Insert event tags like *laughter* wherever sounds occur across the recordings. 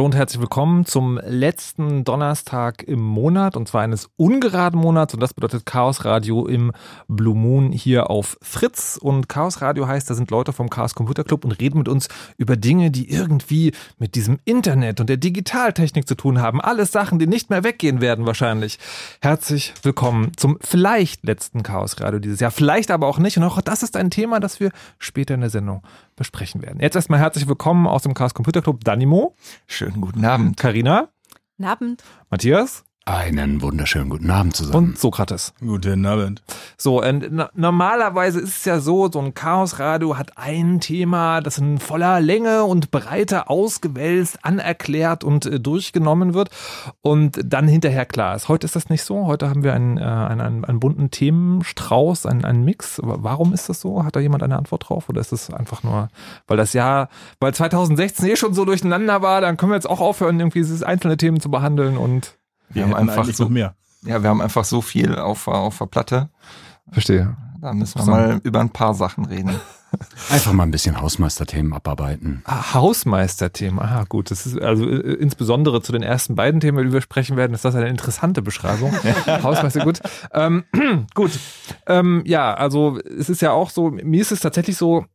Hallo und herzlich willkommen zum letzten Donnerstag im Monat und zwar eines ungeraden Monats und das bedeutet Chaos Radio im Blue Moon hier auf Fritz und Chaos Radio heißt, da sind Leute vom Chaos Computer Club und reden mit uns über Dinge, die irgendwie mit diesem Internet und der Digitaltechnik zu tun haben. Alles Sachen, die nicht mehr weggehen werden wahrscheinlich. Herzlich willkommen zum vielleicht letzten Chaos Radio dieses Jahr, vielleicht aber auch nicht und auch das ist ein Thema, das wir später in der Sendung besprechen werden. Jetzt erstmal herzlich willkommen aus dem Chaos Computer Club Danimo. Schönen guten Abend. Carina. Guten Abend. Matthias. Einen wunderschönen guten Abend zusammen. Und Sokrates. Guten Abend. So, und normalerweise ist es ja so, so ein Chaosradio hat ein Thema, das in voller Länge und Breite ausgewälzt, anerklärt und äh, durchgenommen wird und dann hinterher klar ist. Heute ist das nicht so. Heute haben wir einen, äh, einen, einen, einen bunten Themenstrauß, einen, einen Mix. Aber warum ist das so? Hat da jemand eine Antwort drauf? Oder ist es einfach nur, weil das Jahr, weil 2016 eh schon so durcheinander war, dann können wir jetzt auch aufhören, irgendwie diese einzelne Themen zu behandeln und wir, wir haben einfach so mehr. Ja, wir haben einfach so viel auf, auf der Platte. Verstehe. da müssen wir mal über ein paar Sachen reden. *laughs* Einfach mal ein bisschen Hausmeisterthemen abarbeiten. Ah, Hausmeisterthemen, aha, gut. Das ist also äh, insbesondere zu den ersten beiden Themen, die wir sprechen werden, ist das eine interessante Beschreibung. *laughs* Hausmeister, gut. Ähm, *clears throat* gut. Ähm, ja, also es ist ja auch so, mir ist es tatsächlich so,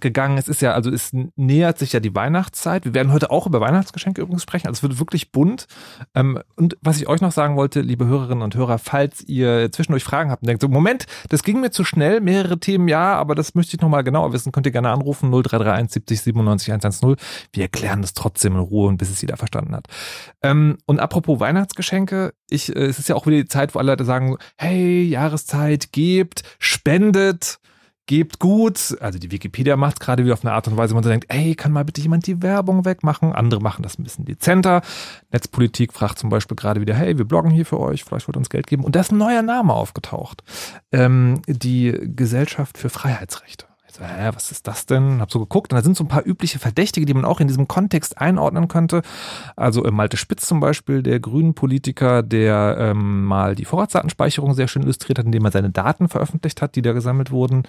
gegangen. Es ist ja, also es nähert sich ja die Weihnachtszeit. Wir werden heute auch über Weihnachtsgeschenke übrigens sprechen. Also es wird wirklich bunt. Ähm, und was ich euch noch sagen wollte, liebe Hörerinnen und Hörer, falls ihr zwischendurch Fragen habt und denkt, so Moment, das ging mir zu schnell, mehrere Themen, ja, aber das möchte ich nochmal genauer wissen, könnt ihr gerne anrufen, 0331 70 97 110. Wir erklären das trotzdem in Ruhe und bis es jeder verstanden hat. Ähm, und apropos Weihnachtsgeschenke, ich, äh, es ist ja auch wieder die Zeit, wo alle Leute sagen, hey, Jahreszeit, gebt, spendet gebt gut. Also die Wikipedia macht gerade wieder auf eine Art und Weise, wo man so denkt, ey, kann mal bitte jemand die Werbung wegmachen? Andere machen das ein bisschen dezenter. Netzpolitik fragt zum Beispiel gerade wieder, hey, wir bloggen hier für euch, vielleicht wollt ihr uns Geld geben. Und da ist ein neuer Name aufgetaucht. Ähm, die Gesellschaft für Freiheitsrechte so, hä, was ist das denn? Hab so geguckt und da sind so ein paar übliche Verdächtige, die man auch in diesem Kontext einordnen könnte. Also äh, Malte Spitz zum Beispiel, der grünen Politiker, der ähm, mal die Vorratsdatenspeicherung sehr schön illustriert hat, indem er seine Daten veröffentlicht hat, die da gesammelt wurden.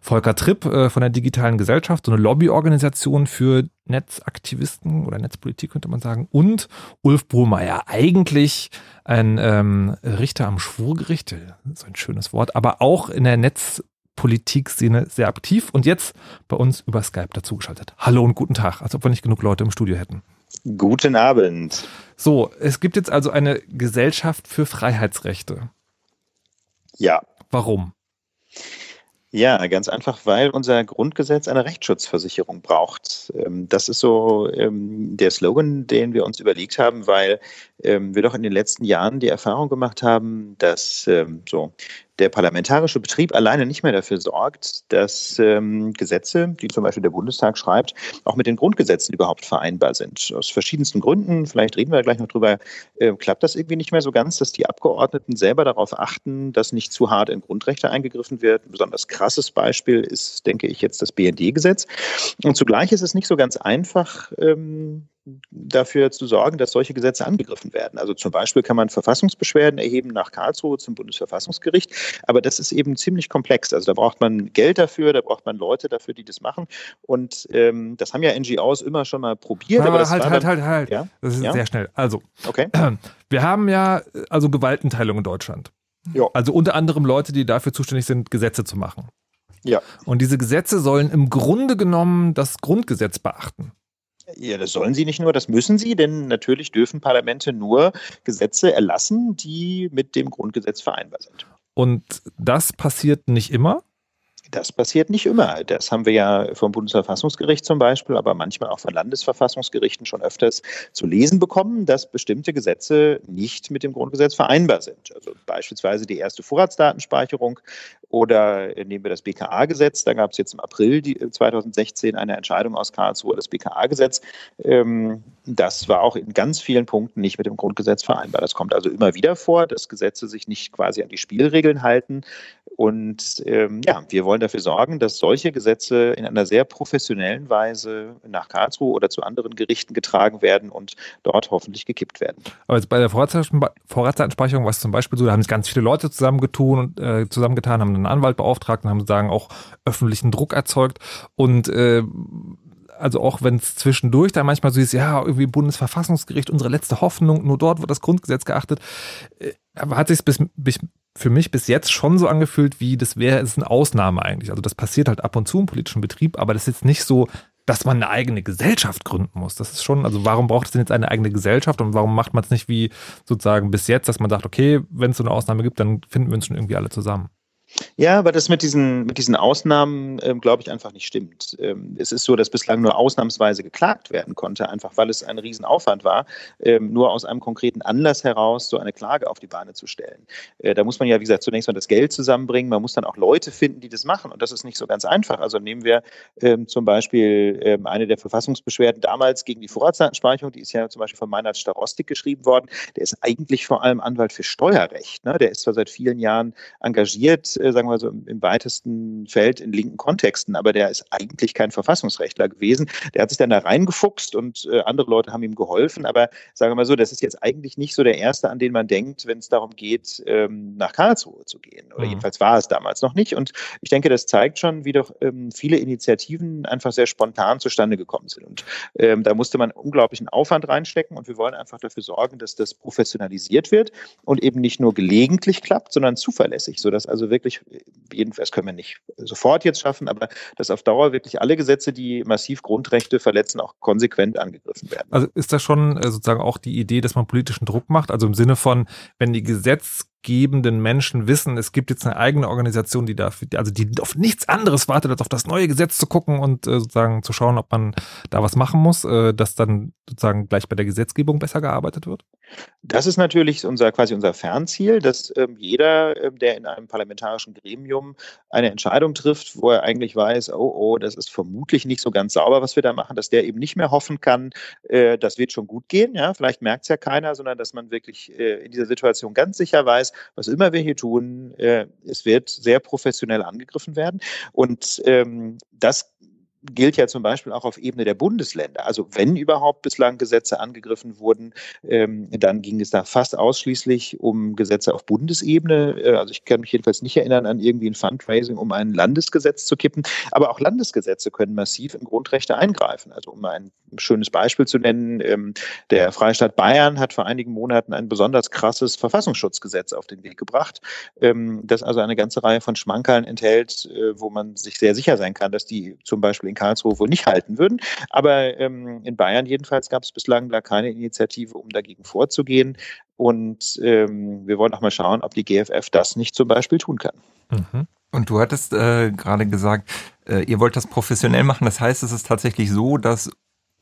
Volker Tripp äh, von der digitalen Gesellschaft, so eine Lobbyorganisation für Netzaktivisten oder Netzpolitik könnte man sagen. Und Ulf Bohlmeier, eigentlich ein ähm, Richter am Schwurgericht, so ein schönes Wort, aber auch in der Netz Politikszene sehr aktiv und jetzt bei uns über Skype dazugeschaltet. Hallo und guten Tag, als ob wir nicht genug Leute im Studio hätten. Guten Abend. So, es gibt jetzt also eine Gesellschaft für Freiheitsrechte. Ja. Warum? Ja, ganz einfach, weil unser Grundgesetz eine Rechtsschutzversicherung braucht. Ähm, das ist so ähm, der Slogan, den wir uns überlegt haben, weil ähm, wir doch in den letzten Jahren die Erfahrung gemacht haben, dass so der parlamentarische Betrieb alleine nicht mehr dafür sorgt, dass ähm, Gesetze, die zum Beispiel der Bundestag schreibt, auch mit den Grundgesetzen überhaupt vereinbar sind. Aus verschiedensten Gründen, vielleicht reden wir gleich noch drüber, äh, klappt das irgendwie nicht mehr so ganz, dass die Abgeordneten selber darauf achten, dass nicht zu hart in Grundrechte eingegriffen wird. Ein besonders krasses Beispiel ist, denke ich, jetzt das BND-Gesetz. Und zugleich ist es nicht so ganz einfach, ähm, dafür zu sorgen, dass solche Gesetze angegriffen werden. Also zum Beispiel kann man Verfassungsbeschwerden erheben nach Karlsruhe zum Bundesverfassungsgericht, aber das ist eben ziemlich komplex. Also da braucht man Geld dafür, da braucht man Leute dafür, die das machen. Und ähm, das haben ja NGOs immer schon mal probiert. Aber, aber das halt, war halt, halt, halt. Ja? Das ist Ja? sehr schnell. Also, Okay. *clears throat* wir haben ja also Gewaltenteilung in Deutschland. Ja. Also unter anderem Leute, die dafür zuständig sind, Gesetze zu machen. Ja. Und diese Gesetze sollen im Grunde genommen das Grundgesetz beachten. Ja, das sollen sie nicht nur, das müssen sie, denn natürlich dürfen Parlamente nur Gesetze erlassen, die mit dem Grundgesetz vereinbar sind. Und das passiert nicht immer. Das passiert nicht immer. Das haben wir ja vom Bundesverfassungsgericht zum Beispiel, aber manchmal auch von Landesverfassungsgerichten schon öfters zu lesen bekommen, dass bestimmte Gesetze nicht mit dem Grundgesetz vereinbar sind. Also beispielsweise die erste Vorratsdatenspeicherung oder nehmen wir das BKA-Gesetz. Da gab es jetzt im April die, 2016 eine Entscheidung aus Karlsruhe, das BKA-Gesetz. Ähm, das war auch in ganz vielen Punkten nicht mit dem Grundgesetz vereinbar. Das kommt also immer wieder vor, dass Gesetze sich nicht quasi an die Spielregeln halten. Und ähm, ja, wir wollen dafür sorgen, dass solche Gesetze in einer sehr professionellen Weise nach Karlsruhe oder zu anderen Gerichten getragen werden und dort hoffentlich gekippt werden. Aber jetzt bei der Vorratsdaten- Vorratsdatenspeicherung war es zum Beispiel so, da haben sich ganz viele Leute zusammengetun äh, zusammengetan, haben einen Anwalt beauftragt und haben sozusagen auch öffentlichen Druck erzeugt. Und äh, also auch wenn es zwischendurch da manchmal so ist, ja, irgendwie Bundesverfassungsgericht, unsere letzte Hoffnung, nur dort wird das Grundgesetz geachtet, äh, hat sich bis, bis für mich bis jetzt schon so angefühlt, wie das wäre es eine Ausnahme eigentlich. Also das passiert halt ab und zu im politischen Betrieb, aber das ist jetzt nicht so, dass man eine eigene Gesellschaft gründen muss. Das ist schon, also warum braucht es denn jetzt eine eigene Gesellschaft und warum macht man es nicht wie sozusagen bis jetzt, dass man sagt, okay, wenn es so eine Ausnahme gibt, dann finden wir uns schon irgendwie alle zusammen. Ja, aber das mit diesen, mit diesen Ausnahmen, ähm, glaube ich, einfach nicht stimmt. Ähm, es ist so, dass bislang nur ausnahmsweise geklagt werden konnte, einfach weil es ein Riesenaufwand war, ähm, nur aus einem konkreten Anlass heraus so eine Klage auf die Beine zu stellen. Äh, da muss man ja, wie gesagt, zunächst mal das Geld zusammenbringen, man muss dann auch Leute finden, die das machen und das ist nicht so ganz einfach. Also nehmen wir ähm, zum Beispiel ähm, eine der Verfassungsbeschwerden damals gegen die Vorratsdatenspeicherung, die ist ja zum Beispiel von Meinhard Starostik geschrieben worden, der ist eigentlich vor allem Anwalt für Steuerrecht. Ne? Der ist zwar seit vielen Jahren engagiert, äh, sagen wir so, im weitesten Feld in linken Kontexten, aber der ist eigentlich kein Verfassungsrechtler gewesen. Der hat sich dann da reingefuchst und äh, andere Leute haben ihm geholfen, aber sagen wir mal so, das ist jetzt eigentlich nicht so der erste, an den man denkt, wenn es darum geht, ähm, nach Karlsruhe zu gehen. Oder mhm. jedenfalls war es damals noch nicht. Und ich denke, das zeigt schon, wie doch ähm, viele Initiativen einfach sehr spontan zustande gekommen sind. Und ähm, da musste man unglaublichen Aufwand reinstecken und wir wollen einfach dafür sorgen, dass das professionalisiert wird und eben nicht nur gelegentlich klappt, sondern zuverlässig, sodass also wirklich, jedenfalls können wir nicht sofort jetzt schaffen, aber dass auf Dauer wirklich alle Gesetze, die massiv Grundrechte verletzen, auch konsequent angegriffen werden. Also ist das schon äh, sozusagen auch die Idee, dass man politischen Druck macht? Also im Sinne von, wenn die Gesetz gebenden Menschen wissen, es gibt jetzt eine eigene Organisation, die dafür, also die auf nichts anderes wartet, als auf das neue Gesetz zu gucken und äh, sozusagen zu schauen, ob man da was machen muss, äh, dass dann sozusagen gleich bei der Gesetzgebung besser gearbeitet wird? Das ist natürlich unser quasi unser Fernziel, dass ähm, jeder, ähm, der in einem parlamentarischen Gremium eine Entscheidung trifft, wo er eigentlich weiß, oh, oh, das ist vermutlich nicht so ganz sauber, was wir da machen, dass der eben nicht mehr hoffen kann, äh, das wird schon gut gehen. Ja, vielleicht merkt es ja keiner, sondern dass man wirklich äh, in dieser Situation ganz sicher weiß, was immer wir hier tun, äh, es wird sehr professionell angegriffen werden. Und ähm, das gilt ja zum Beispiel auch auf Ebene der Bundesländer. Also wenn überhaupt bislang Gesetze angegriffen wurden, ähm, dann ging es da fast ausschließlich um Gesetze auf Bundesebene. Äh, also ich kann mich jedenfalls nicht erinnern an irgendwie ein Fundraising, um ein Landesgesetz zu kippen. Aber auch Landesgesetze können massiv in Grundrechte eingreifen. Also um ein schönes Beispiel zu nennen, ähm, der Freistaat Bayern hat vor einigen Monaten ein besonders krasses Verfassungsschutzgesetz auf den Weg gebracht, ähm, das also eine ganze Reihe von Schmankerln enthält, äh, wo man sich sehr sicher sein kann, dass die zum Beispiel in Karlsruhe wohl nicht halten würden. Aber ähm, in Bayern jedenfalls gab es bislang da keine Initiative, um dagegen vorzugehen. Und ähm, wir wollen auch mal schauen, ob die GFF das nicht zum Beispiel tun kann. Mhm. Und du hattest äh, gerade gesagt, äh, ihr wollt das professionell machen. Das heißt, es ist tatsächlich so, dass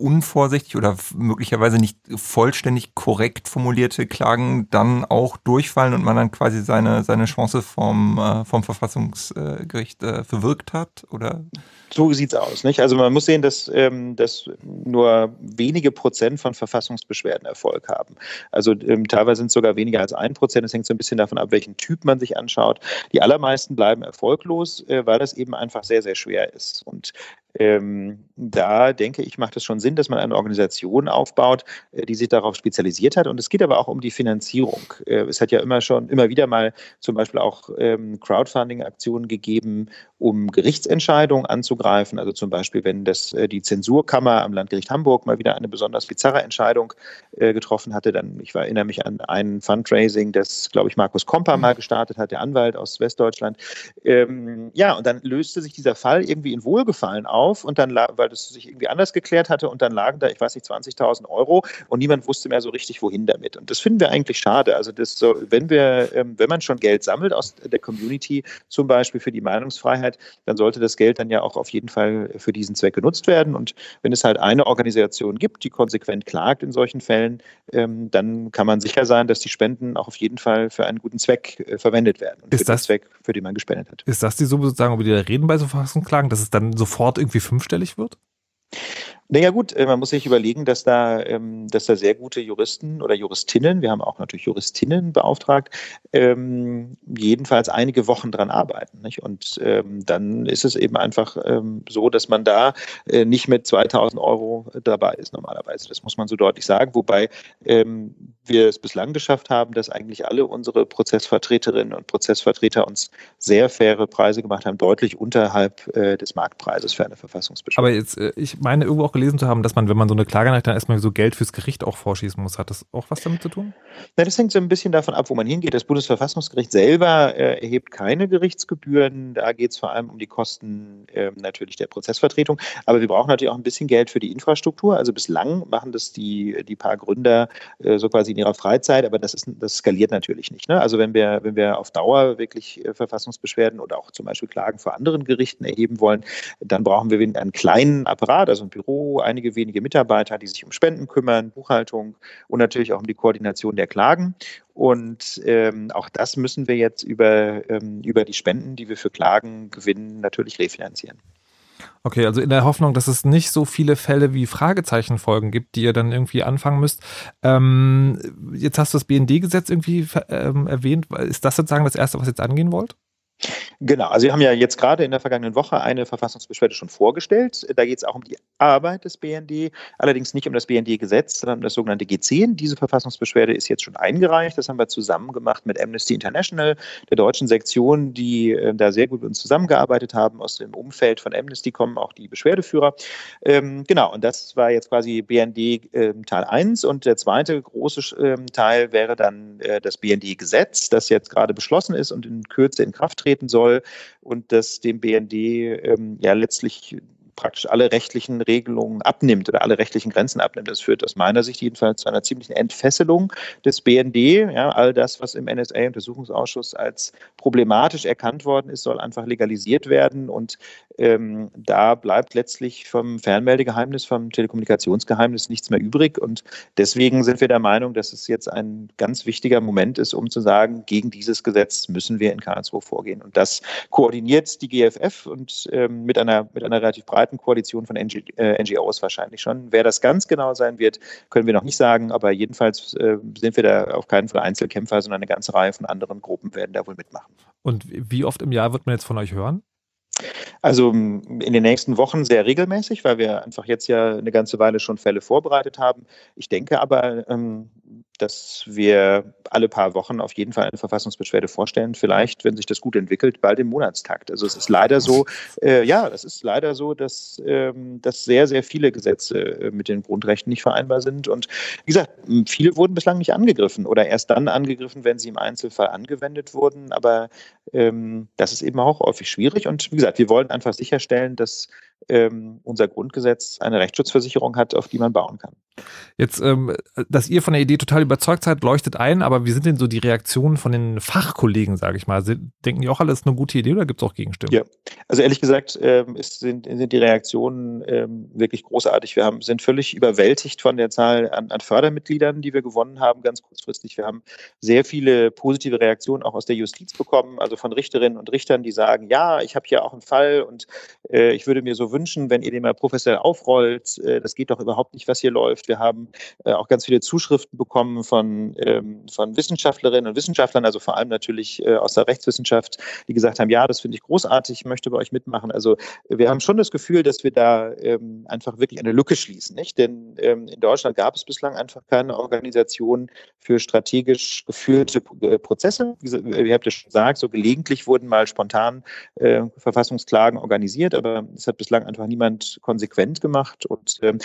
unvorsichtig oder möglicherweise nicht vollständig korrekt formulierte Klagen dann auch durchfallen und man dann quasi seine, seine Chance vom, äh, vom Verfassungsgericht äh, verwirkt hat? Oder? So sieht's aus. Nicht? Also man muss sehen, dass, ähm, dass nur wenige Prozent von Verfassungsbeschwerden Erfolg haben. Also ähm, teilweise sind es sogar weniger als ein Prozent. Das hängt so ein bisschen davon ab, welchen Typ man sich anschaut. Die allermeisten bleiben erfolglos, äh, weil das eben einfach sehr, sehr schwer ist. Und ähm, da denke ich, macht es schon Sinn, dass man eine Organisation aufbaut, äh, die sich darauf spezialisiert hat. Und es geht aber auch um die Finanzierung. Äh, es hat ja immer schon, immer wieder mal zum Beispiel auch ähm, Crowdfunding-Aktionen gegeben, um Gerichtsentscheidungen anzugreifen. Also zum Beispiel, wenn das äh, die Zensurkammer am Landgericht Hamburg mal wieder eine besonders bizarre Entscheidung äh, getroffen hatte, dann, ich erinnere mich an ein Fundraising, das, glaube ich, Markus Komper mal gestartet hat, der Anwalt aus Westdeutschland. Ähm, ja, und dann löste sich dieser Fall irgendwie in Wohlgefallen auf auf und dann, weil das sich irgendwie anders geklärt hatte und dann lagen da, ich weiß nicht, 20.000 Euro und niemand wusste mehr so richtig, wohin damit. Und das finden wir eigentlich schade. Also das so, wenn wir, ähm, wenn man schon Geld sammelt aus der Community, zum Beispiel für die Meinungsfreiheit, dann sollte das Geld dann ja auch auf jeden Fall für diesen Zweck genutzt werden. Und wenn es halt eine Organisation gibt, die konsequent klagt in solchen Fällen, ähm, dann kann man sicher sein, dass die Spenden auch auf jeden Fall für einen guten Zweck äh, verwendet werden. Und ist für das, den Zweck, für den man gespendet hat. Ist das die Summe sozusagen, über die wir reden bei so Verfassungsklagen, dass es dann sofort irgendwie fünfstellig wird? Naja gut, äh, man muss sich überlegen, dass da, ähm, dass da sehr gute Juristen oder Juristinnen, wir haben auch natürlich Juristinnen beauftragt, ähm, jedenfalls einige Wochen dran arbeiten. Und ähm, dann ist es eben einfach so, dass man da äh, nicht mit 2000 Euro dabei ist normalerweise. Das muss man so deutlich sagen. Wobei wir es bislang geschafft haben, dass eigentlich alle unsere Prozessvertreterinnen und Prozessvertreter uns sehr faire Preise gemacht haben, deutlich unterhalb äh, des Marktpreises für eine Verfassungsbeschwerde. Aber jetzt, ich meine irgendwo auch gelesen zu haben, dass man, wenn man so eine Klage hat, dann erstmal so Geld fürs Gericht auch vorschießen muss. Hat das auch was damit zu tun? Na, das hängt so ein bisschen davon ab, wo man hingeht. Das Bundesverfassungsgericht selber äh, erhebt keine Gerichtsgebühren. Da geht es vor allem um die Kosten äh, natürlich der Prozessvertretung. Aber wir brauchen natürlich auch ein bisschen Geld für die Infrastruktur. Also bislang machen das die, die paar Gründer äh, so quasi in ihrer Freizeit, aber das, ist, das skaliert natürlich nicht. Ne? Also wenn wir, wenn wir auf Dauer wirklich äh, Verfassungsbeschwerden oder auch zum Beispiel Klagen vor anderen Gerichten erheben wollen, dann brauchen wir einen kleinen Apparat, also ein Büro, einige wenige Mitarbeiter, die sich um Spenden kümmern, Buchhaltung und natürlich auch um die Koordination der Klagen. Und ähm, auch das müssen wir jetzt über, ähm, über die Spenden, die wir für Klagen gewinnen, natürlich refinanzieren. Okay, also in der Hoffnung, dass es nicht so viele Fälle wie Fragezeichenfolgen gibt, die ihr dann irgendwie anfangen müsst. Ähm, jetzt hast du das BND-Gesetz irgendwie ähm, erwähnt. Ist das sozusagen das Erste, was ihr jetzt angehen wollt? Genau, also wir haben ja jetzt gerade in der vergangenen Woche eine Verfassungsbeschwerde schon vorgestellt. Da geht es auch um die Arbeit des BND, allerdings nicht um das BND-Gesetz, sondern um das sogenannte G10. Diese Verfassungsbeschwerde ist jetzt schon eingereicht. Das haben wir zusammen gemacht mit Amnesty International, der deutschen Sektion, die äh, da sehr gut mit uns zusammengearbeitet haben. Aus dem Umfeld von Amnesty kommen auch die Beschwerdeführer. Ähm, genau, und das war jetzt quasi BND äh, Teil 1 und der zweite große äh, Teil wäre dann äh, das BND-Gesetz, das jetzt gerade beschlossen ist und in Kürze in Kraft treten soll und das dem BND ähm, ja letztlich praktisch alle rechtlichen Regelungen abnimmt oder alle rechtlichen Grenzen abnimmt. Das führt aus meiner Sicht jedenfalls zu einer ziemlichen Entfesselung des BND. Ja, all das, was im NSA-Untersuchungsausschuss als problematisch erkannt worden ist, soll einfach legalisiert werden. Und ähm, da bleibt letztlich vom Fernmeldegeheimnis, vom Telekommunikationsgeheimnis nichts mehr übrig. Und deswegen sind wir der Meinung, dass es jetzt ein ganz wichtiger Moment ist, um zu sagen, gegen dieses Gesetz müssen wir in Karlsruhe vorgehen. Und das koordiniert die GFF und ähm, mit, einer, mit einer relativ breiten Koalition von NG, äh, NGOs wahrscheinlich schon. Wer das ganz genau sein wird, können wir noch nicht sagen, aber jedenfalls äh, sind wir da auf keinen Fall Einzelkämpfer, sondern eine ganze Reihe von anderen Gruppen werden da wohl mitmachen. Und wie oft im Jahr wird man jetzt von euch hören? Also in den nächsten Wochen sehr regelmäßig, weil wir einfach jetzt ja eine ganze Weile schon Fälle vorbereitet haben. Ich denke aber, ähm, dass wir alle paar Wochen auf jeden Fall eine Verfassungsbeschwerde vorstellen. Vielleicht, wenn sich das gut entwickelt, bald im Monatstakt. Also es ist leider so, äh, ja, es ist leider so, dass, ähm, dass sehr, sehr viele Gesetze äh, mit den Grundrechten nicht vereinbar sind. Und wie gesagt, viele wurden bislang nicht angegriffen oder erst dann angegriffen, wenn sie im Einzelfall angewendet wurden. Aber ähm, das ist eben auch häufig schwierig. Und wie gesagt, wir wollen einfach sicherstellen, dass ähm, unser Grundgesetz eine Rechtsschutzversicherung hat, auf die man bauen kann. Jetzt, ähm, dass ihr von der Idee total überzeugt seid, leuchtet ein, aber wie sind denn so die Reaktionen von den Fachkollegen, sage ich mal? Denken die auch alles eine gute Idee oder gibt es auch Gegenstimmen? Ja, also ehrlich gesagt ähm, ist, sind, sind die Reaktionen ähm, wirklich großartig. Wir haben, sind völlig überwältigt von der Zahl an, an Fördermitgliedern, die wir gewonnen haben, ganz kurzfristig. Wir haben sehr viele positive Reaktionen auch aus der Justiz bekommen, also von Richterinnen und Richtern, die sagen, ja, ich habe hier auch einen Fall und äh, ich würde mir so wünschen, wenn ihr den mal professionell aufrollt. Äh, das geht doch überhaupt nicht, was hier läuft. Wir haben äh, auch ganz viele Zuschriften bekommen von, ähm, von Wissenschaftlerinnen und Wissenschaftlern, also vor allem natürlich äh, aus der Rechtswissenschaft, die gesagt haben, ja, das finde ich großartig, möchte bei euch mitmachen. Also wir haben schon das Gefühl, dass wir da ähm, einfach wirklich eine Lücke schließen. Nicht? Denn ähm, in Deutschland gab es bislang einfach keine Organisation für strategisch geführte Prozesse. Wie, wie habt ihr schon gesagt, so gelegentlich wurden mal spontan Verfassungsklagen organisiert, aber es hat bislang einfach niemand konsequent gemacht. Und ähm,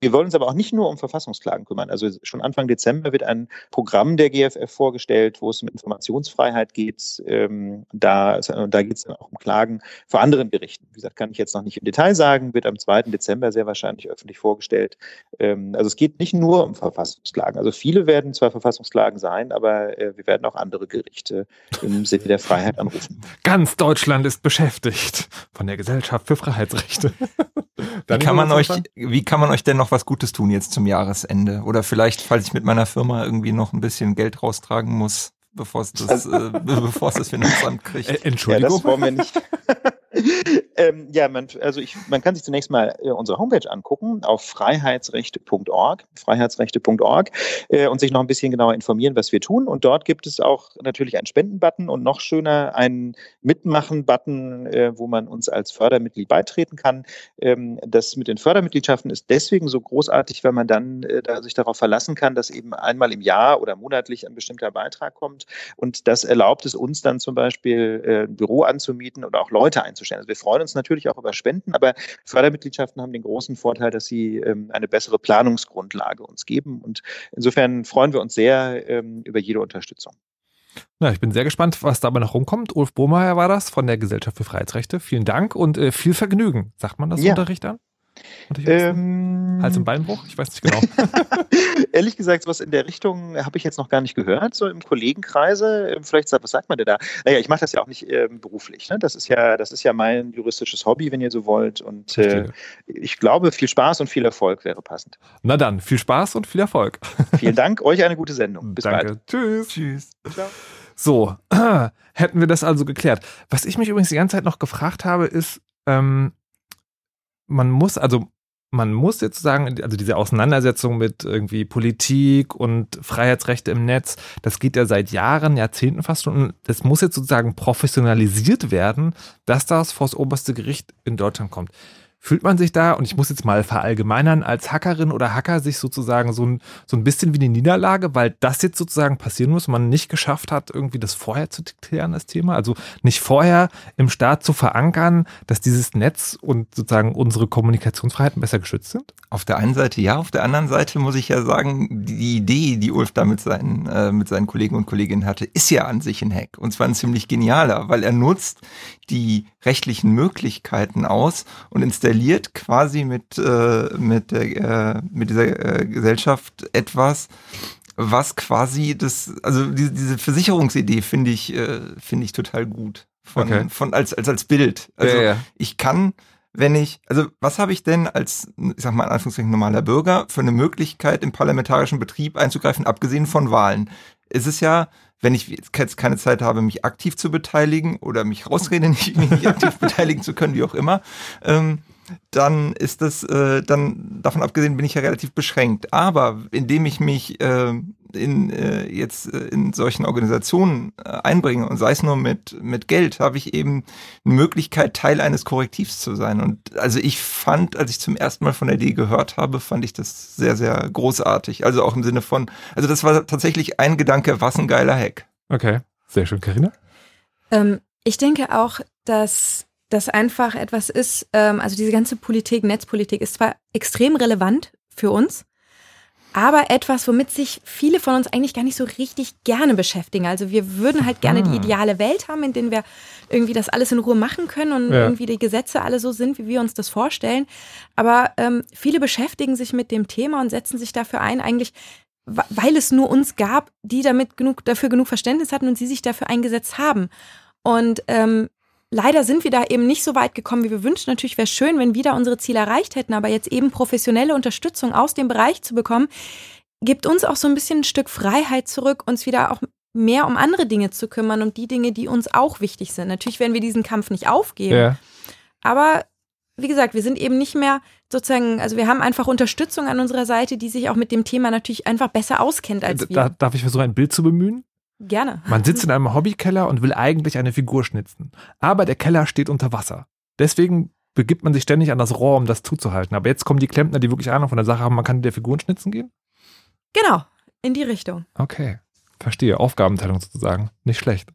wir wollen uns aber auch nicht nur um Verfassungsklagen kümmern. Also schon Anfang Dezember wird ein Programm der GFF vorgestellt, wo es um Informationsfreiheit geht. Ähm, da da geht es dann auch um Klagen vor anderen Gerichten. Wie gesagt, kann ich jetzt noch nicht im Detail sagen, wird am 2. Dezember sehr wahrscheinlich öffentlich vorgestellt. Ähm, also es geht nicht nur um Verfassungsklagen. Also viele werden zwar Verfassungsklagen sein, aber äh, wir werden auch andere Gerichte im Sinne der Freiheit anrufen. Ganz Deutschland ist beschäftigt von der Gesellschaft für Freiheitsrechte. *laughs* wie kann man euch, wie kann man euch denn noch was Gutes tun jetzt zum Jahresende? Oder vielleicht, falls ich mit meiner Firma irgendwie noch ein bisschen Geld raustragen muss, bevor es das, *laughs* äh, bevor es das Finanzamt kriegt. Äh, Entschuldigung. Ja, das wollen wir nicht. *laughs* ähm, ja, man, also ich, man kann sich zunächst mal äh, unsere Homepage angucken auf freiheitsrechte.org, freiheitsrechte.org äh, und sich noch ein bisschen genauer informieren, was wir tun. Und dort gibt es auch natürlich einen Spendenbutton und noch schöner einen Mitmachen-Button, äh, wo man uns als Fördermitglied beitreten kann. Ähm, das mit den Fördermitgliedschaften ist deswegen so großartig, weil man dann äh, da sich darauf verlassen kann, dass eben einmal im Jahr oder monatlich ein bestimmter Beitrag kommt. Und das erlaubt es uns dann zum Beispiel äh, ein Büro anzumieten oder auch Leute einzustellen. Also wir freuen uns natürlich auch über Spenden, aber Fördermitgliedschaften haben den großen Vorteil, dass sie ähm, eine bessere Planungsgrundlage uns geben. Und insofern freuen wir uns sehr ähm, über jede Unterstützung. Na, ich bin sehr gespannt, was dabei noch rumkommt. Ulf Bohmeier war das von der Gesellschaft für Freiheitsrechte. Vielen Dank und äh, viel Vergnügen. Sagt man das ja. unter Richtern? Ähm, Hals- und Beinbruch? Ich weiß nicht genau. *laughs* Ehrlich gesagt, was in der Richtung habe ich jetzt noch gar nicht gehört, so im Kollegenkreise. Ähm, vielleicht sagt, was sagt man denn da? Naja, ich mache das ja auch nicht ähm, beruflich. Ne? Das, ist ja, das ist ja mein juristisches Hobby, wenn ihr so wollt. Und äh, ich glaube, viel Spaß und viel Erfolg wäre passend. Na dann, viel Spaß und viel Erfolg. *laughs* Vielen Dank, euch eine gute Sendung. Bis Danke. bald. Tschüss. Tschüss. Ciao. So, *clears throat* hätten wir das also geklärt. Was ich mich übrigens die ganze Zeit noch gefragt habe, ist, ähm, man muss, also man muss jetzt sagen, also diese Auseinandersetzung mit irgendwie Politik und Freiheitsrechte im Netz, das geht ja seit Jahren, Jahrzehnten fast schon. Und das muss jetzt sozusagen professionalisiert werden, dass das vor das oberste Gericht in Deutschland kommt. Fühlt man sich da, und ich muss jetzt mal verallgemeinern, als Hackerin oder Hacker sich sozusagen so ein, so ein bisschen wie eine Niederlage, weil das jetzt sozusagen passieren muss, man nicht geschafft hat, irgendwie das vorher zu klären, das Thema? Also nicht vorher im Staat zu verankern, dass dieses Netz und sozusagen unsere Kommunikationsfreiheiten besser geschützt sind? Auf der einen Seite ja, auf der anderen Seite muss ich ja sagen, die Idee, die Ulf da mit seinen, äh, mit seinen Kollegen und Kolleginnen hatte, ist ja an sich ein Hack. Und zwar ein ziemlich genialer, weil er nutzt die rechtlichen Möglichkeiten aus und installiert quasi mit, äh, mit, der, äh, mit dieser äh, Gesellschaft etwas, was quasi das, also diese, diese Versicherungsidee finde ich, äh, finde ich total gut. Von, okay. von als, als, als Bild. Also ja, ja. ich kann, wenn ich, also was habe ich denn als, ich sag mal in Anführungszeichen normaler Bürger für eine Möglichkeit im parlamentarischen Betrieb einzugreifen, abgesehen von Wahlen? Es ist ja, wenn ich jetzt keine Zeit habe, mich aktiv zu beteiligen oder mich rausrede, nicht, *laughs* mich nicht aktiv beteiligen zu können, wie auch immer, ähm, dann ist das, äh, dann davon abgesehen bin ich ja relativ beschränkt. Aber indem ich mich äh, in äh, jetzt äh, in solchen Organisationen äh, einbringe und sei es nur mit mit Geld, habe ich eben eine Möglichkeit Teil eines Korrektivs zu sein. Und also ich fand, als ich zum ersten Mal von der Idee gehört habe, fand ich das sehr sehr großartig. Also auch im Sinne von, also das war tatsächlich ein Gedanke, was ein geiler Hack. Okay, sehr schön, Karina. Ähm, ich denke auch, dass das einfach etwas ist, ähm, also diese ganze Politik, Netzpolitik ist zwar extrem relevant für uns, aber etwas, womit sich viele von uns eigentlich gar nicht so richtig gerne beschäftigen. Also wir würden halt gerne die ah. ideale Welt haben, in der wir irgendwie das alles in Ruhe machen können und ja. irgendwie die Gesetze alle so sind, wie wir uns das vorstellen. Aber ähm, viele beschäftigen sich mit dem Thema und setzen sich dafür ein, eigentlich weil es nur uns gab, die damit genug, dafür genug Verständnis hatten und sie sich dafür eingesetzt haben. Und ähm, leider sind wir da eben nicht so weit gekommen, wie wir wünschen. Natürlich wäre es schön, wenn wir da unsere Ziele erreicht hätten, aber jetzt eben professionelle Unterstützung aus dem Bereich zu bekommen, gibt uns auch so ein bisschen ein Stück Freiheit zurück, uns wieder auch mehr um andere Dinge zu kümmern und die Dinge, die uns auch wichtig sind. Natürlich werden wir diesen Kampf nicht aufgeben, ja. aber wie gesagt, wir sind eben nicht mehr sozusagen, also wir haben einfach Unterstützung an unserer Seite, die sich auch mit dem Thema natürlich einfach besser auskennt als wir. Da, darf ich versuchen, ein Bild zu bemühen? Gerne. Man sitzt in einem Hobbykeller und will eigentlich eine Figur schnitzen. Aber der Keller steht unter Wasser. Deswegen begibt man sich ständig an das Rohr, um das zuzuhalten. Aber jetzt kommen die Klempner, die wirklich Ahnung von der Sache haben, man kann der Figuren schnitzen gehen? Genau, in die Richtung. Okay, verstehe. Aufgabenteilung sozusagen. Nicht schlecht.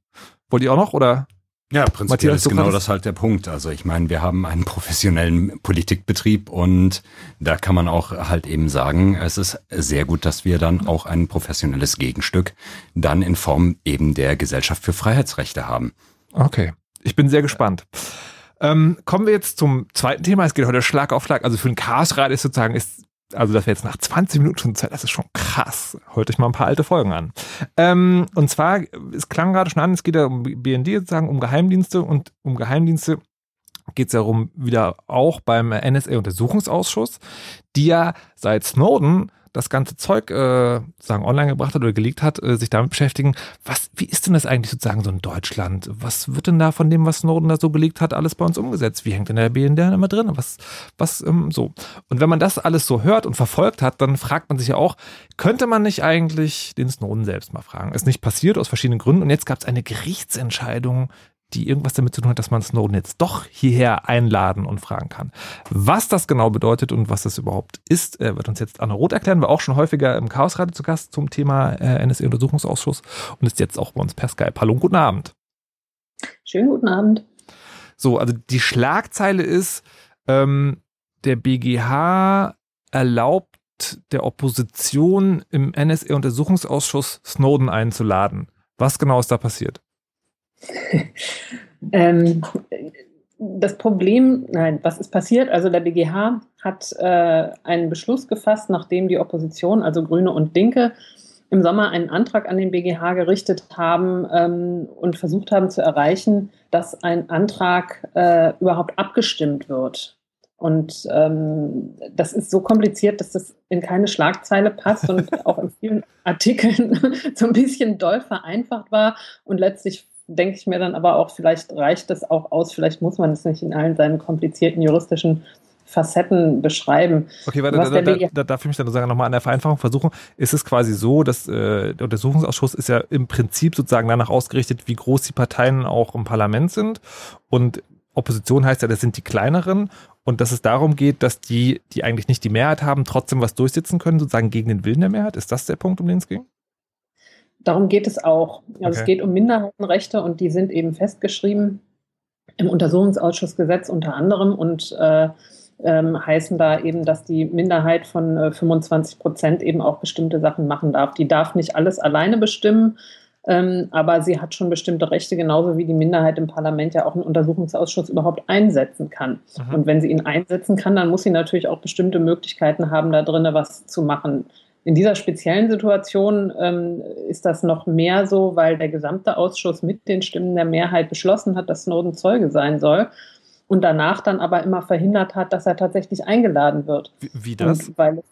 Wollt ihr auch noch oder? Ja, prinzipiell Matthias, ist genau das halt der Punkt. Also ich meine, wir haben einen professionellen Politikbetrieb und da kann man auch halt eben sagen, es ist sehr gut, dass wir dann auch ein professionelles Gegenstück dann in Form eben der Gesellschaft für Freiheitsrechte haben. Okay, ich bin sehr gespannt. Ähm, kommen wir jetzt zum zweiten Thema. Es geht heute Schlag auf Schlag. Also für den Chaosrat ist sozusagen ist also dass wir jetzt nach 20 Minuten schon Zeit, das ist schon krass. Holt euch mal ein paar alte Folgen an. Ähm, und zwar, es klang gerade schon an, es geht ja um BND sozusagen, um Geheimdienste und um Geheimdienste geht es darum wieder auch beim NSA-Untersuchungsausschuss, die ja seit Snowden das ganze Zeug äh, sagen online gebracht hat oder gelegt hat, äh, sich damit beschäftigen. Was, wie ist denn das eigentlich sozusagen so in Deutschland? Was wird denn da von dem, was Snowden da so gelegt hat, alles bei uns umgesetzt? Wie hängt denn der BND immer drin? Was, was ähm, so? Und wenn man das alles so hört und verfolgt hat, dann fragt man sich ja auch, könnte man nicht eigentlich den Snowden selbst mal fragen? Ist nicht passiert aus verschiedenen Gründen und jetzt gab es eine Gerichtsentscheidung, die irgendwas damit zu tun hat, dass man Snowden jetzt doch hierher einladen und fragen kann. Was das genau bedeutet und was das überhaupt ist, äh, wird uns jetzt Anne Roth erklären. War auch schon häufiger im Chaosradio zu Gast zum Thema äh, NSA-Untersuchungsausschuss und ist jetzt auch bei uns per Skype. Hallo und guten Abend. Schönen guten Abend. So, also die Schlagzeile ist, ähm, der BGH erlaubt der Opposition im NSA-Untersuchungsausschuss Snowden einzuladen. Was genau ist da passiert? *laughs* ähm, das Problem, nein, was ist passiert? Also der BGH hat äh, einen Beschluss gefasst, nachdem die Opposition, also Grüne und Linke, im Sommer einen Antrag an den BGH gerichtet haben ähm, und versucht haben zu erreichen, dass ein Antrag äh, überhaupt abgestimmt wird. Und ähm, das ist so kompliziert, dass das in keine Schlagzeile passt und *laughs* auch in vielen Artikeln *laughs* so ein bisschen doll vereinfacht war und letztlich denke ich mir dann aber auch, vielleicht reicht das auch aus, vielleicht muss man es nicht in allen seinen komplizierten juristischen Facetten beschreiben. Okay, warte, da, da, da, darf ich mich dann sozusagen nochmal an der Vereinfachung versuchen. Ist es quasi so, dass äh, der Untersuchungsausschuss ist ja im Prinzip sozusagen danach ausgerichtet, wie groß die Parteien auch im Parlament sind. Und Opposition heißt ja, das sind die kleineren. Und dass es darum geht, dass die, die eigentlich nicht die Mehrheit haben, trotzdem was durchsetzen können, sozusagen gegen den Willen der Mehrheit. Ist das der Punkt, um den es ging? Darum geht es auch. Also okay. es geht um Minderheitenrechte und die sind eben festgeschrieben im Untersuchungsausschussgesetz unter anderem und äh, ähm, heißen da eben, dass die Minderheit von äh, 25 Prozent eben auch bestimmte Sachen machen darf. Die darf nicht alles alleine bestimmen, ähm, aber sie hat schon bestimmte Rechte, genauso wie die Minderheit im Parlament ja auch einen Untersuchungsausschuss überhaupt einsetzen kann. Mhm. Und wenn sie ihn einsetzen kann, dann muss sie natürlich auch bestimmte Möglichkeiten haben, da drinnen was zu machen. In dieser speziellen Situation ähm, ist das noch mehr so, weil der gesamte Ausschuss mit den Stimmen der Mehrheit beschlossen hat, dass Snowden Zeuge sein soll und danach dann aber immer verhindert hat, dass er tatsächlich eingeladen wird. Wie, wie das? Und weil,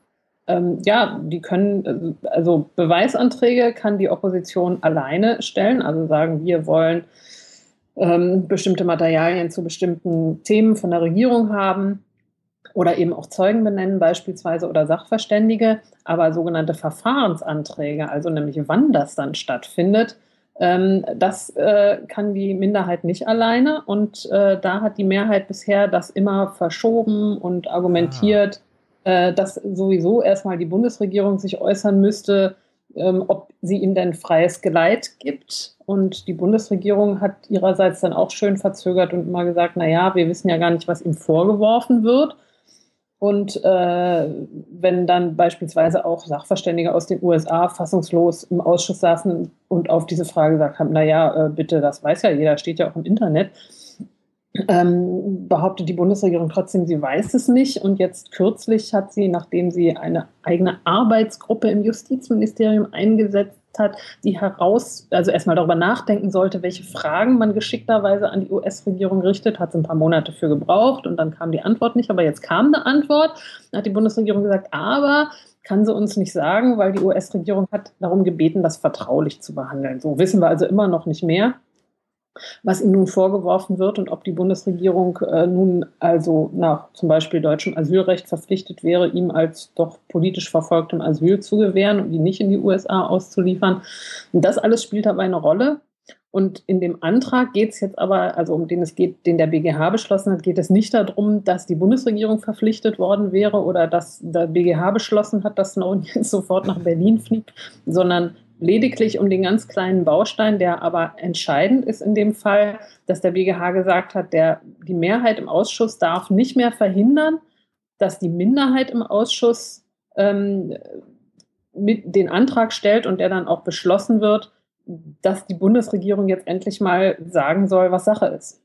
ähm, ja, die können, also Beweisanträge kann die Opposition alleine stellen, also sagen, wir wollen ähm, bestimmte Materialien zu bestimmten Themen von der Regierung haben oder eben auch Zeugen benennen beispielsweise oder Sachverständige, aber sogenannte Verfahrensanträge, also nämlich wann das dann stattfindet, ähm, das äh, kann die Minderheit nicht alleine und äh, da hat die Mehrheit bisher das immer verschoben und argumentiert, ah. äh, dass sowieso erstmal die Bundesregierung sich äußern müsste, ähm, ob sie ihm denn freies Geleit gibt. Und die Bundesregierung hat ihrerseits dann auch schön verzögert und immer gesagt, na ja, wir wissen ja gar nicht, was ihm vorgeworfen wird. Und äh, wenn dann beispielsweise auch Sachverständige aus den USA fassungslos im Ausschuss saßen und auf diese Frage gesagt haben, naja, äh, bitte, das weiß ja jeder, steht ja auch im Internet, ähm, behauptet die Bundesregierung trotzdem, sie weiß es nicht. Und jetzt kürzlich hat sie, nachdem sie eine eigene Arbeitsgruppe im Justizministerium eingesetzt hat, die heraus, also erstmal darüber nachdenken sollte, welche Fragen man geschickterweise an die US-Regierung richtet, hat es ein paar Monate für gebraucht und dann kam die Antwort nicht, aber jetzt kam eine Antwort. Hat die Bundesregierung gesagt, aber kann sie uns nicht sagen, weil die US-Regierung hat darum gebeten, das vertraulich zu behandeln. So wissen wir also immer noch nicht mehr was ihm nun vorgeworfen wird und ob die Bundesregierung äh, nun also nach zum Beispiel deutschem Asylrecht verpflichtet wäre, ihm als doch politisch verfolgtem Asyl zu gewähren und ihn nicht in die USA auszuliefern. Und das alles spielt dabei eine Rolle. Und in dem Antrag geht es jetzt aber, also um den es geht, den der BGH beschlossen hat, geht es nicht darum, dass die Bundesregierung verpflichtet worden wäre oder dass der BGH beschlossen hat, dass Snowden *laughs* jetzt sofort nach Berlin fliegt, sondern lediglich um den ganz kleinen Baustein, der aber entscheidend ist in dem Fall, dass der BGH gesagt hat, der, die Mehrheit im Ausschuss darf nicht mehr verhindern, dass die Minderheit im Ausschuss ähm, mit den Antrag stellt und der dann auch beschlossen wird, dass die Bundesregierung jetzt endlich mal sagen soll, was Sache ist.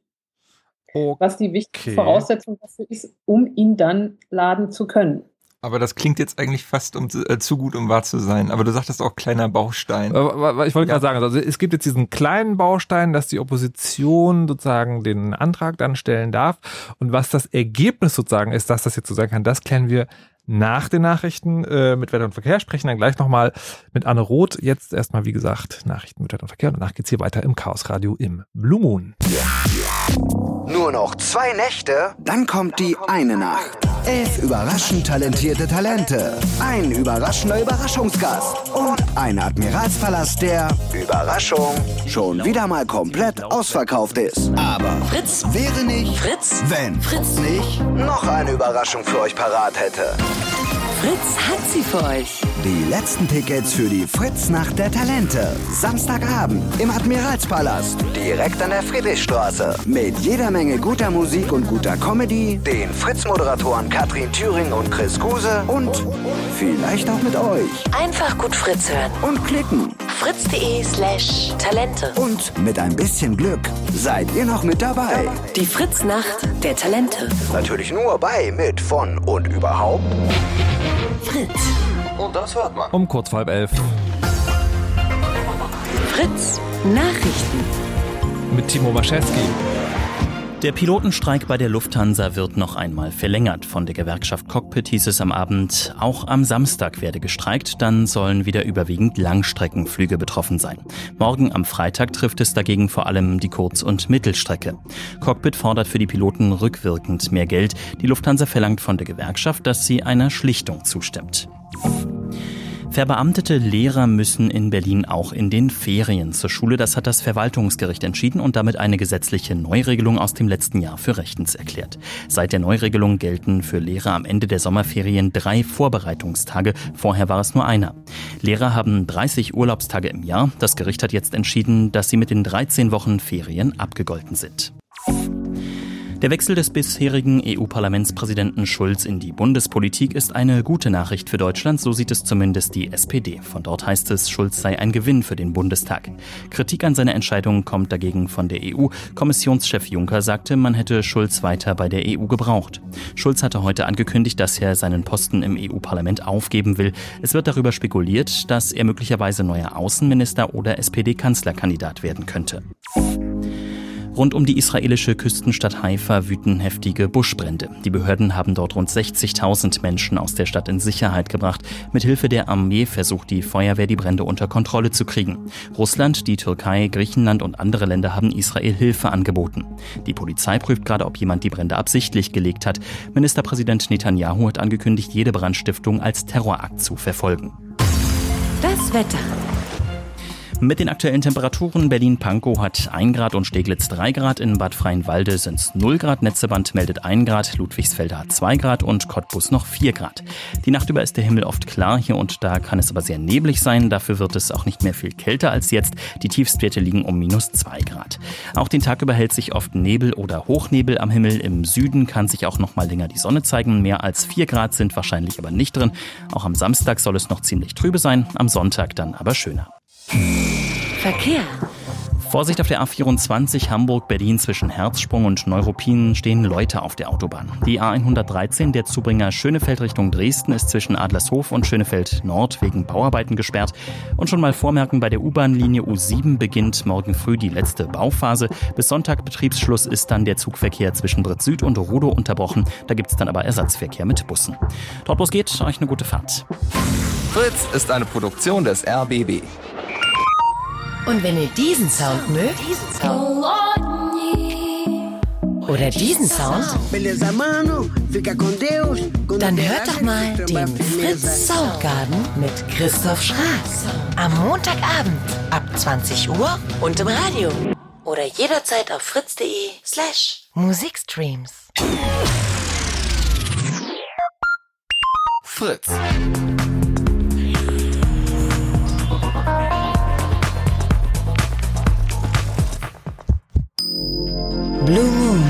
Okay. Was die wichtige Voraussetzung dafür ist, um ihn dann laden zu können. Aber das klingt jetzt eigentlich fast um, äh, zu gut, um wahr zu sein. Aber du sagtest auch kleiner Baustein. Ich wollte gerade sagen, also es gibt jetzt diesen kleinen Baustein, dass die Opposition sozusagen den Antrag dann stellen darf. Und was das Ergebnis sozusagen ist, dass das jetzt so sein kann, das klären wir nach den Nachrichten äh, mit Wetter und Verkehr. Sprechen dann gleich nochmal mit Anne Roth. Jetzt erstmal, wie gesagt, Nachrichten mit Wetter und Verkehr. Und danach geht's hier weiter im Chaos Radio im Blue Moon. Nur noch zwei Nächte, dann kommt die eine Nacht. Elf überraschend talentierte Talente, ein überraschender Überraschungsgast und ein Admiralspalast, der Überraschung schon wieder mal komplett ausverkauft ist. Aber Fritz wäre nicht Fritz, wenn Fritz nicht noch eine Überraschung für euch parat hätte. Fritz hat sie für euch. Die letzten Tickets für die Fritz-Nacht der Talente. Samstagabend im Admiralspalast. Direkt an der Friedrichstraße. Mit jeder Menge guter Musik und guter Comedy. Den Fritz-Moderatoren Katrin Thüring und Chris Guse. Und vielleicht auch mit euch. Einfach gut Fritz hören. Und klicken. fritz.de slash Talente. Und mit ein bisschen Glück seid ihr noch mit dabei. Die Fritz-Nacht der Talente. Natürlich nur bei, mit, von und überhaupt. Fritz. Und das hört man. Um kurz vor halb elf. Fritz Nachrichten. Mit Timo Maschewski. Der Pilotenstreik bei der Lufthansa wird noch einmal verlängert. Von der Gewerkschaft Cockpit hieß es am Abend, auch am Samstag werde gestreikt, dann sollen wieder überwiegend Langstreckenflüge betroffen sein. Morgen am Freitag trifft es dagegen vor allem die Kurz- und Mittelstrecke. Cockpit fordert für die Piloten rückwirkend mehr Geld. Die Lufthansa verlangt von der Gewerkschaft, dass sie einer Schlichtung zustimmt. Verbeamtete Lehrer müssen in Berlin auch in den Ferien zur Schule. Das hat das Verwaltungsgericht entschieden und damit eine gesetzliche Neuregelung aus dem letzten Jahr für rechtens erklärt. Seit der Neuregelung gelten für Lehrer am Ende der Sommerferien drei Vorbereitungstage. Vorher war es nur einer. Lehrer haben 30 Urlaubstage im Jahr. Das Gericht hat jetzt entschieden, dass sie mit den 13 Wochen Ferien abgegolten sind. Der Wechsel des bisherigen EU-Parlamentspräsidenten Schulz in die Bundespolitik ist eine gute Nachricht für Deutschland, so sieht es zumindest die SPD. Von dort heißt es, Schulz sei ein Gewinn für den Bundestag. Kritik an seiner Entscheidung kommt dagegen von der EU. Kommissionschef Juncker sagte, man hätte Schulz weiter bei der EU gebraucht. Schulz hatte heute angekündigt, dass er seinen Posten im EU-Parlament aufgeben will. Es wird darüber spekuliert, dass er möglicherweise neuer Außenminister oder SPD-Kanzlerkandidat werden könnte. Rund um die israelische Küstenstadt Haifa wüten heftige Buschbrände. Die Behörden haben dort rund 60.000 Menschen aus der Stadt in Sicherheit gebracht. Mithilfe der Armee versucht die Feuerwehr, die Brände unter Kontrolle zu kriegen. Russland, die Türkei, Griechenland und andere Länder haben Israel Hilfe angeboten. Die Polizei prüft gerade, ob jemand die Brände absichtlich gelegt hat. Ministerpräsident Netanyahu hat angekündigt, jede Brandstiftung als Terrorakt zu verfolgen. Das Wetter. Mit den aktuellen Temperaturen Berlin-Pankow hat 1 Grad und Steglitz 3 Grad, in Bad Freienwalde sind es 0 Grad, Netzeband meldet 1 Grad, Ludwigsfelder hat 2 Grad und Cottbus noch 4 Grad. Die Nacht über ist der Himmel oft klar, hier und da kann es aber sehr neblig sein, dafür wird es auch nicht mehr viel kälter als jetzt. Die Tiefstwerte liegen um minus 2 Grad. Auch den Tag über hält sich oft Nebel oder Hochnebel am Himmel. Im Süden kann sich auch noch mal länger die Sonne zeigen. Mehr als 4 Grad sind wahrscheinlich aber nicht drin. Auch am Samstag soll es noch ziemlich trübe sein, am Sonntag dann aber schöner. Verkehr. Vorsicht auf der A24 Hamburg-Berlin zwischen Herzsprung und Neuruppin stehen Leute auf der Autobahn. Die A113, der Zubringer Schönefeld Richtung Dresden, ist zwischen Adlershof und Schönefeld Nord wegen Bauarbeiten gesperrt. Und schon mal vormerken, bei der U-Bahn-Linie U7 beginnt morgen früh die letzte Bauphase. Bis Sonntag Betriebsschluss ist dann der Zugverkehr zwischen Britz Süd und Rudow unterbrochen. Da gibt es dann aber Ersatzverkehr mit Bussen. Dort los geht, euch eine gute Fahrt. Fritz ist eine Produktion des RBB. Und wenn ihr diesen Sound mögt, oder diesen Sound, dann hört doch mal den Fritz Soundgarden mit Christoph Schraas. Am Montagabend ab 20 Uhr und im Radio. Oder jederzeit auf fritz.de slash Musikstreams. Fritz. Blue Moon.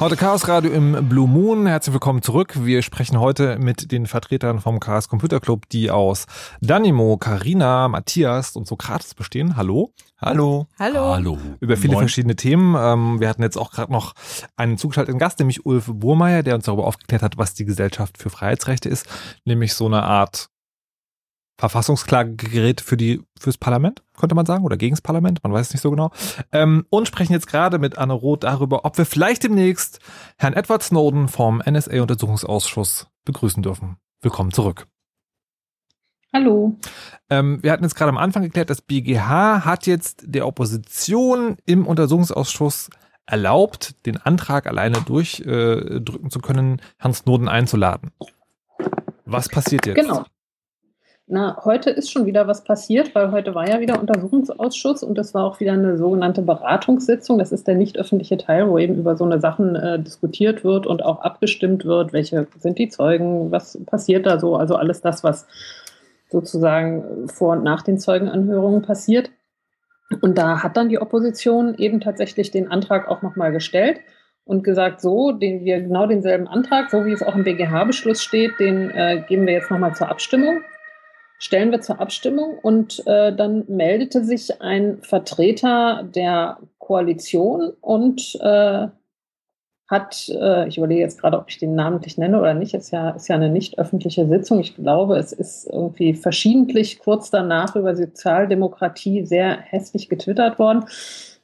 Heute Chaos Radio im Blue Moon. Herzlich willkommen zurück. Wir sprechen heute mit den Vertretern vom Chaos Computer Club, die aus Danimo, Karina, Matthias und Sokrates bestehen. Hallo. Hallo. Hallo. Hallo. Über viele Moin. verschiedene Themen. Ähm, Wir hatten jetzt auch gerade noch einen zugeschalteten Gast, nämlich Ulf Burmeier, der uns darüber aufgeklärt hat, was die Gesellschaft für Freiheitsrechte ist. Nämlich so eine Art Verfassungsklagegerät für die fürs Parlament, könnte man sagen, oder gegens Parlament, man weiß es nicht so genau. Ähm, und sprechen jetzt gerade mit Anne Roth darüber, ob wir vielleicht demnächst Herrn Edward Snowden vom NSA-Untersuchungsausschuss begrüßen dürfen. Willkommen zurück. Hallo. Ähm, wir hatten jetzt gerade am Anfang geklärt, das BGH hat jetzt der Opposition im Untersuchungsausschuss erlaubt, den Antrag alleine durchdrücken äh, zu können, Herrn Snowden einzuladen. Was passiert jetzt? Genau. Na, heute ist schon wieder was passiert, weil heute war ja wieder Untersuchungsausschuss und es war auch wieder eine sogenannte Beratungssitzung. Das ist der nicht öffentliche Teil, wo eben über so eine Sachen äh, diskutiert wird und auch abgestimmt wird, welche sind die Zeugen, was passiert da so, also alles das, was sozusagen vor und nach den Zeugenanhörungen passiert. Und da hat dann die Opposition eben tatsächlich den Antrag auch nochmal gestellt und gesagt, so, den wir genau denselben Antrag, so wie es auch im BGH-Beschluss steht, den äh, geben wir jetzt nochmal zur Abstimmung stellen wir zur Abstimmung und äh, dann meldete sich ein Vertreter der Koalition und äh, hat, äh, ich überlege jetzt gerade, ob ich den namentlich nenne oder nicht, ist ja, ist ja eine nicht öffentliche Sitzung. Ich glaube, es ist irgendwie verschiedentlich kurz danach über Sozialdemokratie sehr hässlich getwittert worden.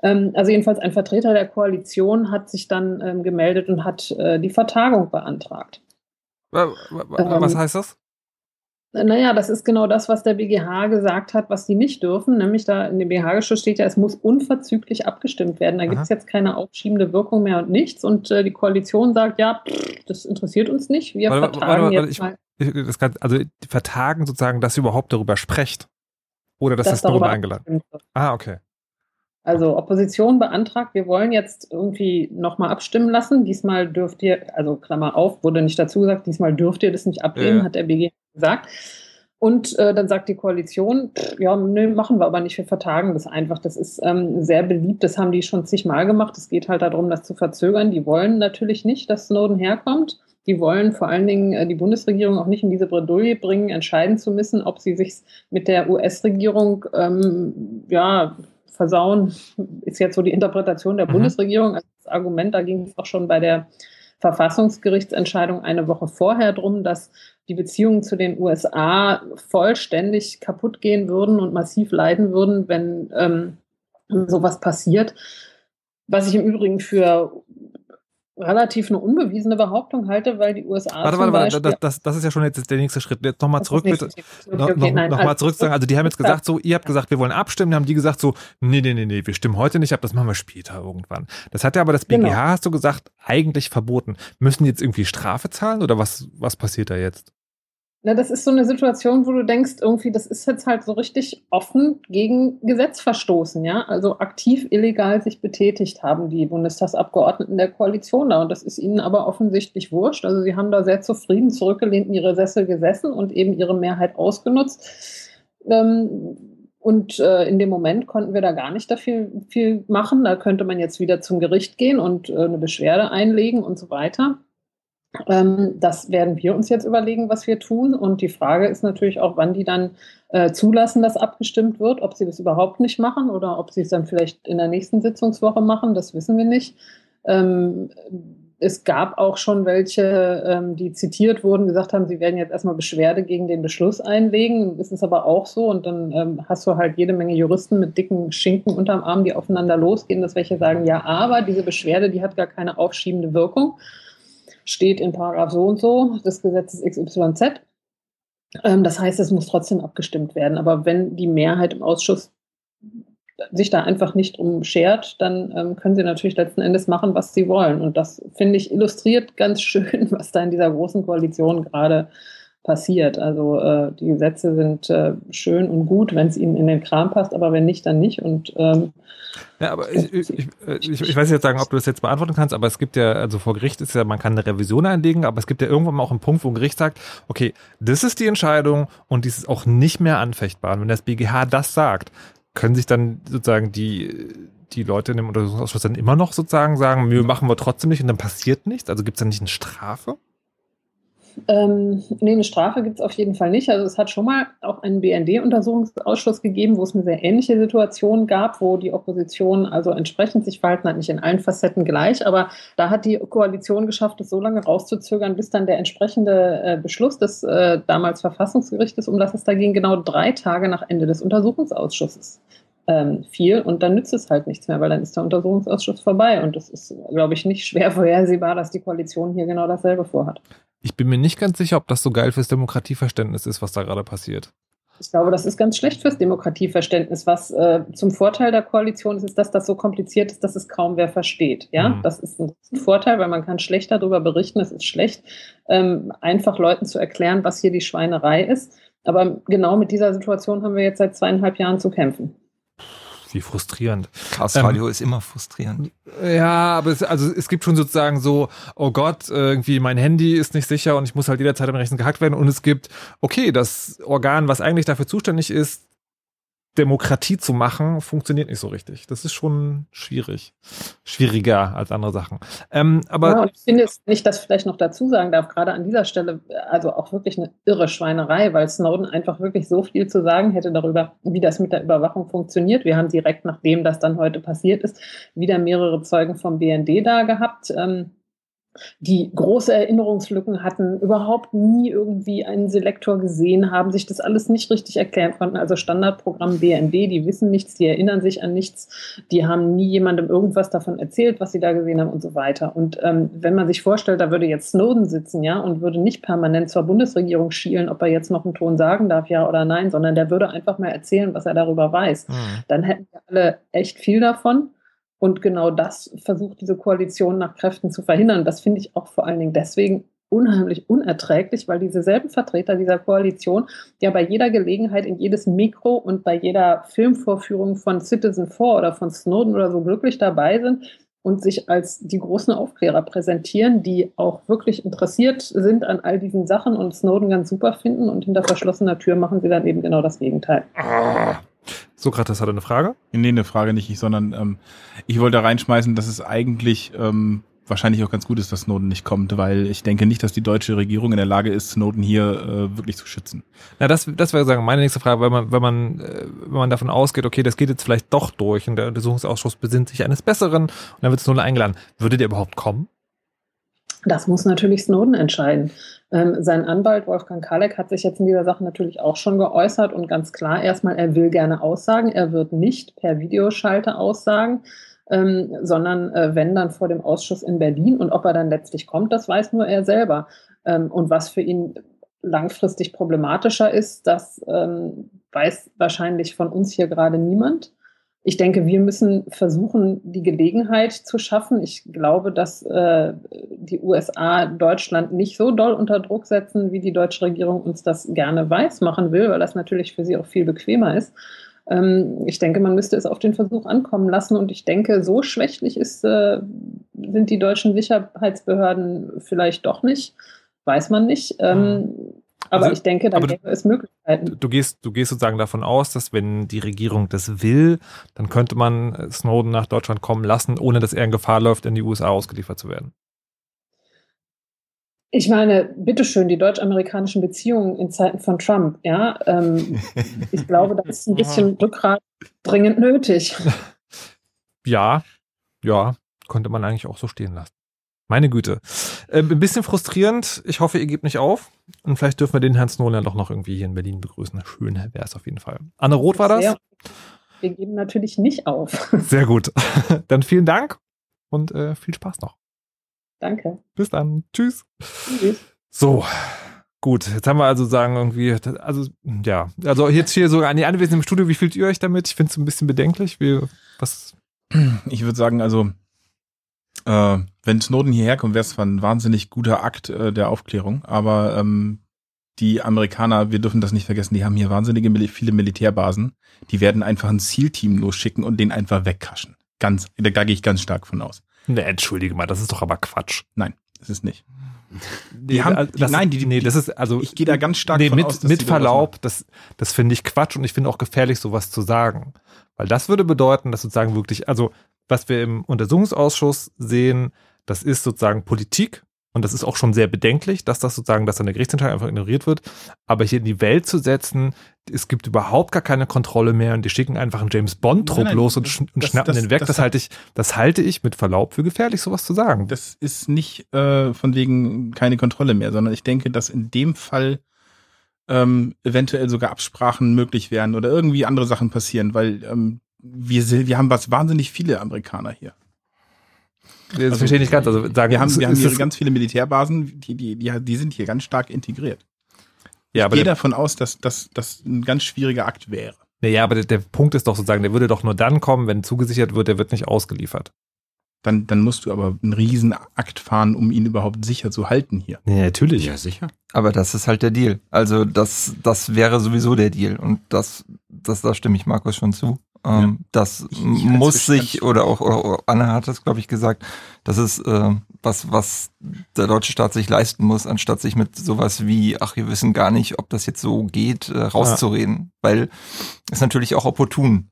Ähm, also jedenfalls ein Vertreter der Koalition hat sich dann ähm, gemeldet und hat äh, die Vertagung beantragt. Was ähm, heißt das? Naja, das ist genau das, was der BGH gesagt hat, was sie nicht dürfen. Nämlich da in dem BGH-Geschiss steht ja, es muss unverzüglich abgestimmt werden. Da gibt es jetzt keine aufschiebende Wirkung mehr und nichts. Und äh, die Koalition sagt, ja, pff, das interessiert uns nicht. Wir warte, vertagen warte, warte, jetzt mal. Ich, kann, also vertagen sozusagen, dass ihr überhaupt darüber sprecht. Oder dass das darüber eingeladen wird. Ah, okay. Also Opposition beantragt, wir wollen jetzt irgendwie nochmal abstimmen lassen. Diesmal dürft ihr, also Klammer auf, wurde nicht dazu gesagt, diesmal dürft ihr das nicht ablehnen, ja. hat der BG gesagt. Und äh, dann sagt die Koalition, ja, nö, machen wir aber nicht, wir vertagen das einfach. Das ist ähm, sehr beliebt, das haben die schon zigmal gemacht. Es geht halt darum, das zu verzögern. Die wollen natürlich nicht, dass Snowden herkommt. Die wollen vor allen Dingen äh, die Bundesregierung auch nicht in diese Bredouille bringen, entscheiden zu müssen, ob sie sich mit der US-Regierung ähm, ja, versauen, ist jetzt so die Interpretation der mhm. Bundesregierung. Also das Argument, da ging es auch schon bei der Verfassungsgerichtsentscheidung eine Woche vorher drum, dass die Beziehungen zu den USA vollständig kaputt gehen würden und massiv leiden würden, wenn ähm, sowas passiert. Was ich im Übrigen für relativ eine unbewiesene Behauptung halte, weil die USA. Warte, warte, warte, das, das, das, ist ja schon jetzt der nächste Schritt. Jetzt nochmal zurück, bitte. Okay, okay, noch, nein, noch mal also, zurück sagen. Also, die haben jetzt gesagt, so, ihr habt gesagt, wir wollen abstimmen, dann haben die gesagt, so, nee, nee, nee, nee, wir stimmen heute nicht ab, das machen wir später irgendwann. Das hat ja aber das BGH, genau. hast du gesagt, eigentlich verboten. Müssen die jetzt irgendwie Strafe zahlen oder was, was passiert da jetzt? Na, das ist so eine Situation, wo du denkst, irgendwie, das ist jetzt halt so richtig offen gegen Gesetz verstoßen, ja. Also aktiv illegal sich betätigt haben die Bundestagsabgeordneten der Koalition da. Und das ist ihnen aber offensichtlich wurscht. Also sie haben da sehr zufrieden zurückgelehnt in ihre Sessel gesessen und eben ihre Mehrheit ausgenutzt. Ähm, und äh, in dem Moment konnten wir da gar nicht dafür viel machen. Da könnte man jetzt wieder zum Gericht gehen und äh, eine Beschwerde einlegen und so weiter. Ähm, das werden wir uns jetzt überlegen, was wir tun. Und die Frage ist natürlich auch, wann die dann äh, zulassen, dass abgestimmt wird, ob sie das überhaupt nicht machen oder ob sie es dann vielleicht in der nächsten Sitzungswoche machen, das wissen wir nicht. Ähm, es gab auch schon welche, ähm, die zitiert wurden, gesagt haben, sie werden jetzt erstmal Beschwerde gegen den Beschluss einlegen. Ist aber auch so. Und dann ähm, hast du halt jede Menge Juristen mit dicken Schinken unterm Arm, die aufeinander losgehen, dass welche sagen, ja, aber diese Beschwerde, die hat gar keine aufschiebende Wirkung steht in Paragraph so und so des Gesetzes XYZ. Ähm, das heißt, es muss trotzdem abgestimmt werden. Aber wenn die Mehrheit im Ausschuss sich da einfach nicht umschert, dann ähm, können sie natürlich letzten Endes machen, was sie wollen. Und das, finde ich, illustriert ganz *laughs* schön, was da in dieser großen Koalition gerade passiert. Also äh, die Gesetze sind äh, schön und gut, wenn es ihnen in den Kram passt, aber wenn nicht, dann nicht. Und ähm, ja, aber ich, ich, ich, ich weiß jetzt sagen, ob du das jetzt beantworten kannst, aber es gibt ja, also vor Gericht ist ja, man kann eine Revision einlegen, aber es gibt ja irgendwann mal auch einen Punkt, wo ein Gericht sagt, okay, das ist die Entscheidung und dies ist auch nicht mehr anfechtbar. Und wenn das BGH das sagt, können sich dann sozusagen die, die Leute in dem Untersuchungsausschuss dann immer noch sozusagen sagen, wir machen wir trotzdem nicht und dann passiert nichts? Also gibt es dann nicht eine Strafe? Ähm, nee, eine Strafe gibt es auf jeden Fall nicht. Also es hat schon mal auch einen BND-Untersuchungsausschuss gegeben, wo es eine sehr ähnliche Situation gab, wo die Opposition also entsprechend sich verhalten hat, nicht in allen Facetten gleich, aber da hat die Koalition geschafft, es so lange rauszuzögern, bis dann der entsprechende äh, Beschluss des äh, damals Verfassungsgerichtes, um das es da ging, genau drei Tage nach Ende des Untersuchungsausschusses ähm, fiel und dann nützt es halt nichts mehr, weil dann ist der Untersuchungsausschuss vorbei und es ist, glaube ich, nicht schwer vorhersehbar, dass die Koalition hier genau dasselbe vorhat. Ich bin mir nicht ganz sicher, ob das so geil fürs Demokratieverständnis ist, was da gerade passiert. Ich glaube, das ist ganz schlecht fürs Demokratieverständnis. Was äh, zum Vorteil der Koalition ist, ist, dass das so kompliziert ist, dass es kaum wer versteht. Ja, mhm. das ist ein Vorteil, weil man kann schlecht darüber berichten. Es ist schlecht, ähm, einfach Leuten zu erklären, was hier die Schweinerei ist. Aber genau mit dieser Situation haben wir jetzt seit zweieinhalb Jahren zu kämpfen wie frustrierend. Chaos Radio ähm, ist immer frustrierend. Ja, aber es, also es gibt schon sozusagen so, oh Gott, irgendwie mein Handy ist nicht sicher und ich muss halt jederzeit am Rechten gehackt werden. Und es gibt, okay, das Organ, was eigentlich dafür zuständig ist, Demokratie zu machen, funktioniert nicht so richtig. Das ist schon schwierig. Schwieriger als andere Sachen. Ähm, aber ja, ich finde jetzt nicht, dass ich vielleicht noch dazu sagen darf, gerade an dieser Stelle, also auch wirklich eine irre Schweinerei, weil Snowden einfach wirklich so viel zu sagen hätte darüber, wie das mit der Überwachung funktioniert. Wir haben direkt nachdem das dann heute passiert ist, wieder mehrere Zeugen vom BND da gehabt. Ähm, die große Erinnerungslücken hatten, überhaupt nie irgendwie einen Selektor gesehen haben, sich das alles nicht richtig erklären konnten. Also Standardprogramm BND, die wissen nichts, die erinnern sich an nichts, die haben nie jemandem irgendwas davon erzählt, was sie da gesehen haben und so weiter. Und ähm, wenn man sich vorstellt, da würde jetzt Snowden sitzen, ja, und würde nicht permanent zur Bundesregierung schielen, ob er jetzt noch einen Ton sagen darf, ja oder nein, sondern der würde einfach mal erzählen, was er darüber weiß, mhm. dann hätten wir alle echt viel davon. Und genau das versucht diese Koalition nach Kräften zu verhindern. Das finde ich auch vor allen Dingen deswegen unheimlich unerträglich, weil diese selben Vertreter dieser Koalition ja bei jeder Gelegenheit in jedes Mikro und bei jeder Filmvorführung von Citizen 4 oder von Snowden oder so glücklich dabei sind und sich als die großen Aufklärer präsentieren, die auch wirklich interessiert sind an all diesen Sachen und Snowden ganz super finden und hinter verschlossener Tür machen sie dann eben genau das Gegenteil. Ah. Sokrates hatte eine Frage? Nee, eine Frage nicht, sondern ähm, ich wollte reinschmeißen, dass es eigentlich ähm, wahrscheinlich auch ganz gut ist, dass Snowden nicht kommt, weil ich denke nicht, dass die deutsche Regierung in der Lage ist, Snowden hier äh, wirklich zu schützen. Na, das, das wäre sagen meine nächste Frage, wenn man, wenn man, äh, wenn man davon ausgeht, okay, das geht jetzt vielleicht doch durch und der Untersuchungsausschuss besinnt sich eines Besseren und dann wird Snowden eingeladen. Würde der überhaupt kommen? Das muss natürlich Snowden entscheiden. Ähm, sein Anwalt Wolfgang Kalek hat sich jetzt in dieser Sache natürlich auch schon geäußert und ganz klar erstmal, er will gerne aussagen. Er wird nicht per Videoschalte aussagen, ähm, sondern äh, wenn dann vor dem Ausschuss in Berlin. Und ob er dann letztlich kommt, das weiß nur er selber. Ähm, und was für ihn langfristig problematischer ist, das ähm, weiß wahrscheinlich von uns hier gerade niemand ich denke, wir müssen versuchen, die Gelegenheit zu schaffen. Ich glaube, dass äh, die USA Deutschland nicht so doll unter Druck setzen, wie die deutsche Regierung uns das gerne weiß machen will, weil das natürlich für sie auch viel bequemer ist. Ähm, ich denke, man müsste es auf den Versuch ankommen lassen. Und ich denke, so schwächlich ist, äh, sind die deutschen Sicherheitsbehörden vielleicht doch nicht. Weiß man nicht. Ähm, mhm. Aber also, ich denke, da gäbe es Möglichkeiten. Du gehst, du gehst sozusagen davon aus, dass wenn die Regierung das will, dann könnte man Snowden nach Deutschland kommen lassen, ohne dass er in Gefahr läuft, in die USA ausgeliefert zu werden. Ich meine, bitteschön, die deutsch-amerikanischen Beziehungen in Zeiten von Trump, ja. Ähm, *laughs* ich glaube, da ist ein bisschen Rückgrat dringend nötig. *laughs* Ja, ja, könnte man eigentlich auch so stehen lassen. Meine Güte. Äh, ein bisschen frustrierend. Ich hoffe, ihr gebt nicht auf. Und vielleicht dürfen wir den Herrn Snowden doch noch irgendwie hier in Berlin begrüßen. Schön wäre es auf jeden Fall. Anne Roth war das? Ja, wir geben natürlich nicht auf. *laughs* Sehr gut. *laughs* Dann vielen Dank und äh, viel Spaß noch. Danke. Bis dann. Tschüss. Tschüss. So. Gut, jetzt haben wir also sagen irgendwie, also ja, also jetzt hier so an die Anwesenden im Studio, wie fühlt ihr euch damit? Ich finde es ein bisschen bedenklich. Wie, was? Ich würde sagen, also äh, wenn Snowden hierher kommt, wäre es ein wahnsinnig guter Akt äh, der Aufklärung. Aber ähm, die Amerikaner, wir dürfen das nicht vergessen, die haben hier wahnsinnige viele Militärbasen. Die werden einfach ein Zielteam losschicken und den einfach wegkaschen. Ganz, da, da gehe ich ganz stark von aus. Ne, entschuldige mal, das ist doch aber Quatsch. Nein, das ist nicht. Die haben, also das, nein, die, nee, das ist also. Ich gehe da ganz stark nee, von mit, aus. Mit Verlaub, das, das finde ich Quatsch und ich finde auch gefährlich, sowas zu sagen, weil das würde bedeuten, dass sozusagen wirklich, also was wir im Untersuchungsausschuss sehen, das ist sozusagen Politik und das ist auch schon sehr bedenklich, dass das sozusagen, dass dann der Gerichtsentscheid einfach ignoriert wird. Aber hier in die Welt zu setzen, es gibt überhaupt gar keine Kontrolle mehr und die schicken einfach einen James Bond-Trupp los und, sch und das, schnappen das, den weg. Das, das, halte ich, das halte ich mit Verlaub für gefährlich, sowas zu sagen. Das ist nicht äh, von wegen keine Kontrolle mehr, sondern ich denke, dass in dem Fall ähm, eventuell sogar Absprachen möglich wären oder irgendwie andere Sachen passieren, weil ähm, wir, wir haben was wahnsinnig viele Amerikaner hier. Das also, verstehe ich nicht ganz. Also sagen, wir haben, wir haben hier ganz viele Militärbasen, die, die, die, die sind hier ganz stark integriert. Ja, ich aber gehe davon aus, dass das ein ganz schwieriger Akt wäre. Naja, aber der, der Punkt ist doch sozusagen, der würde doch nur dann kommen, wenn zugesichert wird, der wird nicht ausgeliefert. Dann, dann musst du aber einen riesen Akt fahren, um ihn überhaupt sicher zu halten hier. Ja, natürlich. Ja, sicher. Aber das ist halt der Deal. Also das, das wäre sowieso der Deal. Und das, das, da stimme ich Markus schon zu. Ähm, ja. Das ich, ich muss sich, oder auch, oder Anna hat es, glaube ich, gesagt, das ist äh, was, was der deutsche Staat sich leisten muss, anstatt sich mit sowas wie, ach, wir wissen gar nicht, ob das jetzt so geht, äh, rauszureden. Ja. Weil es natürlich auch opportun,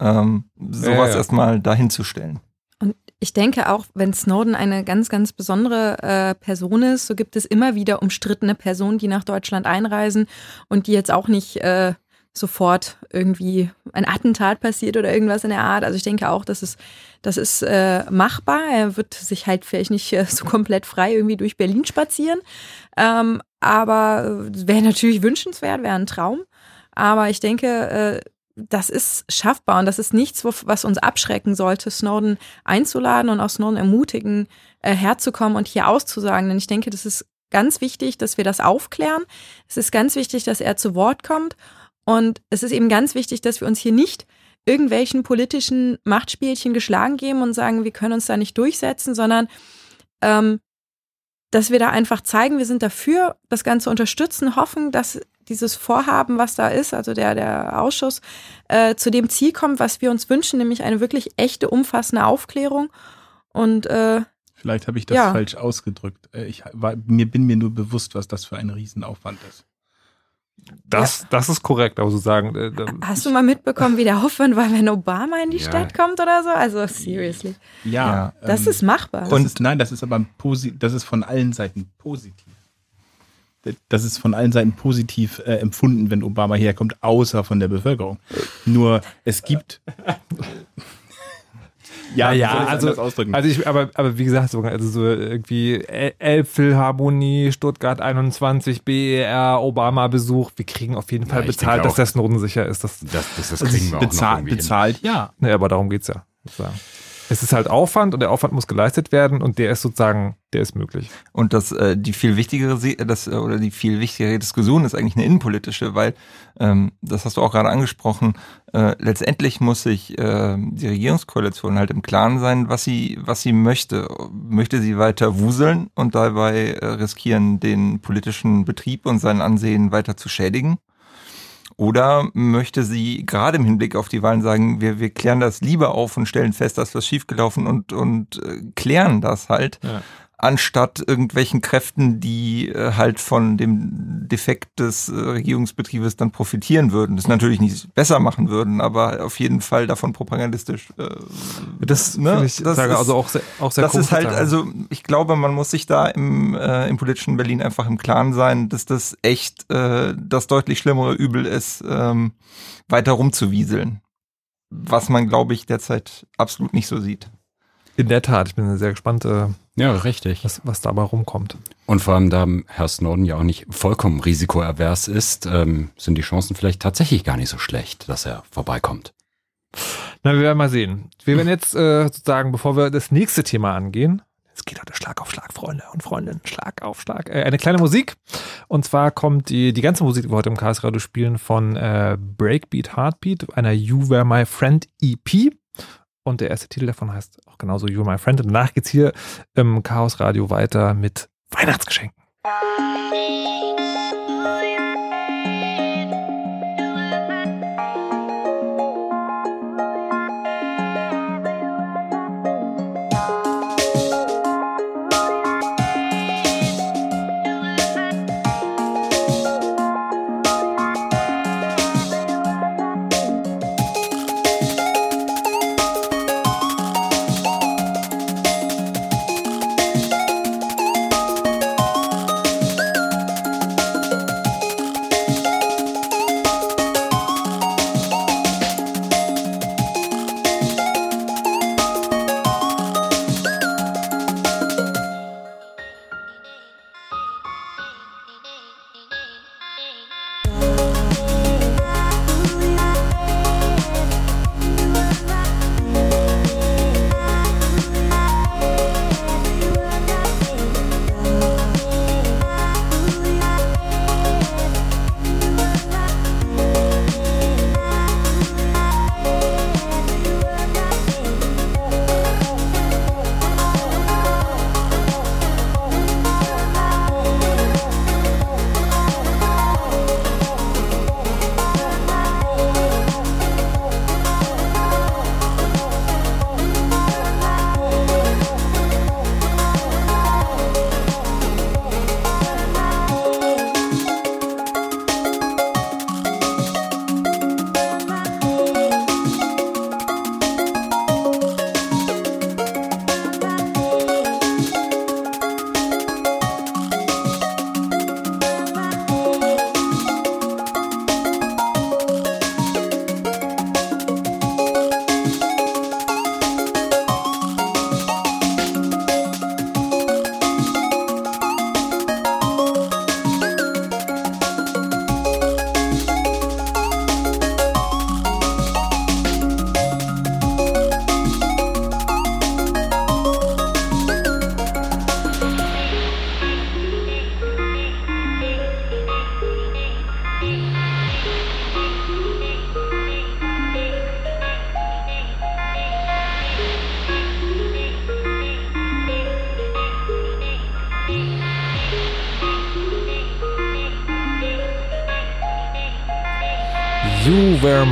ähm, sowas ja, erstmal dahin zu stellen. Und ich denke auch, wenn Snowden eine ganz, ganz besondere äh, Person ist, so gibt es immer wieder umstrittene Personen, die nach Deutschland einreisen und die jetzt auch nicht äh, sofort irgendwie ein Attentat passiert oder irgendwas in der Art. Also ich denke auch, dass es, das ist äh, machbar. Er wird sich halt vielleicht nicht äh, so komplett frei irgendwie durch Berlin spazieren. Ähm, aber wäre natürlich wünschenswert, wäre ein Traum. Aber ich denke, äh, das ist schaffbar und das ist nichts, was uns abschrecken sollte, Snowden einzuladen und auch Snowden ermutigen, äh, herzukommen und hier auszusagen. Denn ich denke, das ist ganz wichtig, dass wir das aufklären. Es ist ganz wichtig, dass er zu Wort kommt. Und es ist eben ganz wichtig, dass wir uns hier nicht irgendwelchen politischen Machtspielchen geschlagen geben und sagen, wir können uns da nicht durchsetzen, sondern ähm, dass wir da einfach zeigen, wir sind dafür, das Ganze unterstützen, hoffen, dass dieses Vorhaben, was da ist, also der, der Ausschuss, äh, zu dem Ziel kommt, was wir uns wünschen, nämlich eine wirklich echte, umfassende Aufklärung. Und äh, Vielleicht habe ich das ja. falsch ausgedrückt. Äh, ich war, mir bin mir nur bewusst, was das für ein Riesenaufwand ist. Das, ja. das ist korrekt, aber so sagen. Äh, Hast du mal mitbekommen, wie der Aufwand war, wenn Obama in die ja. Stadt kommt oder so? Also seriously. Ja. Das ähm, ist machbar. Das und ist, nein, das ist aber das ist von allen Seiten positiv. Das ist von allen Seiten positiv äh, empfunden, wenn Obama herkommt, außer von der Bevölkerung. Nur es gibt *laughs* ja, ja, also, also ich, aber, aber wie gesagt, so, also so irgendwie Elbphilharmonie, Stuttgart 21, BER, Obama-Besuch, wir kriegen auf jeden Fall ja, bezahlt, dass der Snowden sicher ist. Das, das, das, das kriegen wir bezahlt, bezahlt, ja. Naja, aber darum geht's ja. Es ist halt Aufwand und der Aufwand muss geleistet werden und der ist sozusagen, der ist möglich. Und das, äh, die viel wichtigere, das, äh, oder die viel wichtigere Diskussion ist eigentlich eine innenpolitische, weil, ähm, das hast du auch gerade angesprochen, äh, letztendlich muss sich äh, die Regierungskoalition halt im Klaren sein, was sie, was sie möchte. Möchte sie weiter wuseln und dabei äh, riskieren, den politischen Betrieb und sein Ansehen weiter zu schädigen? Oder möchte sie gerade im Hinblick auf die Wahlen sagen, wir, wir klären das lieber auf und stellen fest, dass was schiefgelaufen und, und äh, klären das halt, ja anstatt irgendwelchen Kräften, die äh, halt von dem Defekt des äh, Regierungsbetriebes dann profitieren würden. Das natürlich nicht besser machen würden, aber auf jeden Fall davon propagandistisch. Äh, das ne? ich das sage ist, also auch sehr, auch sehr Das ist halt, also ich glaube, man muss sich da im, äh, im politischen Berlin einfach im Klaren sein, dass das echt äh, das deutlich schlimmere Übel ist, ähm, weiter rumzuwieseln. Was man, glaube ich, derzeit absolut nicht so sieht. In der Tat, ich bin sehr gespannt, äh, ja, richtig. Was, was dabei rumkommt. Und vor allem, da Herr Snowden ja auch nicht vollkommen risikoavers ist, ähm, sind die Chancen vielleicht tatsächlich gar nicht so schlecht, dass er vorbeikommt. Na, wir werden mal sehen. Wir werden jetzt äh, sozusagen, bevor wir das nächste Thema angehen, es geht heute Schlag auf Schlag, Freunde und Freundinnen, Schlag auf Schlag. Äh, eine kleine Musik. Und zwar kommt die, die ganze Musik, die wir heute im Chaos Radio spielen, von äh, Breakbeat Heartbeat, einer You Were My Friend EP. Und der erste Titel davon heißt auch genauso You're My Friend. Und danach geht's hier im Chaos Radio weiter mit Weihnachtsgeschenken.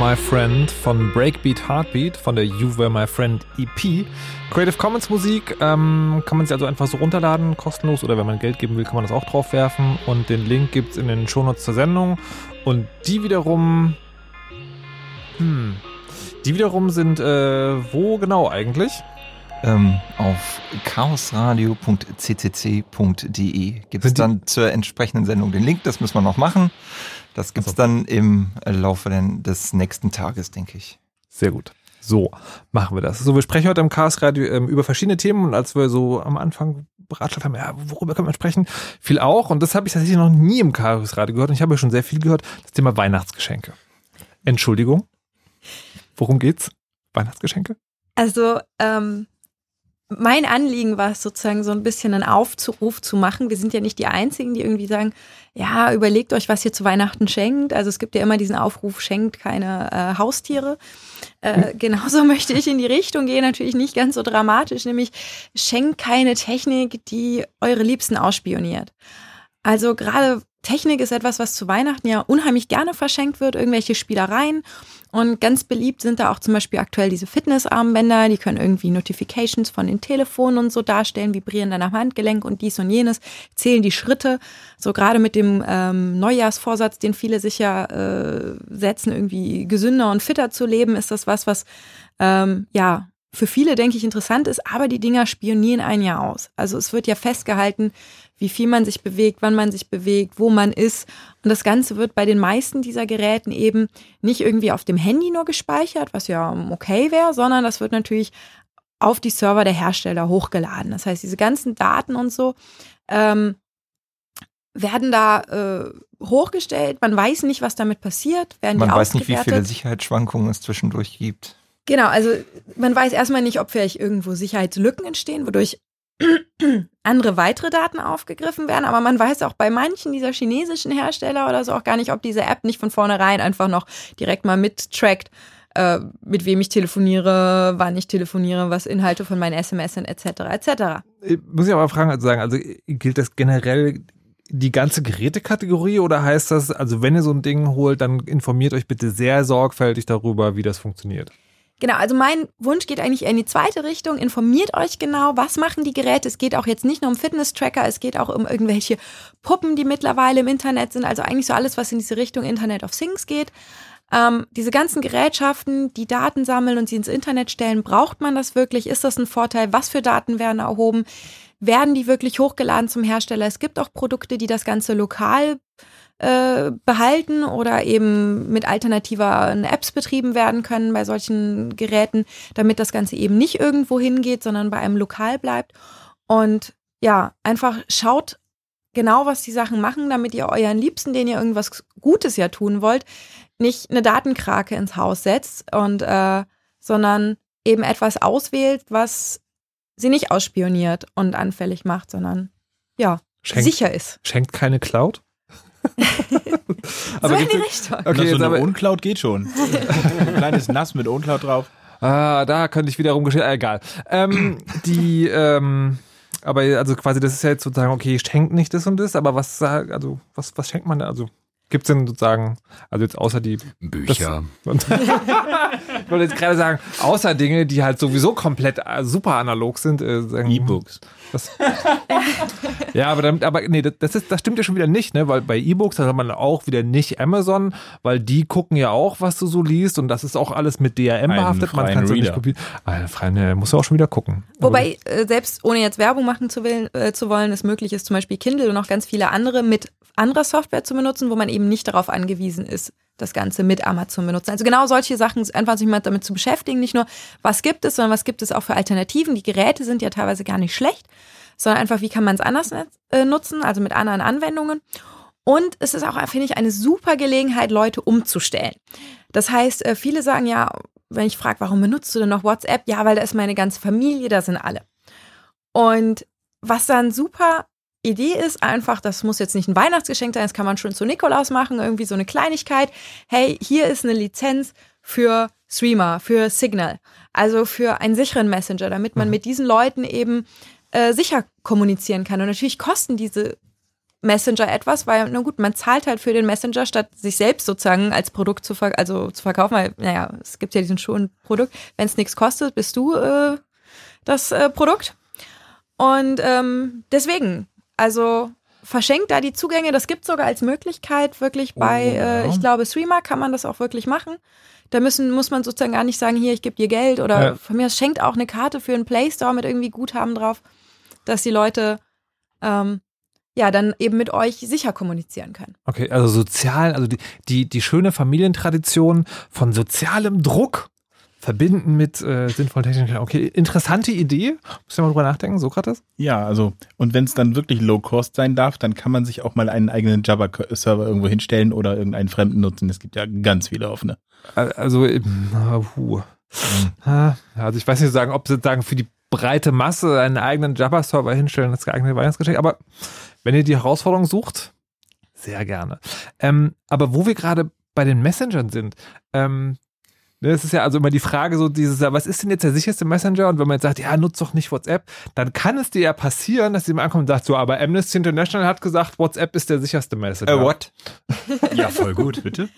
My Friend von Breakbeat Heartbeat von der You Were My Friend EP. Creative Commons Musik ähm, kann man sich also einfach so runterladen, kostenlos, oder wenn man Geld geben will, kann man das auch drauf werfen. Und den Link gibt es in den Shownotes zur Sendung. Und die wiederum. Hm. Die wiederum sind äh, wo genau eigentlich? Ähm, auf chaosradio.ccc.de gibt es dann zur entsprechenden Sendung den Link. Das müssen wir noch machen. Das gibt es also. dann im Laufe des nächsten Tages, denke ich. Sehr gut. So, machen wir das. So, wir sprechen heute im Chaos Radio ähm, über verschiedene Themen und als wir so am Anfang beratschlagt haben, ja, worüber können wir sprechen? Viel auch und das habe ich tatsächlich noch nie im Chaos Radio gehört und ich habe schon sehr viel gehört, das Thema Weihnachtsgeschenke. Entschuldigung, worum geht's? Weihnachtsgeschenke? Also, ähm, mein Anliegen war es sozusagen so ein bisschen einen Aufruf zu machen. Wir sind ja nicht die Einzigen, die irgendwie sagen, ja, überlegt euch, was ihr zu Weihnachten schenkt. Also es gibt ja immer diesen Aufruf, schenkt keine äh, Haustiere. Äh, genauso *laughs* möchte ich in die Richtung gehen, natürlich nicht ganz so dramatisch, nämlich schenkt keine Technik, die eure Liebsten ausspioniert. Also gerade Technik ist etwas, was zu Weihnachten ja unheimlich gerne verschenkt wird, irgendwelche Spielereien. Und ganz beliebt sind da auch zum Beispiel aktuell diese Fitnessarmbänder, die können irgendwie Notifications von den Telefonen und so darstellen, vibrieren dann am Handgelenk und dies und jenes, zählen die Schritte. So gerade mit dem ähm, Neujahrsvorsatz, den viele sich ja äh, setzen, irgendwie gesünder und fitter zu leben, ist das was, was ähm, ja für viele, denke ich, interessant ist, aber die Dinger spionieren ein Jahr aus. Also es wird ja festgehalten, wie viel man sich bewegt, wann man sich bewegt, wo man ist. Und das Ganze wird bei den meisten dieser Geräten eben nicht irgendwie auf dem Handy nur gespeichert, was ja okay wäre, sondern das wird natürlich auf die Server der Hersteller hochgeladen. Das heißt, diese ganzen Daten und so ähm, werden da äh, hochgestellt. Man weiß nicht, was damit passiert. Werden man weiß nicht, wie viele Sicherheitsschwankungen es zwischendurch gibt. Genau, also man weiß erstmal nicht, ob vielleicht irgendwo Sicherheitslücken entstehen, wodurch andere weitere Daten aufgegriffen werden, aber man weiß auch bei manchen dieser chinesischen Hersteller oder so auch gar nicht, ob diese App nicht von vornherein einfach noch direkt mal mittrackt, äh, mit wem ich telefoniere, wann ich telefoniere, was Inhalte von meinen SMS sind, etc. etc. Ich muss ich aber fragen, also sagen, also gilt das generell die ganze Gerätekategorie oder heißt das, also wenn ihr so ein Ding holt, dann informiert euch bitte sehr sorgfältig darüber, wie das funktioniert? Genau, also mein Wunsch geht eigentlich in die zweite Richtung. Informiert euch genau, was machen die Geräte. Es geht auch jetzt nicht nur um Fitness-Tracker, es geht auch um irgendwelche Puppen, die mittlerweile im Internet sind. Also eigentlich so alles, was in diese Richtung Internet of Things geht. Ähm, diese ganzen Gerätschaften, die Daten sammeln und sie ins Internet stellen, braucht man das wirklich? Ist das ein Vorteil? Was für Daten werden erhoben? Werden die wirklich hochgeladen zum Hersteller? Es gibt auch Produkte, die das Ganze lokal äh, behalten oder eben mit alternativer Apps betrieben werden können bei solchen Geräten, damit das Ganze eben nicht irgendwo hingeht, sondern bei einem Lokal bleibt. Und ja, einfach schaut genau, was die Sachen machen, damit ihr euren Liebsten, denen ihr irgendwas Gutes ja tun wollt, nicht eine Datenkrake ins Haus setzt und äh, sondern eben etwas auswählt, was sie nicht ausspioniert und anfällig macht, sondern ja, schenkt, sicher ist. Schenkt keine Cloud? *laughs* aber so in die Richtung. Okay, so eine Uncloud geht schon. Ein kleines Nass mit Uncloud drauf. Ah, da könnte ich wiederum geschehen. Ah, egal. Ähm, die, ähm, aber also quasi, das ist ja jetzt sozusagen, okay, schenkt nicht das und das, aber was, also, was, was schenkt man da? Also, Gibt es denn sozusagen, also jetzt außer die Bücher. Das, *laughs* ich wollte jetzt gerade sagen, außer Dinge, die halt sowieso komplett äh, super analog sind. Äh, E-Books. Das, ja, aber, dann, aber nee, das, ist, das stimmt ja schon wieder nicht, ne? Weil bei E-Books hat man auch wieder nicht Amazon, weil die gucken ja auch, was du so liest und das ist auch alles mit DRM behaftet. Man kann es nicht kopieren. Ah, freien, muss ja auch schon wieder gucken. Wobei, äh, selbst ohne jetzt Werbung machen zu, will, äh, zu wollen, es möglich ist, zum Beispiel Kindle und auch ganz viele andere mit anderer Software zu benutzen, wo man eben nicht darauf angewiesen ist, das Ganze mit Amazon benutzen. Also genau solche Sachen, einfach sich mal damit zu beschäftigen, nicht nur, was gibt es, sondern was gibt es auch für Alternativen. Die Geräte sind ja teilweise gar nicht schlecht, sondern einfach, wie kann man es anders äh, nutzen, also mit anderen Anwendungen. Und es ist auch, finde ich, eine super Gelegenheit, Leute umzustellen. Das heißt, äh, viele sagen ja, wenn ich frage, warum benutzt du denn noch WhatsApp? Ja, weil da ist meine ganze Familie, da sind alle. Und was dann super Idee ist einfach, das muss jetzt nicht ein Weihnachtsgeschenk sein, das kann man schon zu Nikolaus machen, irgendwie so eine Kleinigkeit. Hey, hier ist eine Lizenz für Streamer, für Signal, also für einen sicheren Messenger, damit man mhm. mit diesen Leuten eben äh, sicher kommunizieren kann. Und natürlich kosten diese Messenger etwas, weil, na gut, man zahlt halt für den Messenger, statt sich selbst sozusagen als Produkt zu, ver also zu verkaufen, weil, naja, es gibt ja diesen Schuh-Produkt. Wenn es nichts kostet, bist du äh, das äh, Produkt. Und ähm, deswegen, also verschenkt da die Zugänge. Das gibt sogar als Möglichkeit wirklich bei, oh, ja. äh, ich glaube, Streamer kann man das auch wirklich machen. Da müssen, muss man sozusagen gar nicht sagen, hier, ich gebe dir Geld oder ja. von mir aus schenkt auch eine Karte für einen Play Store mit irgendwie Guthaben drauf, dass die Leute ähm, ja dann eben mit euch sicher kommunizieren können. Okay, also sozial, also die, die, die schöne Familientradition von sozialem Druck verbinden mit äh, sinnvollen Techniken. Okay, interessante Idee. Muss ja mal drüber nachdenken, Sokrates? Ja, also, und wenn es dann wirklich Low-Cost sein darf, dann kann man sich auch mal einen eigenen Java-Server irgendwo hinstellen oder irgendeinen Fremden nutzen. Es gibt ja ganz viele offene. Also, uh, uh. also ich weiß nicht sagen, ob sozusagen für die breite Masse einen eigenen Java-Server hinstellen, das geeignete Weihnachtsgeschenk, aber wenn ihr die Herausforderung sucht, sehr gerne. Ähm, aber wo wir gerade bei den Messengern sind, ähm, Ne, es ist ja also immer die Frage so dieses, was ist denn jetzt der sicherste Messenger? Und wenn man jetzt sagt, ja, nutzt doch nicht WhatsApp, dann kann es dir ja passieren, dass jemand ankommt und sagt, so, aber Amnesty International hat gesagt, WhatsApp ist der sicherste Messenger. Äh, what? ja, voll gut, bitte.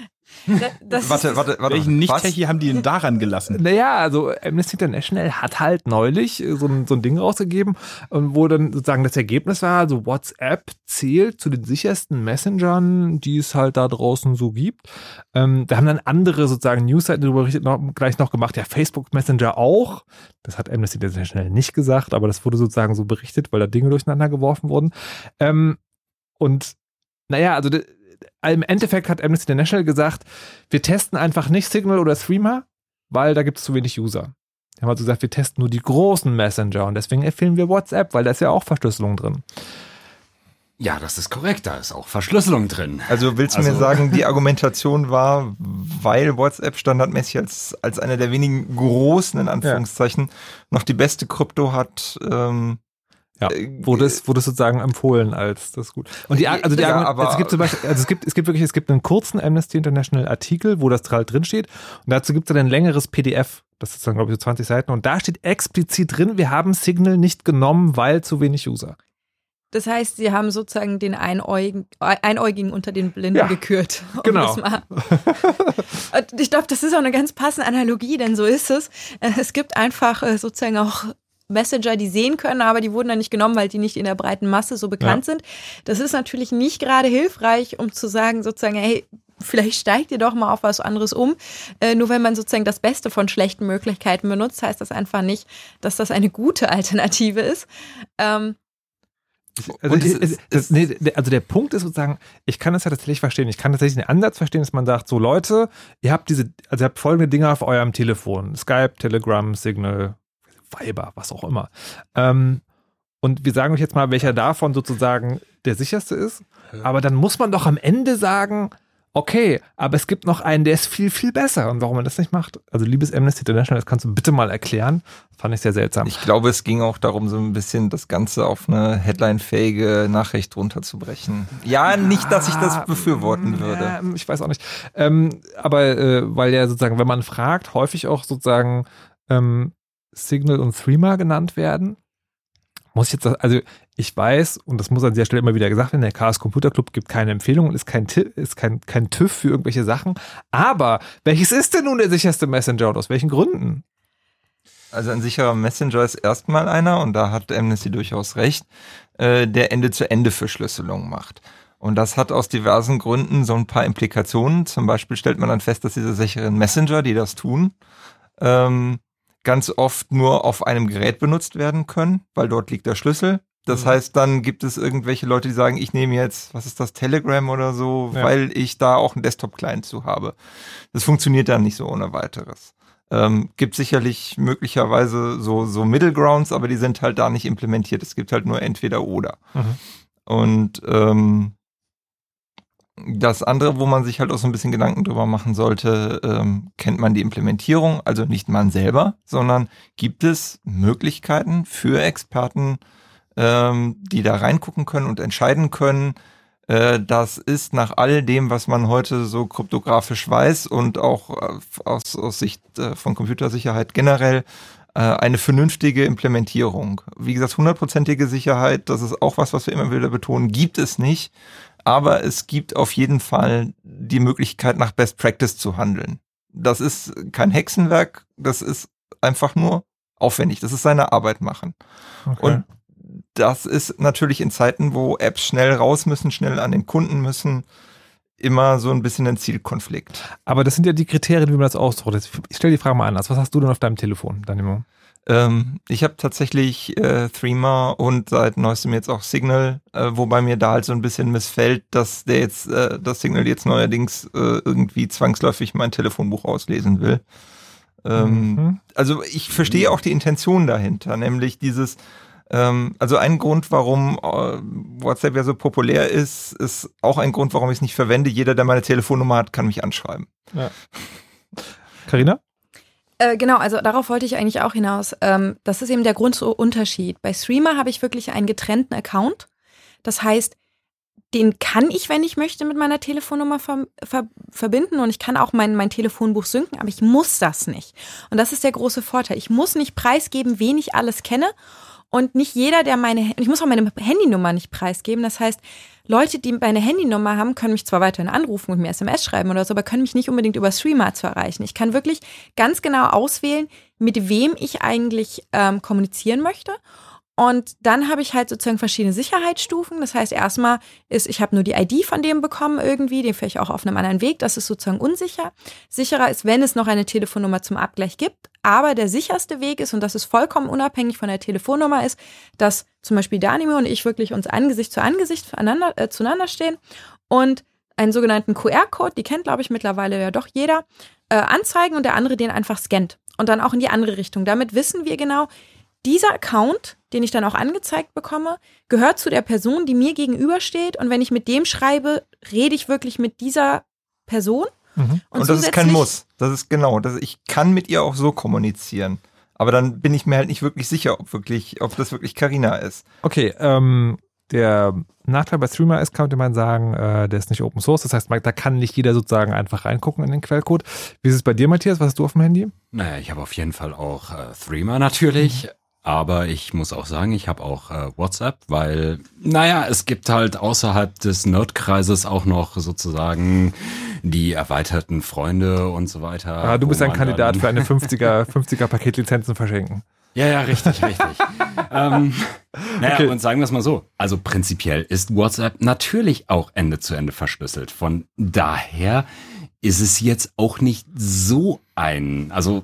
Das warte, warte, warte. Welchen Nicht-Techie haben die denn daran gelassen? Naja, also Amnesty International hat halt neulich so ein, so ein Ding rausgegeben, wo dann sozusagen das Ergebnis war, also WhatsApp zählt zu den sichersten Messengern, die es halt da draußen so gibt. Ähm, da haben dann andere sozusagen Newsseiten darüber noch, gleich noch gemacht, ja, Facebook Messenger auch. Das hat Amnesty International nicht gesagt, aber das wurde sozusagen so berichtet, weil da Dinge durcheinander geworfen wurden. Ähm, und naja, also im Endeffekt hat Amnesty International gesagt, wir testen einfach nicht Signal oder Threema, weil da gibt es zu wenig User. Die haben also gesagt, wir testen nur die großen Messenger und deswegen empfehlen wir WhatsApp, weil da ist ja auch Verschlüsselung drin. Ja, das ist korrekt, da ist auch Verschlüsselung drin. Also willst du also, mir sagen, die *laughs* Argumentation war, weil WhatsApp standardmäßig als, als einer der wenigen großen, in Anführungszeichen, ja. noch die beste Krypto hat, ähm, ja, äh, wurde es, wurde es sozusagen empfohlen als das gut. Und die, also die, ja, aber, also es gibt zum Beispiel, also es gibt, es gibt wirklich, es gibt einen kurzen Amnesty International Artikel, wo das halt drin steht. Und dazu gibt es dann ein längeres PDF. Das ist dann, glaube ich, so 20 Seiten. Und da steht explizit drin, wir haben Signal nicht genommen, weil zu wenig User. Das heißt, sie haben sozusagen den Einäugigen, Einäugigen unter den Blinden ja, gekürt. *laughs* Um genau. *laughs* ich glaube, das ist auch eine ganz passende Analogie, denn so ist es. Es gibt einfach äh, sozusagen auch Messenger, die sehen können, aber die wurden dann nicht genommen, weil die nicht in der breiten Masse so bekannt ja. sind. Das ist natürlich nicht gerade hilfreich, um zu sagen, sozusagen, hey, vielleicht steigt ihr doch mal auf was anderes um. Äh, nur wenn man sozusagen das Beste von schlechten Möglichkeiten benutzt, heißt das einfach nicht, dass das eine gute Alternative ist. Ähm, also, es, es, nee, also, der Punkt ist sozusagen, ich kann das ja tatsächlich verstehen. Ich kann tatsächlich den Ansatz verstehen, dass man sagt, so Leute, ihr habt diese, also ihr habt folgende Dinge auf eurem Telefon. Skype, Telegram, Signal, Viber, was auch immer. Ähm, und wir sagen euch jetzt mal, welcher davon sozusagen der sicherste ist. Aber dann muss man doch am Ende sagen, okay, aber es gibt noch einen, der ist viel, viel besser. Und warum man das nicht macht? Also, liebes Amnesty International, das kannst du bitte mal erklären. Das fand ich sehr seltsam. Ich glaube, es ging auch darum, so ein bisschen das Ganze auf eine headline-fähige Nachricht runterzubrechen. Ja, nicht, dass ich das befürworten würde. Ja, ich weiß auch nicht. Ähm, aber äh, weil ja sozusagen, wenn man fragt, häufig auch sozusagen ähm, Signal und Threema genannt werden. Muss ich jetzt, also ich weiß, und das muss an dieser Stelle immer wieder gesagt werden, der Chaos Computer Club gibt keine Empfehlung und ist kein, ist kein, kein TÜV für irgendwelche Sachen. Aber welches ist denn nun der sicherste Messenger und aus welchen Gründen? Also ein sicherer Messenger ist erstmal einer, und da hat Amnesty durchaus recht, äh, der Ende-zu-Ende-Verschlüsselung macht. Und das hat aus diversen Gründen so ein paar Implikationen. Zum Beispiel stellt man dann fest, dass diese sicheren Messenger, die das tun, ähm, ganz oft nur auf einem Gerät benutzt werden können, weil dort liegt der Schlüssel. Das mhm. heißt, dann gibt es irgendwelche Leute, die sagen, ich nehme jetzt, was ist das, Telegram oder so, ja. weil ich da auch einen Desktop-Client zu habe. Das funktioniert dann nicht so ohne weiteres. Ähm, gibt sicherlich möglicherweise so, so Middle Grounds, aber die sind halt da nicht implementiert. Es gibt halt nur entweder oder. Mhm. Und ähm, das andere, wo man sich halt auch so ein bisschen Gedanken drüber machen sollte, ähm, kennt man die Implementierung, also nicht man selber, sondern gibt es Möglichkeiten für Experten, ähm, die da reingucken können und entscheiden können, äh, das ist nach all dem, was man heute so kryptografisch weiß und auch äh, aus, aus Sicht äh, von Computersicherheit generell eine vernünftige Implementierung. Wie gesagt, hundertprozentige Sicherheit, das ist auch was, was wir immer wieder betonen, gibt es nicht. Aber es gibt auf jeden Fall die Möglichkeit, nach Best Practice zu handeln. Das ist kein Hexenwerk, das ist einfach nur aufwendig. Das ist seine Arbeit machen. Okay. Und das ist natürlich in Zeiten, wo Apps schnell raus müssen, schnell an den Kunden müssen, immer so ein bisschen ein Zielkonflikt. Aber das sind ja die Kriterien, wie man das ausdruckt. Ich stelle die Frage mal anders. Was hast du denn auf deinem Telefon, Danimo? Ähm, ich habe tatsächlich äh, Threema und seit neuestem jetzt auch Signal, äh, wobei mir da halt so ein bisschen missfällt, dass der jetzt, äh, das Signal jetzt neuerdings äh, irgendwie zwangsläufig mein Telefonbuch auslesen will. Ähm, mhm. Also ich verstehe auch die Intention dahinter, nämlich dieses, ähm, also ein Grund, warum äh, WhatsApp ja so populär ist, ist auch ein Grund, warum ich es nicht verwende. Jeder, der meine Telefonnummer hat, kann mich anschreiben. Ja. Carina? Äh, genau, also darauf wollte ich eigentlich auch hinaus. Ähm, das ist eben der Grundunterschied. Bei Streamer habe ich wirklich einen getrennten Account. Das heißt, den kann ich, wenn ich möchte, mit meiner Telefonnummer ver ver verbinden und ich kann auch mein, mein Telefonbuch synken, aber ich muss das nicht. Und das ist der große Vorteil. Ich muss nicht preisgeben, wen ich alles kenne und nicht jeder, der meine, ich muss auch meine Handynummer nicht preisgeben. Das heißt, Leute, die meine Handynummer haben, können mich zwar weiterhin anrufen und mir SMS schreiben oder so, aber können mich nicht unbedingt über Streamer zu erreichen. Ich kann wirklich ganz genau auswählen, mit wem ich eigentlich ähm, kommunizieren möchte. Und dann habe ich halt sozusagen verschiedene Sicherheitsstufen. Das heißt, erstmal ist, ich habe nur die ID von dem bekommen irgendwie, den vielleicht auch auf einem anderen Weg. Das ist sozusagen unsicher. Sicherer ist, wenn es noch eine Telefonnummer zum Abgleich gibt. Aber der sicherste Weg ist, und das ist vollkommen unabhängig von der Telefonnummer, ist, dass zum Beispiel Danimo und ich wirklich uns Angesicht zu Angesicht voneinander, äh, zueinander stehen und einen sogenannten QR-Code, die kennt, glaube ich, mittlerweile ja doch jeder, äh, anzeigen und der andere den einfach scannt. Und dann auch in die andere Richtung. Damit wissen wir genau, dieser Account, den ich dann auch angezeigt bekomme, gehört zu der Person, die mir gegenübersteht. Und wenn ich mit dem schreibe, rede ich wirklich mit dieser Person. Mhm. Und, und das ist kein Muss. Das ist genau. Das, ich kann mit ihr auch so kommunizieren. Aber dann bin ich mir halt nicht wirklich sicher, ob wirklich, ob das wirklich Carina ist. Okay, ähm, der Nachteil bei Streamer ist, könnte man sagen, äh, der ist nicht Open Source. Das heißt, da kann nicht jeder sozusagen einfach reingucken in den Quellcode. Wie ist es bei dir, Matthias? Was hast du auf dem Handy? Naja, ich habe auf jeden Fall auch äh, Threema natürlich. Mhm. Aber ich muss auch sagen, ich habe auch äh, WhatsApp, weil, naja, es gibt halt außerhalb des Nerdkreises auch noch sozusagen die erweiterten Freunde und so weiter. Ah, du bist ein Kandidat für eine 50er, 50er *laughs* Paketlizenzen verschenken. Ja, ja, richtig, richtig. ähm, *laughs* naja, okay. und sagen wir es mal so. Also prinzipiell ist WhatsApp natürlich auch Ende zu Ende verschlüsselt. Von daher ist es jetzt auch nicht so ein, also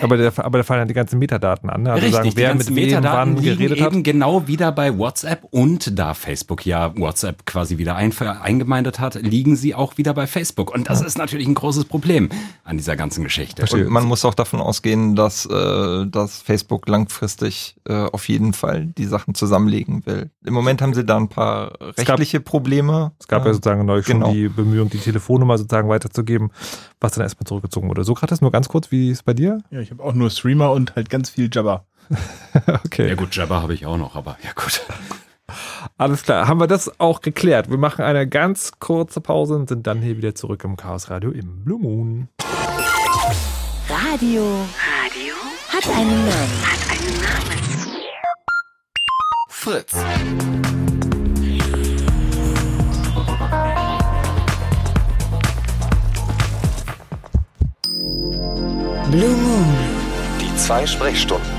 aber, der, aber da fallen ja die ganzen Metadaten an. Ne? Also Richtig, sagen, wer mit wem wann geredet hat. eben genau wieder bei WhatsApp und da Facebook ja WhatsApp quasi wieder ein, eingemeindet hat, liegen sie auch wieder bei Facebook. Und das ja. ist natürlich ein großes Problem an dieser ganzen Geschichte. Und man muss auch davon ausgehen, dass, äh, dass Facebook langfristig äh, auf jeden Fall die Sachen zusammenlegen will. Im Moment haben sie da ein paar rechtliche gab, Probleme. Es gab ja sozusagen neu genau. schon die Bemühung, die Telefonnummer sozusagen weiterzugeben, was dann erstmal zurückgezogen wurde. Sokrates, nur ganz kurz, wie ist es bei dir? Ja, ich habe auch nur Streamer und halt ganz viel Jabba. *laughs* okay. Ja gut, Jabba habe ich auch noch, aber ja gut. *laughs* Alles klar, haben wir das auch geklärt. Wir machen eine ganz kurze Pause und sind dann hier wieder zurück im Chaos Radio im Blue Moon. Radio. Radio hat einen Namen. Hat einen Namen. Fritz. Zwei Sprechstunden.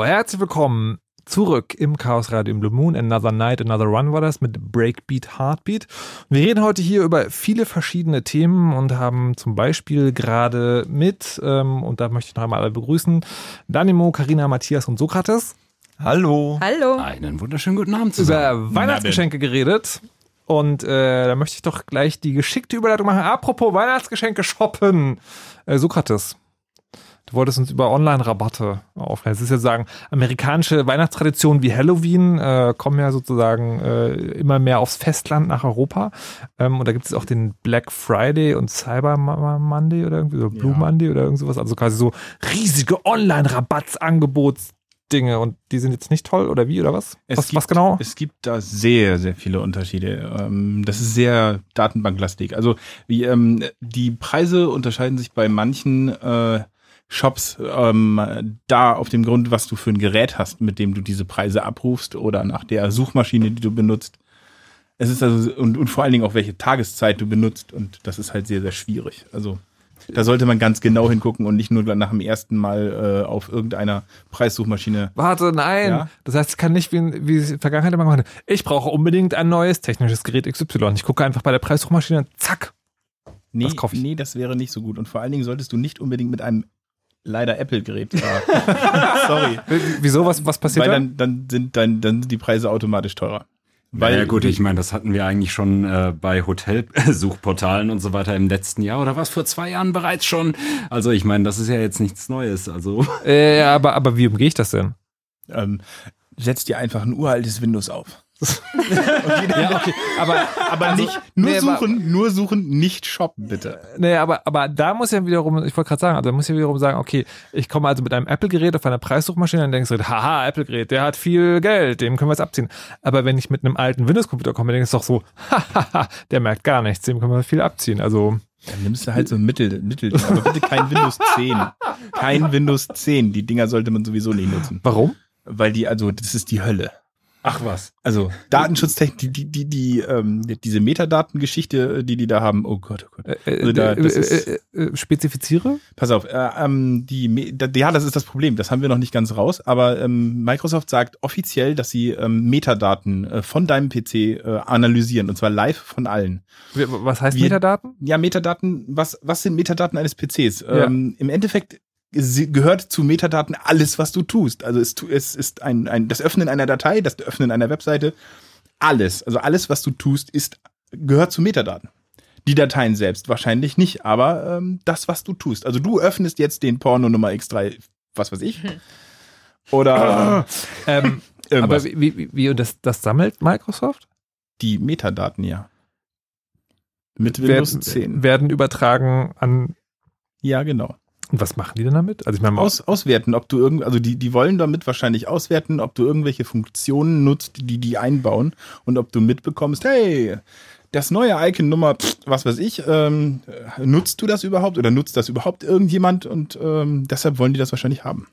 So, herzlich willkommen zurück im Chaos Radio im Blue Moon. Another Night, Another Run war das mit Breakbeat Heartbeat. Wir reden heute hier über viele verschiedene Themen und haben zum Beispiel gerade mit, ähm, und da möchte ich noch einmal alle begrüßen, Danimo, Karina, Matthias und Sokrates. Hallo. Hallo. Einen wunderschönen guten Abend zusammen. Über Weihnachtsgeschenke geredet. Und äh, da möchte ich doch gleich die geschickte Überleitung machen. Apropos Weihnachtsgeschenke shoppen. Äh, Sokrates, du wolltest uns über Online-Rabatte aufklären. Es ist ja sagen, amerikanische Weihnachtstraditionen wie Halloween äh, kommen ja sozusagen äh, immer mehr aufs Festland nach Europa. Ähm, und da gibt es auch den Black Friday und Cyber Monday oder irgendwie so Blue Ja. Monday oder irgend sowas. Also quasi so riesige Online-Rabattsangebots. Dinge und die sind jetzt nicht toll oder wie oder was? Es was, gibt, was genau? Es gibt da sehr, sehr viele Unterschiede. Ähm, Das ist sehr datenbanklastig. Also wie, ähm, die Preise unterscheiden sich bei manchen äh, Shops ähm, da auf dem Grund, was du für ein Gerät hast, mit dem du diese Preise abrufst oder nach der Suchmaschine, die du benutzt. Es ist also und, und vor allen Dingen auch welche Tageszeit du benutzt und das ist halt sehr, sehr schwierig. Also da sollte man ganz genau hingucken und nicht nur nach dem ersten Mal äh, auf irgendeiner Preissuchmaschine Warte, nein. Ja? Das heißt, es kann nicht wie, wie es in der Vergangenheit immer gemacht hat. Ich brauche unbedingt ein neues technisches Gerät XY. Ich gucke einfach bei der Preissuchmaschine, zack. Nee, Das nee, das wäre nicht so gut. Und vor allen Dingen solltest du nicht unbedingt mit einem leider Apple-Gerät fahren. *laughs* Sorry. Wieso? Was, was passiert Weil da? dann, dann, sind, dann, dann sind die Preise automatisch teurer. Weil, ja gut, ich meine, das hatten wir eigentlich schon äh, bei Hotelsuchportalen und so weiter im letzten Jahr oder was vor zwei Jahren bereits schon. Also ich meine, das ist ja jetzt nichts Neues. Also Äh, aber, aber wie umgehe ich das denn? ähm, setz dir einfach ein uraltes Windows auf. *laughs* Ja, okay. Aber, Aber nicht, nur nee, aber- suchen, nur suchen, nicht shoppen, bitte. Nee, aber, aber da muss ja wiederum, ich wollte gerade sagen, also da muss ja wiederum sagen, okay, ich komme also mit einem Apple-Gerät auf einer Preissuchmaschine und denkst du, haha, Apple-Gerät, der hat viel Geld, dem können wir es abziehen. Aber wenn ich mit einem alten Windows-Computer komme, denkst du doch so, *laughs* hahaha, der merkt gar nichts, dem können wir viel abziehen. Also, Dann nimmst du halt so ein Mittel, Mittel, aber bitte kein Windows 10. Kein Windows 10. Die Dinger sollte man sowieso nicht nutzen. warum? Weil die, also, das ist die Hölle. Ach was. Also Datenschutztechnik, die, die, die, die ähm, diese Metadatengeschichte, die die da haben, oh Gott, oh Gott. Äh, Also da, äh, das ist, äh, äh, äh, spezifiziere? pass auf, äh, ähm, die, ja, das ist das Problem, das haben wir noch nicht ganz raus, aber ähm, Microsoft sagt offiziell, dass sie ähm, Metadaten äh, von deinem PC äh, analysieren und zwar live von allen. Was heißt Wir- Metadaten? Ja, Metadaten, was, was sind Metadaten eines PCs? Ja. Ähm, Im Endeffekt gehört zu Metadaten alles, was du tust. Also es, es ist ein, ein, das Öffnen einer Datei, das Öffnen einer Webseite, alles. Also alles, was du tust, ist, gehört zu Metadaten. Die Dateien selbst wahrscheinlich nicht, aber ähm, das, was du tust. Also du öffnest jetzt den Porno Nummer X3, was weiß ich. Oder *laughs* Ähm, irgendwas. aber wie, wie, wie, und das, das sammelt Microsoft? die Metadaten, ja. Mit Windows werden, 10. werden übertragen an. Ja, genau. Und was machen die denn damit? Also ich meine, Aus, auswerten, ob du irgend, also die, die wollen damit wahrscheinlich auswerten, ob du irgendwelche Funktionen nutzt, die die einbauen und ob du mitbekommst, hey, das neue Icon Nummer, pff, was weiß ich, ähm, nutzt du das überhaupt oder nutzt das überhaupt irgendjemand und ähm, deshalb wollen die das wahrscheinlich haben.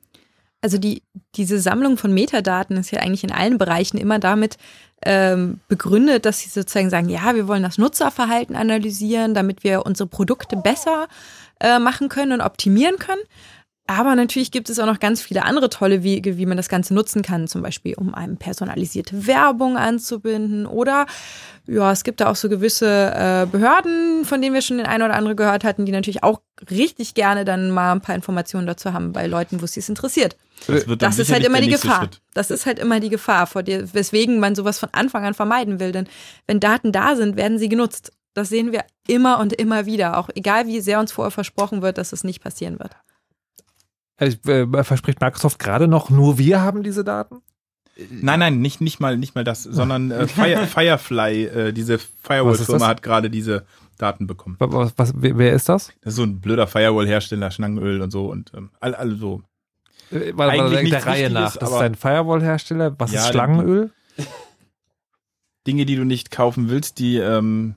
Also die, diese Sammlung von Metadaten ist ja eigentlich in allen Bereichen immer damit ähm, begründet, dass sie sozusagen sagen, ja, wir wollen das Nutzerverhalten analysieren, damit wir unsere Produkte besser äh, machen können und optimieren können. Aber natürlich gibt es auch noch ganz viele andere tolle Wege, wie man das Ganze nutzen kann, zum Beispiel um einem personalisierte Werbung anzubinden oder ja, es gibt da auch so gewisse äh, Behörden, von denen wir schon den einen oder andere gehört hatten, die natürlich auch richtig gerne dann mal ein paar Informationen dazu haben bei Leuten, wo es sie interessiert. Das, Das ist halt immer die Gefahr. Schritt. Das ist halt immer die Gefahr, vor der, weswegen man sowas von Anfang an vermeiden will. Denn wenn Daten da sind, werden sie genutzt. Das sehen wir immer und immer wieder. Auch egal, wie sehr uns vorher versprochen wird, dass es nicht passieren wird. Also, äh, verspricht Microsoft gerade noch, nur wir haben diese Daten? Nein, nein, nicht, nicht mal, nicht mal das, sondern äh, *laughs* Fire, Firefly, äh, diese Firewall-Firma hat gerade diese Daten bekommen. Was, was, wer wer ist das? Das ist so ein blöder Firewall-Hersteller, Schlangenöl und so und ähm, all, all so. Äh, warte, Eigentlich warte, der Reihe nach. Das ist aber- ein Firewall-Hersteller. Was Ja, ist Schlangenöl? Dinge, die du nicht kaufen willst, die ähm,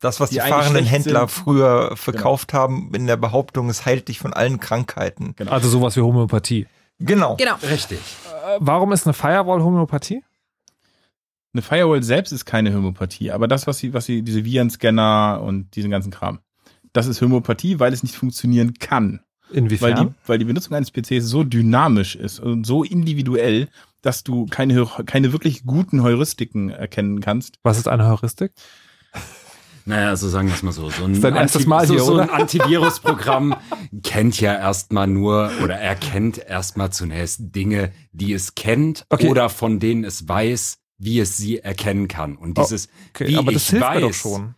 Das, was Die die, fahrenden Händler sind. früher verkauft haben, in der Behauptung, es heilt dich von allen Krankheiten. genau. Also sowas wie Homöopathie. Genau. Genau. Richtig. Äh, warum ist eine Firewall Homöopathie? Eine Firewall selbst ist keine Homöopathie, aber das, was sie, was sie, diese Virenscanner und diesen ganzen Kram, das ist Homöopathie, weil es nicht funktionieren kann. Inwiefern? Weil die, weil die Benutzung eines PCs so dynamisch ist und so individuell, dass du keine, keine wirklich guten Heuristiken erkennen kannst. Was ist eine Heuristik? Naja, also sagen wir es mal so. So ein, Mal so, hier, so ein? *laughs* Antivirusprogramm kennt ja erstmal nur oder erkennt erstmal zunächst Dinge, die es kennt Okay. oder von denen es weiß, wie es sie erkennen kann. Und dieses, Okay, wie aber das ich hilft weiß, mir doch schon.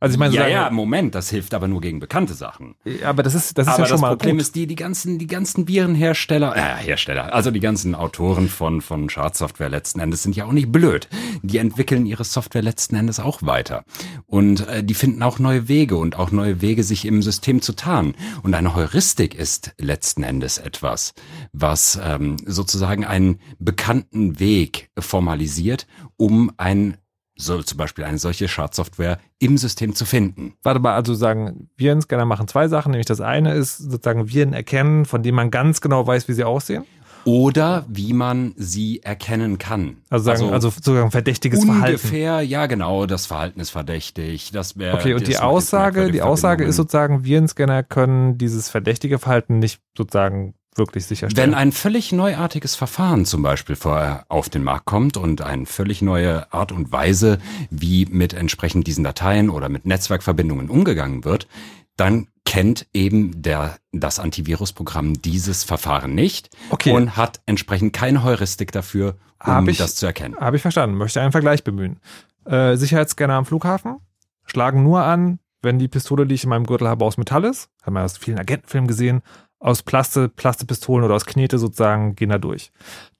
Also ich meine, ja, sagen, ja, Moment, das hilft aber nur gegen bekannte Sachen. aber das ist, das ist aber ja schon das mal Problem gut. ist, die, die ganzen, die ganzen Virenhersteller, äh, Hersteller, also die ganzen Autoren von, von Schadsoftware letzten Endes sind ja auch nicht blöd. Die entwickeln ihre Software letzten Endes auch weiter. Und äh, die finden auch neue Wege und auch neue Wege, sich im System zu tarnen. Und eine Heuristik ist letzten Endes etwas, was ähm, sozusagen einen bekannten Weg formalisiert, um ein so zum Beispiel eine solche Schadsoftware im System zu finden. Warte mal, also sagen, Virenscanner machen zwei Sachen, nämlich das eine ist sozusagen Viren erkennen, von denen man ganz genau weiß, wie sie aussehen. Oder wie man sie erkennen kann. Also sagen, also, sozusagen verdächtiges Verhalten. Ungefähr, ja genau, das Verhalten ist verdächtig. Das wäre. Okay, und die Aussage, die Aussage ist sozusagen, Virenscanner können dieses verdächtige Verhalten nicht sozusagen wirklich sicherstellen. Wenn ein völlig neuartiges Verfahren zum Beispiel vor, auf den Markt kommt und eine völlig neue Art und Weise, wie mit entsprechend diesen Dateien oder mit Netzwerkverbindungen umgegangen wird, dann kennt eben der, das Antivirusprogramm dieses Verfahren nicht Okay. und hat entsprechend keine Heuristik dafür, um ich- das zu erkennen. Habe ich verstanden, möchte einen Vergleich bemühen. Äh, Sicherheitsscanner am Flughafen schlagen nur an, wenn die Pistole, die ich in meinem Gürtel habe, aus Metall ist. Haben wir aus vielen Agentenfilmen gesehen. Aus Plaste, Plastepistolen oder aus Knete sozusagen gehen da durch.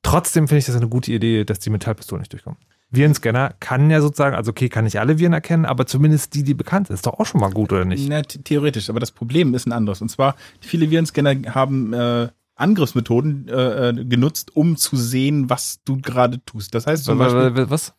Trotzdem finde ich das eine gute Idee, dass die Metallpistolen nicht durchkommen. Virenscanner kann ja sozusagen, also okay, kann nicht alle Viren erkennen, aber zumindest die, die bekannt sind. Ist doch auch schon mal gut, oder nicht? Na, the- theoretisch, aber das Problem ist ein anderes. Und zwar, viele Virenscanner haben äh, Angriffsmethoden äh, äh, genutzt, um zu sehen, was du gerade tust. Das heißt zum Beispiel, Was?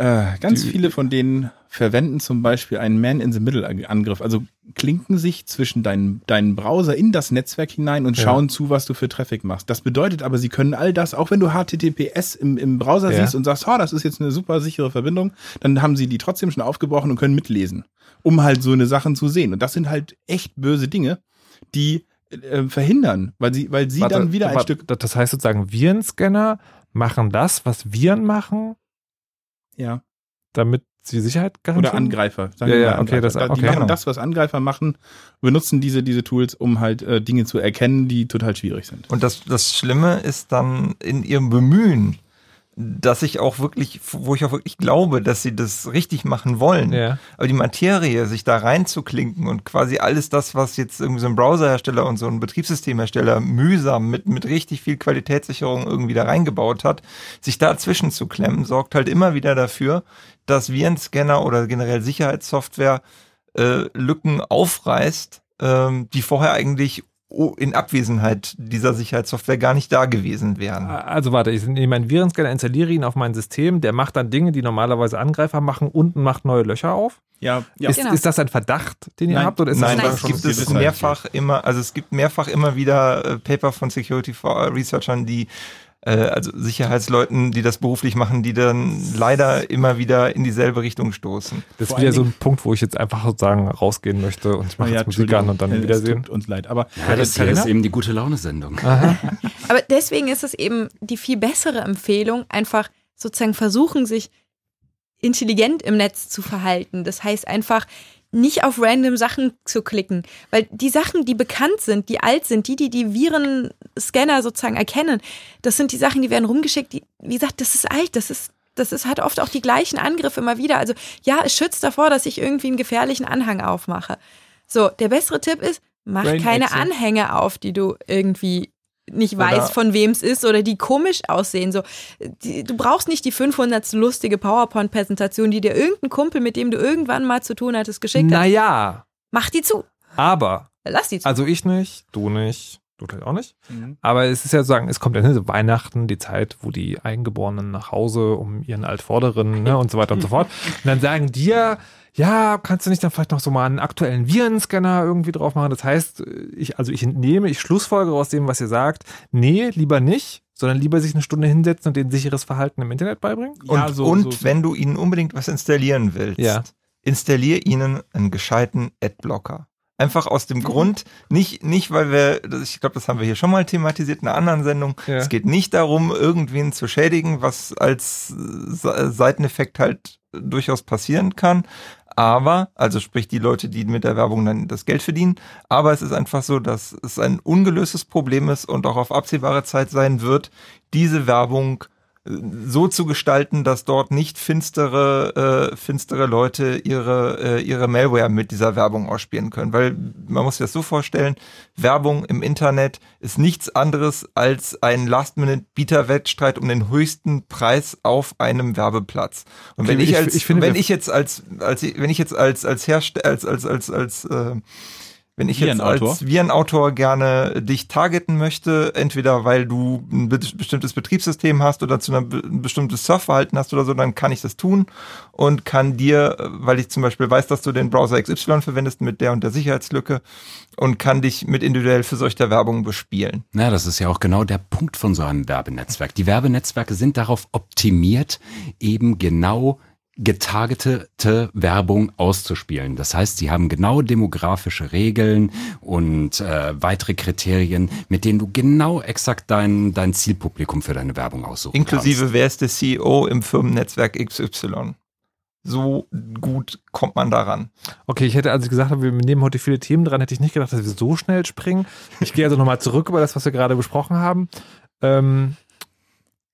Äh, ganz viele von denen verwenden zum Beispiel einen Man-in-the-Middle-Angriff. Also klinken sich zwischen deinen, deinen Browser in das Netzwerk hinein und Ja. schauen zu, was du für Traffic machst. Das bedeutet aber, sie können all das, auch wenn du HTTPS im, im Browser Ja. siehst und sagst, oh, das ist jetzt eine super sichere Verbindung, dann haben sie die trotzdem schon aufgebrochen und können mitlesen, um halt so eine Sachen zu sehen. Und das sind halt echt böse Dinge, die äh, verhindern, weil sie, weil sie Warte, dann wieder ein warte, Stück, Das heißt sozusagen, Virenscanner machen das, was Viren machen, ja, damit sie Sicherheit garantieren? oder Angreifer. Ja, ja, mal okay, das- Angreifer. Die okay. machen das, was Angreifer machen, benutzen diese, diese Tools, um halt äh, Dinge zu erkennen, die total schwierig sind. Und das, das Schlimme ist dann in ihrem Bemühen, dass ich auch wirklich, wo ich auch wirklich glaube, dass sie das richtig machen wollen. Ja. Aber die Materie, sich da reinzuklinken und quasi alles das, was jetzt irgendwie so ein Browserhersteller und so ein Betriebssystemhersteller mühsam mit, mit richtig viel Qualitätssicherung irgendwie da reingebaut hat, sich dazwischen zu klemmen, sorgt halt immer wieder dafür, dass Virenscanner oder generell Sicherheitssoftware äh, Lücken aufreißt, ähm, die vorher eigentlich in Abwesenheit dieser Sicherheitssoftware gar nicht da gewesen wären. Also warte, ich nehme einen Virenscanner, installiere ihn auf mein System, der macht dann Dinge, die normalerweise Angreifer machen und macht neue Löcher auf. Ja, ja. Ist, Genau. ist das ein Verdacht, den ihr Nein. habt? Oder ist Nein, das Nein. das gibt es mehrfach immer, also es gibt mehrfach immer wieder äh, Paper von Security for Researchern, die äh, also Sicherheitsleuten, die das beruflich machen, die dann leider immer wieder in dieselbe Richtung stoßen. Das ist wieder so ein Punkt, wo ich jetzt einfach sozusagen rausgehen möchte und ich mache jetzt Musik an und dann äh, wiedersehen. Tut uns leid, aber Ja, das hier Katharina? ist eben die gute Laune-Sendung. *laughs* Aber deswegen ist es eben die viel bessere Empfehlung, einfach sozusagen versuchen, sich intelligent im Netz zu verhalten. Das heißt einfach nicht auf random Sachen zu klicken, weil die Sachen, die bekannt sind, die alt sind, die, die die Virenscanner sozusagen erkennen, das sind die Sachen, die werden rumgeschickt. Die, wie gesagt, das ist alt, das ist das ist, hat oft auch die gleichen Angriffe immer wieder. Also ja, es schützt davor, dass ich irgendwie einen gefährlichen Anhang aufmache. So, der bessere Tipp ist, mach Brain keine Exit. Anhänge auf, die du irgendwie nicht Oder- weißt, von wem es ist oder die komisch aussehen. So, die, du brauchst nicht die 500. lustige PowerPoint-Präsentation, die dir irgendein Kumpel, mit dem du irgendwann mal zu tun hattest, geschickt hat. Naja, Mach die zu. aber, Lass die zu. also ich nicht, du nicht, du vielleicht auch nicht. Mhm. Aber es ist ja sozusagen, es kommt ja ne, so Weihnachten, die Zeit, wo die Eingeborenen nach Hause um ihren Altvorderen ne, und so weiter und so fort. *laughs* Und dann sagen dir, ja, kannst du nicht dann vielleicht noch so mal einen aktuellen Virenscanner irgendwie drauf machen? Das heißt, ich, also ich entnehme, ich schlussfolgere aus dem, was ihr sagt, nee, lieber nicht, sondern lieber sich eine Stunde hinsetzen und denen sicheres Verhalten im Internet beibringen? Und, Ja, so- und so- so. wenn du ihnen unbedingt was installieren willst, Ja. installier ihnen einen gescheiten Adblocker. Einfach aus dem Grund, nicht, nicht weil wir, ich glaube, das haben wir hier schon mal thematisiert in einer anderen Sendung. Ja. Es geht nicht darum, irgendwen zu schädigen, was als Seiteneffekt halt durchaus passieren kann. Aber, also sprich die Leute, die mit der Werbung dann das Geld verdienen. Aber es ist einfach so, dass es ein ungelöstes Problem ist und auch auf absehbare Zeit sein wird, diese Werbung so zu gestalten, dass dort nicht finstere, äh, finstere Leute ihre, äh, ihre Malware mit dieser Werbung ausspielen können. Weil man muss sich das so vorstellen, Werbung im Internet ist nichts anderes als ein Last-Minute-Bieter-Wettstreit um den höchsten Preis auf einem Werbeplatz. Und okay, wenn ich, ich als, ich finde, wenn ich jetzt als, als, wenn ich jetzt als, als Hersteller, als, als, als, als, äh, wenn ich jetzt als Virenautor gerne dich targeten möchte, entweder weil du ein bestimmtes Betriebssystem hast oder zu einem ein bestimmtes Surfverhalten hast oder so, dann kann ich das tun und kann dir, weil ich zum Beispiel weiß, dass du den Browser XY verwendest mit der und der Sicherheitslücke und kann dich mit individuell für solche Werbung bespielen. Na, das ist ja auch genau der Punkt von so einem Werbenetzwerk. Die Werbenetzwerke sind darauf optimiert, eben genau getargetete Werbung auszuspielen. Das heißt, sie haben genau demografische Regeln und äh, weitere Kriterien, mit denen du genau exakt dein, dein Zielpublikum für deine Werbung aussuchen Inklusive, kannst. wer ist der CEO im Firmennetzwerk XY? So gut kommt man daran. Okay, ich hätte, als ich gesagt habe, wir nehmen heute viele Themen dran, hätte ich nicht gedacht, dass wir so schnell springen. Ich gehe also nochmal zurück über das, was wir gerade besprochen haben. Ähm,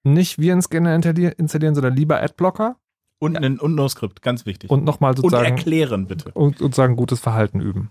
nicht Virenscanner installieren, sondern lieber Adblocker. Und, ja. ein, und NoScript, ganz wichtig. Und nochmal sozusagen. Und erklären, bitte. Und sozusagen gutes Verhalten üben.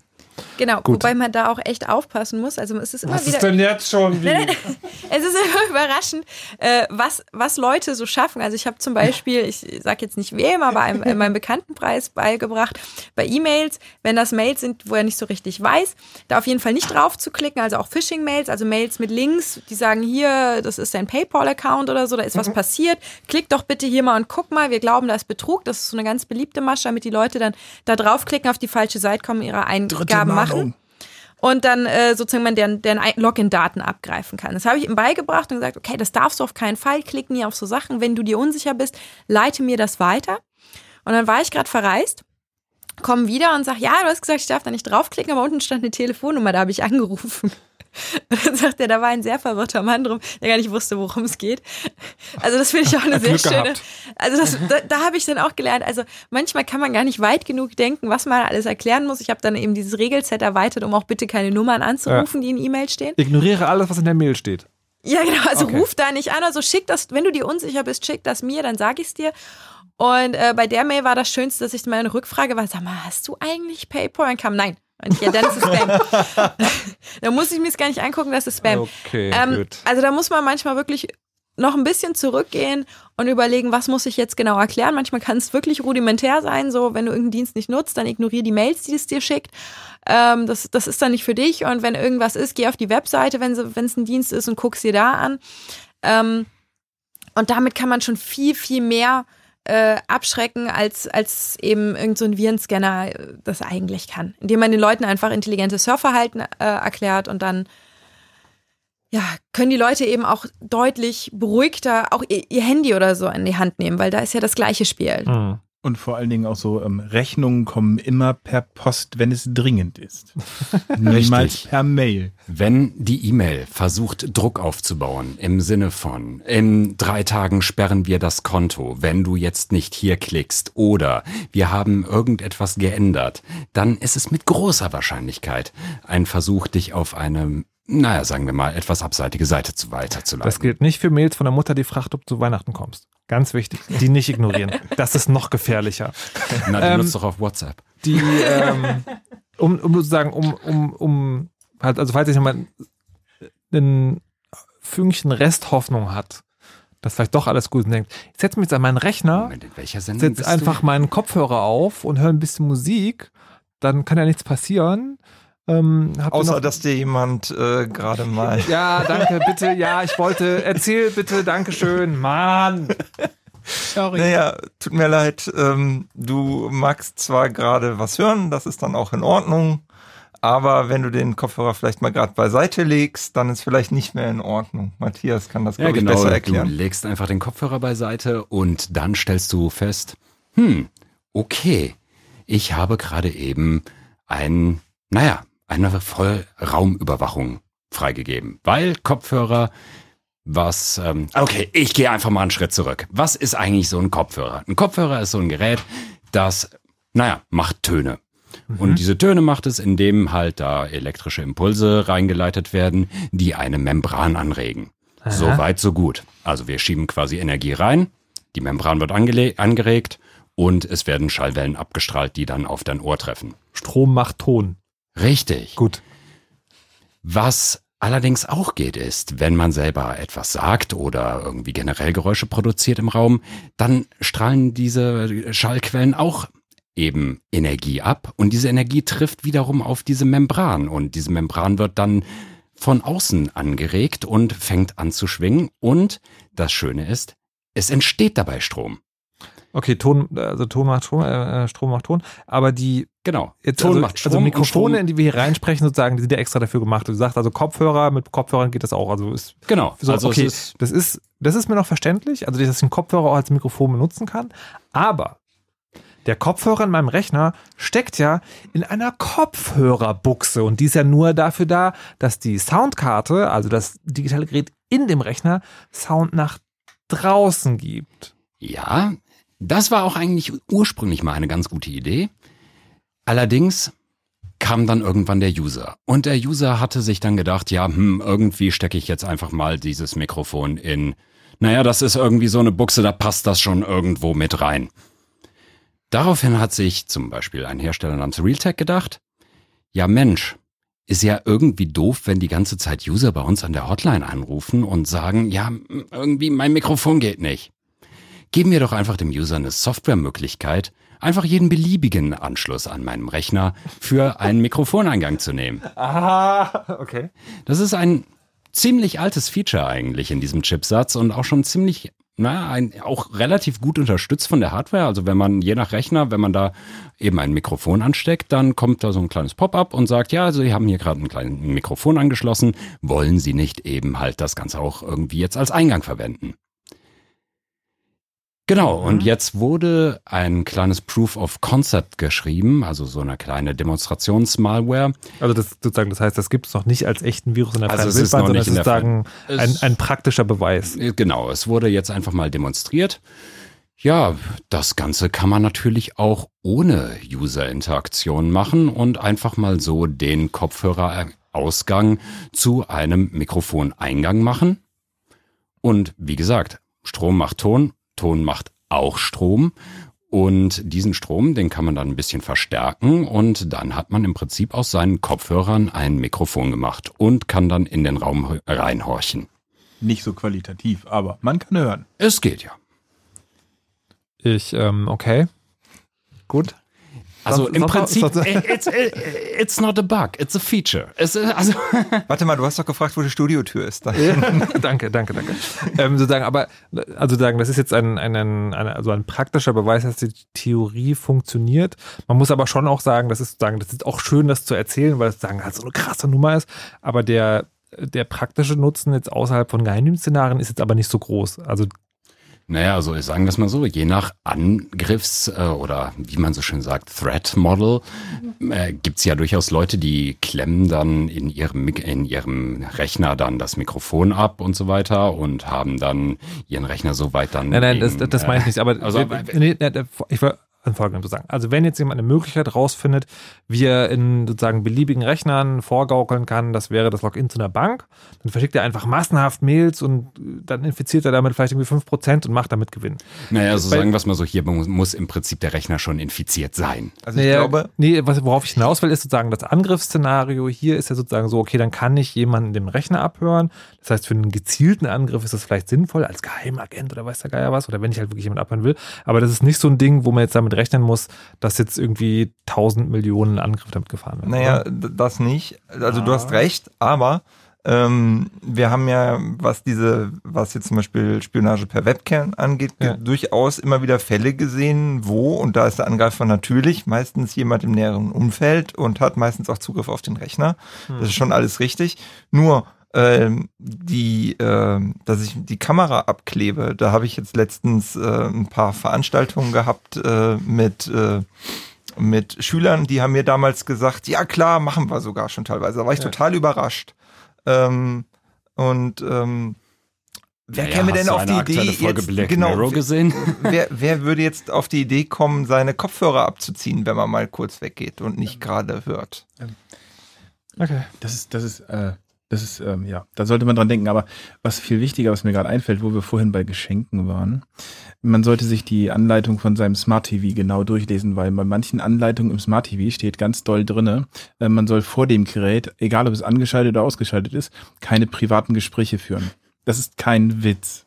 Genau, Gut. wobei man da auch echt aufpassen muss. Also es ist immer was wieder. Was ist denn jetzt schon? *laughs* Wie? es ist immer überraschend, äh, was, was Leute so schaffen. Also ich habe zum Beispiel, ich sage jetzt nicht wem, aber einem, in meinem Bekanntenpreis beigebracht, bei E-Mails, wenn das Mails sind, wo er nicht so richtig weiß, da auf jeden Fall nicht drauf zu klicken. Also auch Phishing-Mails, also Mails mit Links, die sagen hier, das ist dein PayPal-Account oder so, da ist was mhm. passiert. Klick doch bitte hier mal und guck mal, wir glauben, da ist Betrug. Das ist so eine ganz beliebte Masche, damit die Leute dann da draufklicken, auf die falsche Seite kommen, ihre Eingaben machen und dann äh, sozusagen man deren, deren Login-Daten abgreifen kann. Das habe ich ihm beigebracht und gesagt, okay, das darfst du auf keinen Fall, klick nie auf so Sachen. Wenn du dir unsicher bist, leite mir das weiter. Und dann war ich gerade verreist, komme wieder und sage, ja, du hast gesagt, ich darf da nicht draufklicken, aber unten stand eine Telefonnummer, da habe ich angerufen. Und *laughs* dann sagt er, da war ein sehr verwirrter Mann drum, der gar nicht wusste, worum es geht. Also das finde ich auch eine sehr schöne. Gehabt. Also das, da, da habe ich dann auch gelernt. Also manchmal kann man gar nicht weit genug denken, was man alles erklären muss. Ich habe dann eben dieses Regelset erweitert, um auch bitte keine Nummern anzurufen, ja. die in E-Mail stehen. Ignoriere alles, was in der Mail steht. Ja, genau. Also okay. ruf da nicht an. Also schick das, wenn du dir unsicher bist, schick das mir, dann sage ich es dir. Und äh, bei der Mail war das Schönste, dass ich meine Rückfrage war, sag mal, hast du eigentlich PayPal? Und kam, nein. Ja, dann ist es Spam. *laughs* da muss ich mir es gar nicht angucken, das ist Spam. Okay, ähm, gut. Also da muss man manchmal wirklich noch ein bisschen zurückgehen und überlegen, was muss ich jetzt genau erklären. Manchmal kann es wirklich rudimentär sein, so wenn du irgendeinen Dienst nicht nutzt, dann ignoriere die Mails, die es dir schickt. Ähm, das, das ist dann nicht für dich. Und wenn irgendwas ist, geh auf die Webseite, wenn es ein Dienst ist und guck dir da an. Ähm, und damit kann man schon viel, viel mehr äh, abschrecken, als, als eben irgendein so Virenscanner äh, das eigentlich kann. Indem man den Leuten einfach intelligentes Surfverhalten äh, erklärt und dann ja, können die Leute eben auch deutlich beruhigter auch ihr, ihr, Handy oder so in die Hand nehmen, weil da ist ja das gleiche Spiel. Mhm. Und vor allen Dingen auch so, ähm, Rechnungen kommen immer per Post, wenn es dringend ist. *laughs* Niemals per Mail. Wenn die E-Mail versucht, Druck aufzubauen, im Sinne von, in drei Tagen sperren wir das Konto, wenn du jetzt nicht hier klickst, oder wir haben irgendetwas geändert, dann ist es mit großer Wahrscheinlichkeit ein Versuch, dich auf eine naja, sagen wir mal, etwas abseitige Seite zu weiterzuleiten. Das gilt nicht für Mails von der Mutter, die fragt, ob du zu Weihnachten kommst. Ganz wichtig. Die nicht ignorieren. *laughs* Das ist noch gefährlicher. Na, die ähm, nutzt doch auf WhatsApp. Die, ähm, um, um sozusagen, um, um, um, halt, also falls ich nochmal ein Fünkchen Resthoffnung hat, dass vielleicht doch alles gut ist, denkt, ich setze mich jetzt an meinen Rechner, Moment, setze einfach du? meinen Kopfhörer auf und höre ein bisschen Musik, dann kann ja nichts passieren. Ähm, Außer, dass dir jemand äh, gerade mal. Ja, danke, bitte. Ja, ich wollte. Erzähl bitte, Dankeschön. Mann. Sorry. Naja, tut mir leid. Ähm, du magst zwar gerade was hören, das ist dann auch in Ordnung. Aber wenn du den Kopfhörer vielleicht mal gerade beiseite legst, dann ist vielleicht nicht mehr in Ordnung. Matthias kann das, ja, genau, ich, besser erklären. Du legst einfach den Kopfhörer beiseite und dann stellst du fest, hm, okay, ich habe gerade eben ein naja, eine Vollraumüberwachung freigegeben, weil Kopfhörer was, ähm, okay, ich gehe einfach mal einen Schritt zurück. Was ist eigentlich so ein Kopfhörer? Ein Kopfhörer ist so ein Gerät, das, naja, macht Töne. Mhm. Und diese Töne macht es, indem halt da elektrische Impulse reingeleitet werden, die eine Membran anregen. Aha. So weit, so gut. Also wir schieben quasi Energie rein, die Membran wird angeregt und es werden Schallwellen abgestrahlt, die dann auf dein Ohr treffen. Strom macht Ton. Richtig. Gut. Was allerdings auch geht, ist, wenn man selber etwas sagt oder irgendwie generell Geräusche produziert im Raum, dann strahlen diese Schallquellen auch eben Energie ab und diese Energie trifft wiederum auf diese Membran und diese Membran wird dann von außen angeregt und fängt an zu schwingen und das Schöne ist, es entsteht dabei Strom. Okay, Ton, also Ton macht Strom, äh, Strom macht Ton, aber die genau jetzt Ton also, macht Strom also Mikrofone, in die wir hier reinsprechen, sozusagen, die sind ja extra dafür gemacht. Du sagst also Kopfhörer, mit Kopfhörern geht das auch. Also ist genau. So, also okay, ist das ist das ist mir noch verständlich, also dass ich den Kopfhörer auch als Mikrofon benutzen kann. Aber der Kopfhörer in meinem Rechner steckt ja in einer Kopfhörerbuchse und die ist ja nur dafür da, dass die Soundkarte, also das digitale Gerät in dem Rechner, Sound nach draußen gibt. Ja, das war auch eigentlich ursprünglich mal eine ganz gute Idee. Allerdings kam dann irgendwann der User. Und der User hatte sich dann gedacht, ja, hm, irgendwie stecke ich jetzt einfach mal dieses Mikrofon in, naja, das ist irgendwie so eine Buchse, da passt das schon irgendwo mit rein. Daraufhin hat sich zum Beispiel ein Hersteller namens Realtek gedacht, ja Mensch, ist ja irgendwie doof, wenn die ganze Zeit User bei uns an der Hotline anrufen und sagen, ja, irgendwie mein Mikrofon geht nicht. Geben wir doch einfach dem User eine Softwaremöglichkeit, einfach jeden beliebigen Anschluss an meinem Rechner für einen Mikrofoneingang zu nehmen. Ah, okay. Das ist ein ziemlich altes Feature eigentlich in diesem Chipsatz und auch schon ziemlich na, ein, auch relativ gut unterstützt von der Hardware. Also wenn man je nach Rechner, wenn man da eben ein Mikrofon ansteckt, dann kommt da so ein kleines Pop-up und sagt, ja, also Sie haben hier gerade ein kleines Mikrofon angeschlossen, wollen Sie nicht eben halt das Ganze auch irgendwie jetzt als Eingang verwenden? Genau, und mhm. jetzt wurde ein kleines Proof of Concept geschrieben, also so eine kleine Demonstrationsmalware. Also das sozusagen, das heißt, das gibt es noch nicht als echten Virus in der also freien Wildbahn, sondern es ist sozusagen ein, ein praktischer Beweis. Äh, genau, es wurde jetzt einfach mal demonstriert. Ja, das Ganze kann man natürlich auch ohne User-Interaktion machen und einfach mal so den Kopfhörerausgang zu einem Mikrofoneingang machen. Und wie gesagt, Strom macht Ton, Ton macht auch Strom. Und diesen Strom, den kann man dann ein bisschen verstärken und dann hat man im Prinzip aus seinen Kopfhörern ein Mikrofon gemacht und kann dann in den Raum reinhorchen. Nicht so qualitativ, aber man kann hören. Es geht ja. Ich, ähm, okay. Gut. Also im Prinzip, it's, it's not a bug, it's a feature. Es, also *laughs* Warte mal, du hast doch gefragt, wo die Studiotür ist. *laughs* danke, danke, danke. Ähm, sozusagen, aber also sagen, das ist jetzt ein, ein, ein, also ein praktischer Beweis, dass die Theorie funktioniert. Man muss aber schon auch sagen, das ist sagen, das ist auch schön, das zu erzählen, weil es sagen halt so eine krasse Nummer ist. Aber der der praktische Nutzen jetzt außerhalb von Geheimdienstszenarien ist jetzt aber nicht so groß. Also naja, also sagen wir es mal so, je nach Angriffs- äh, oder wie man so schön sagt, Threat Model, äh, gibt ja durchaus Leute, die klemmen dann in ihrem, in ihrem Rechner dann das Mikrofon ab und so weiter und haben dann ihren Rechner so weit dann. Nein, nein, gegen, das, das meine ich nicht, aber also, nee, nee, ich, Folgendes zu sagen. Also wenn jetzt jemand eine Möglichkeit rausfindet, wie er in sozusagen beliebigen Rechnern vorgaukeln kann, das wäre das Login zu einer Bank, dann verschickt er einfach massenhaft Mails und dann infiziert er damit vielleicht irgendwie 5% und macht damit Gewinn. Naja, also Bei, sagen wir es mal so, hier muss im Prinzip der Rechner schon infiziert sein. Also ich naja, glaube... Nee, worauf ich hinaus will, ist sozusagen das Angriffsszenario hier ist ja sozusagen so, okay, dann kann ich jemanden den Rechner abhören. Das heißt, für einen gezielten Angriff ist das vielleicht sinnvoll, als Geheimagent oder weiß der Geier was, oder wenn ich halt wirklich jemanden abhören will. Aber das ist nicht so ein Ding, wo man jetzt damit rechnen muss, dass jetzt irgendwie tausend Millionen Angriffe damit gefahren werden. Naja, oder? das nicht. Also ah. du hast recht, aber ähm, wir haben ja, was diese, was jetzt zum Beispiel Spionage per Webcam angeht, ja. durchaus immer wieder Fälle gesehen, wo, und da ist der Angreifer natürlich meistens jemand im näheren Umfeld und hat meistens auch Zugriff auf den Rechner. Hm. Das ist schon alles richtig. Nur ähm, die, äh, dass ich die Kamera abklebe. Da habe ich jetzt letztens äh, ein paar Veranstaltungen gehabt äh, mit äh, mit Schülern, die haben mir damals gesagt, ja klar, machen wir sogar schon teilweise. Da war ich ja. total überrascht. Ähm, und ähm, Wer ja, käme denn auf die Idee, jetzt, Black genau, gesehen? *laughs* Wer, wer würde jetzt auf die Idee kommen, seine Kopfhörer abzuziehen, wenn man mal kurz weggeht und nicht gerade hört? Okay. Das ist, das ist, äh, das ist, ähm, ja, da sollte man dran denken. Aber was viel wichtiger, was mir gerade einfällt, wo wir vorhin bei Geschenken waren, man sollte sich die Anleitung von seinem Smart TV genau durchlesen, weil bei manchen Anleitungen im Smart TV steht ganz doll drinne, äh, man soll vor dem Gerät, egal ob es angeschaltet oder ausgeschaltet ist, keine privaten Gespräche führen. Das ist kein Witz.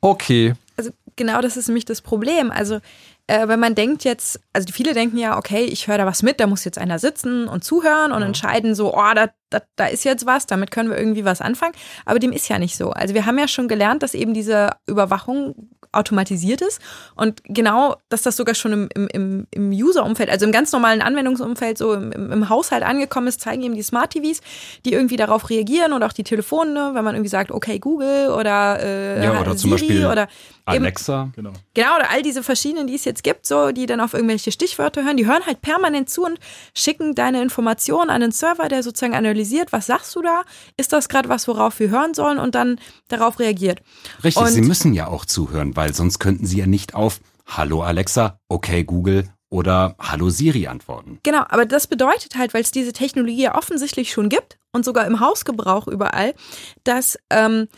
Okay. Also genau das ist nämlich das Problem. Also äh, wenn man denkt jetzt, also viele denken ja, okay, ich höre da was mit, da muss jetzt einer sitzen und zuhören und ja. entscheiden so, oh, da, da, da ist jetzt was, damit können wir irgendwie was anfangen. Aber dem ist ja nicht so. Also wir haben ja schon gelernt, dass eben diese Überwachung automatisiert ist. Und genau, dass das sogar schon im, im, im User-Umfeld, also im ganz normalen Anwendungsumfeld, so im, im, Haushalt angekommen ist, zeigen eben die Smart TVs, die irgendwie darauf reagieren oder auch die Telefone, wenn man irgendwie sagt, okay, Google oder, äh, ja, oder Siri zum Beispiel oder Alexa. genau. genau, oder all diese verschiedenen, die es jetzt gibt, so, die dann auf irgendwelche Stichwörter hören, die hören halt permanent zu und schicken deine Informationen an den Server, der sozusagen analysiert, was sagst du da? Ist das gerade was, worauf wir hören sollen und dann darauf reagiert. Richtig, und, sie müssen ja auch zuhören, weil sonst könnten sie ja nicht auf Hallo Alexa, okay Google oder Hallo Siri antworten. Genau, aber das bedeutet halt, weil es diese Technologie ja offensichtlich schon gibt und sogar im Hausgebrauch überall, dass ähm,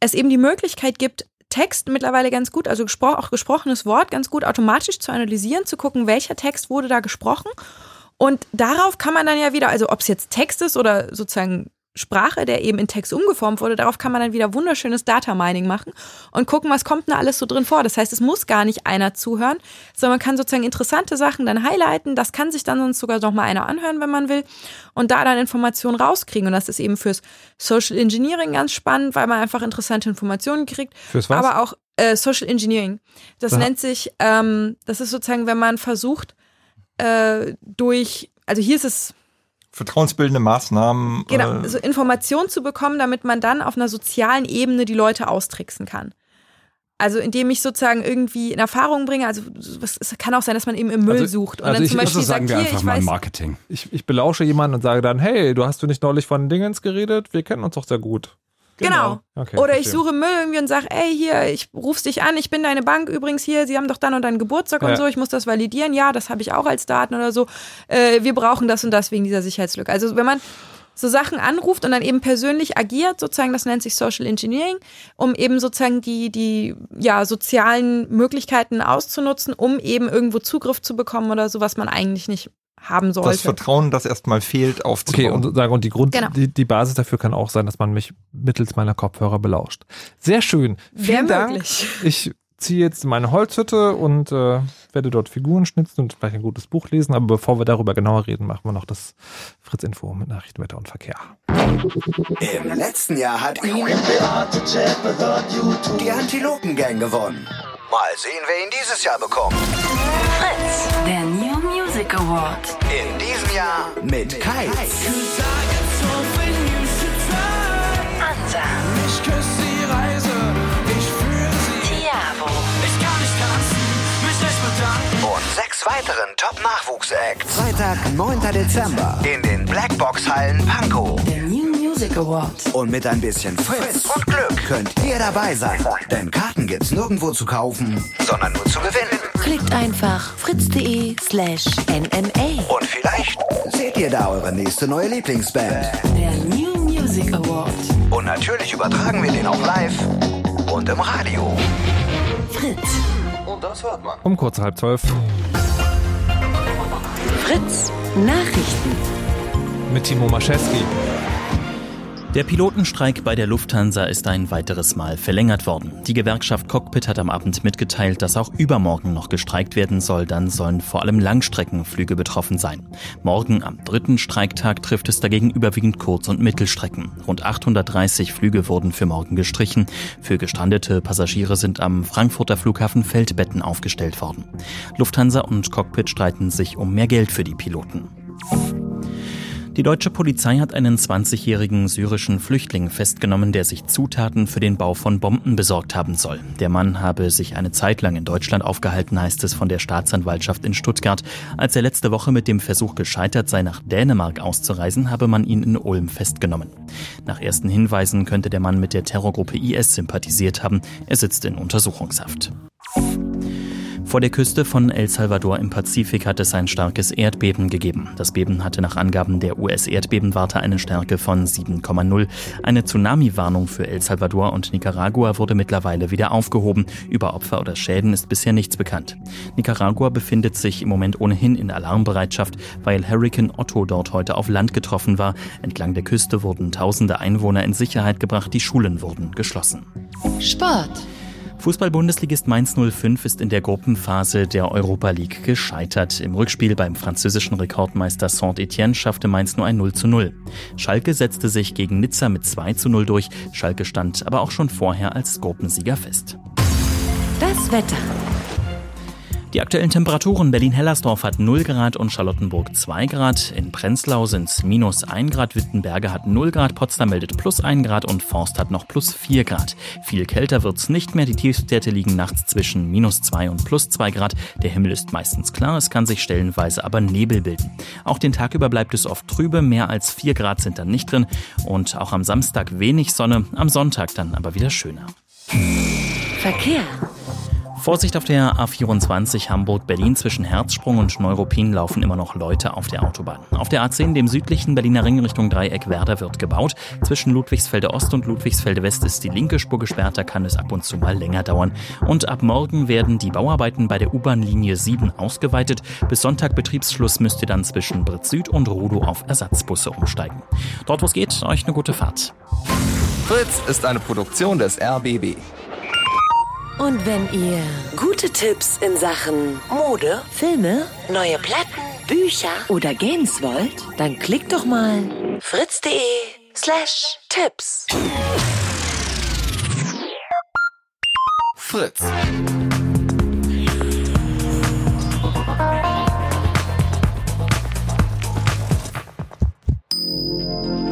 es eben die Möglichkeit gibt, Text mittlerweile ganz gut, also gespro auch gesprochenes Wort ganz gut automatisch zu analysieren, zu gucken, welcher Text wurde da gesprochen. Und darauf kann man dann ja wieder, also ob es jetzt Text ist oder sozusagen Sprache, der eben in Text umgeformt wurde, darauf kann man dann wieder wunderschönes Data Mining machen und gucken, was kommt denn alles so drin vor. Das heißt, es muss gar nicht einer zuhören, sondern man kann sozusagen interessante Sachen dann highlighten. Das kann sich dann sonst sogar noch mal einer anhören, wenn man will und da dann Informationen rauskriegen. Und das ist eben fürs Social Engineering ganz spannend, weil man einfach interessante Informationen kriegt. Fürs was? Aber auch äh, Social Engineering. Das Aha. nennt sich, ähm, das ist sozusagen, wenn man versucht, äh, durch, also hier ist es vertrauensbildende Maßnahmen. Genau, äh, so Informationen zu bekommen, damit man dann auf einer sozialen Ebene die Leute austricksen kann. Also indem ich sozusagen irgendwie in Erfahrung bringe, also es kann auch sein, dass man eben im Müll also, sucht und also dann ich, zum Beispiel also sagen sagt, wir hier, einfach mal weiß, Marketing. Ich, ich belausche jemanden und sage dann, hey, du hast du nicht neulich von Dingens geredet? Wir kennen uns doch sehr gut. Genau. genau. Okay, Oder ich suche Müll irgendwie und sage, ey, hier, ich ruf's dich an, ich bin deine Bank übrigens hier, sie haben doch dann und dann Geburtstag ja. und so, ich muss das validieren. Ja, das habe ich auch als Daten oder so. Äh, wir brauchen das und das wegen dieser Sicherheitslücke. Also wenn man so Sachen anruft und dann eben persönlich agiert, sozusagen, das nennt sich Social Engineering, um eben sozusagen die, die ja, sozialen Möglichkeiten auszunutzen, um eben irgendwo Zugriff zu bekommen oder so, was man eigentlich nicht haben sollte. Das Vertrauen, das erstmal fehlt, aufzubauen. Okay, und, und die Grund, genau. die, die Basis dafür kann auch sein, dass man mich mittels meiner Kopfhörer belauscht. Sehr schön. Vielen Dank. Möglich. *laughs* Ich ziehe jetzt meine Holzhütte und äh, werde dort Figuren schnitzen und vielleicht ein gutes Buch lesen. Aber bevor wir darüber genauer reden, machen wir noch das Fritz-Info mit Nachrichten, Wetter und Verkehr. Im letzten Jahr hat ihn die Antilopen-Gang gewonnen. Mal sehen, wer ihn dieses Jahr bekommt. Fritz, der New Music Award. In diesem Jahr mit Kai. Hansa. Ich küsse die Reise, ich fühle sie. Tiavo. Ich kann nicht tanzen, mich nicht bedanken. Und sechs weiteren Top-Nachwuchs-Acts. Freitag, 9. Dezember. In den Blackbox-Hallen Pankow. Music Award. Und mit ein bisschen Fritz und Glück könnt ihr dabei sein. Denn Karten gibt's nirgendwo zu kaufen, sondern nur zu gewinnen. Klickt einfach fritz.de slash nma. Und vielleicht seht ihr da eure nächste neue Lieblingsband. Der New Music Award. Und natürlich übertragen wir den auch live und im Radio. Fritz. Und das hört man. Um kurz halb zwölf. Fritz Nachrichten. Mit Timo Maschewski. Der Pilotenstreik bei der Lufthansa ist ein weiteres Mal verlängert worden. Die Gewerkschaft Cockpit hat am Abend mitgeteilt, dass auch übermorgen noch gestreikt werden soll. Dann sollen vor allem Langstreckenflüge betroffen sein. Morgen am dritten Streiktag trifft es dagegen überwiegend Kurz- und Mittelstrecken. Rund 830 Flüge wurden für morgen gestrichen. Für gestrandete Passagiere sind am Frankfurter Flughafen Feldbetten aufgestellt worden. Lufthansa und Cockpit streiten sich um mehr Geld für die Piloten. Die deutsche Polizei hat einen 20-jährigen syrischen Flüchtling festgenommen, der sich Zutaten für den Bau von Bomben besorgt haben soll. Der Mann habe sich eine Zeit lang in Deutschland aufgehalten, heißt es von der Staatsanwaltschaft in Stuttgart. Als er letzte Woche mit dem Versuch gescheitert sei, nach Dänemark auszureisen, habe man ihn in Ulm festgenommen. Nach ersten Hinweisen könnte der Mann mit der Terrorgruppe IS sympathisiert haben. Er sitzt in Untersuchungshaft. Vor der Küste von El Salvador im Pazifik hat es ein starkes Erdbeben gegeben. Das Beben hatte nach Angaben der US-Erdbebenwarte eine Stärke von 7,0. Eine Tsunami-Warnung für El Salvador und Nicaragua wurde mittlerweile wieder aufgehoben. Über Opfer oder Schäden ist bisher nichts bekannt. Nicaragua befindet sich im Moment ohnehin in Alarmbereitschaft, weil Hurricane Otto dort heute auf Land getroffen war. Entlang der Küste wurden tausende Einwohner in Sicherheit gebracht, die Schulen wurden geschlossen. Sport. Fußball-Bundesligist Mainz 05 ist in der Gruppenphase der Europa League gescheitert. Im Rückspiel beim französischen Rekordmeister Saint-Etienne schaffte Mainz nur ein 0 zu 0. Schalke setzte sich gegen Nizza mit 2 zu 0 durch. Schalke stand aber auch schon vorher als Gruppensieger fest. Das Wetter. Die aktuellen Temperaturen Berlin-Hellersdorf hat 0 Grad und Charlottenburg 2 Grad. In Prenzlau sind es minus 1 Grad, Wittenberge hat 0 Grad, Potsdam meldet plus 1 Grad und Forst hat noch plus 4 Grad. Viel kälter wird's nicht mehr, die Tiefstwerte liegen nachts zwischen minus 2 und plus 2 Grad. Der Himmel ist meistens klar, es kann sich stellenweise aber Nebel bilden. Auch den Tag über bleibt es oft trübe, mehr als 4 Grad sind dann nicht drin und auch am Samstag wenig Sonne, am Sonntag dann aber wieder schöner. Verkehr. Vorsicht auf der A24 Hamburg-Berlin zwischen Herzsprung und Neuruppin laufen immer noch Leute auf der Autobahn. Auf der A10, dem südlichen Berliner Ring Richtung Dreieck Werder, wird gebaut. Zwischen Ludwigsfelde Ost und Ludwigsfelde West ist die linke Spur gesperrt, da kann es ab und zu mal länger dauern. Und ab morgen werden die Bauarbeiten bei der U-Bahn-Linie 7 ausgeweitet. Bis Sonntag Betriebsschluss müsst ihr dann zwischen Britz Süd und Rudow auf Ersatzbusse umsteigen. Dort, wo es geht, euch eine gute Fahrt. Fritz ist eine Produktion des RBB. Und wenn ihr gute Tipps in Sachen Mode, Filme, neue Platten, Bücher oder Games wollt, dann klickt doch mal fritz.de slash Tipps. Fritz.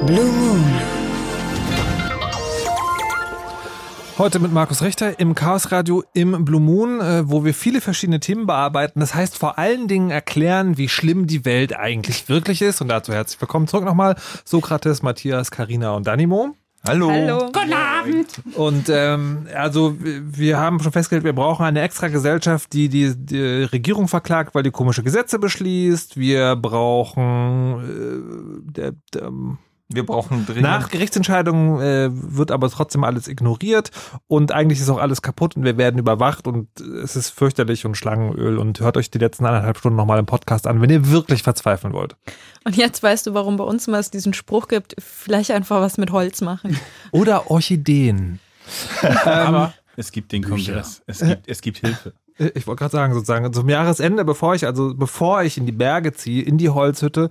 Blue Moon. Heute mit Markus Richter im Chaos Radio im Blue Moon, äh, wo wir viele verschiedene Themen bearbeiten. Das heißt vor allen Dingen erklären, wie schlimm die Welt eigentlich wirklich ist. Und dazu herzlich willkommen zurück nochmal Sokrates, Matthias, Karina und Danimo. Hallo. Hallo. Guten Abend. Und ähm, also wir haben schon festgestellt, wir brauchen eine extra Gesellschaft, die, die die Regierung verklagt, weil die komische Gesetze beschließt. Wir brauchen äh, der, der, Wir brauchen dringend. nach Gerichtsentscheidungen äh, wird aber trotzdem alles ignoriert und eigentlich ist auch alles kaputt und wir werden überwacht und es ist fürchterlich und Schlangenöl und hört euch die letzten anderthalb Stunden nochmal im Podcast an, wenn ihr wirklich verzweifeln wollt. Und jetzt weißt du, warum bei uns immer es diesen Spruch gibt, vielleicht einfach was mit Holz machen. *laughs* Oder Orchideen. *laughs* Aber es gibt den Kongress. Es gibt, es gibt Hilfe. Äh, Ich wollte gerade sagen, sozusagen zum Jahresende, bevor ich, also bevor ich in die Berge ziehe, in die Holzhütte,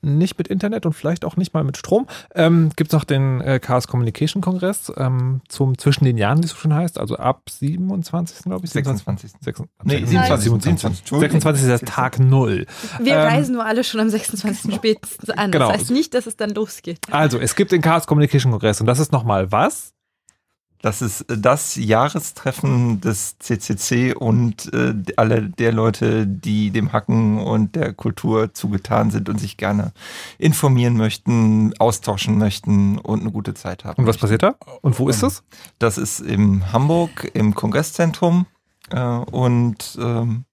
nicht mit Internet und vielleicht auch nicht mal mit Strom, ähm, gibt es noch den äh, Chaos Communication Kongress ähm, zum zwischen den Jahren, wie es so schön heißt, also ab 27. glaube ich. 26. 26. Nee, 27. 27. 26 ist der Tag Null. Wir Ähm, reisen nur alle schon am 26. spätestens an. Genau. Das heißt nicht, dass es dann losgeht. Also, es gibt den Chaos Communication Kongress und das ist nochmal was? Das ist äh, das Jahrestreffen des CCC und äh, alle der Leute, die dem Hacken und der Kultur zugetan sind und sich gerne informieren möchten, austauschen möchten und eine gute Zeit haben. Und was passiert da? Und wo ist das? Das ist in Hamburg im Kongresszentrum äh, und ähm,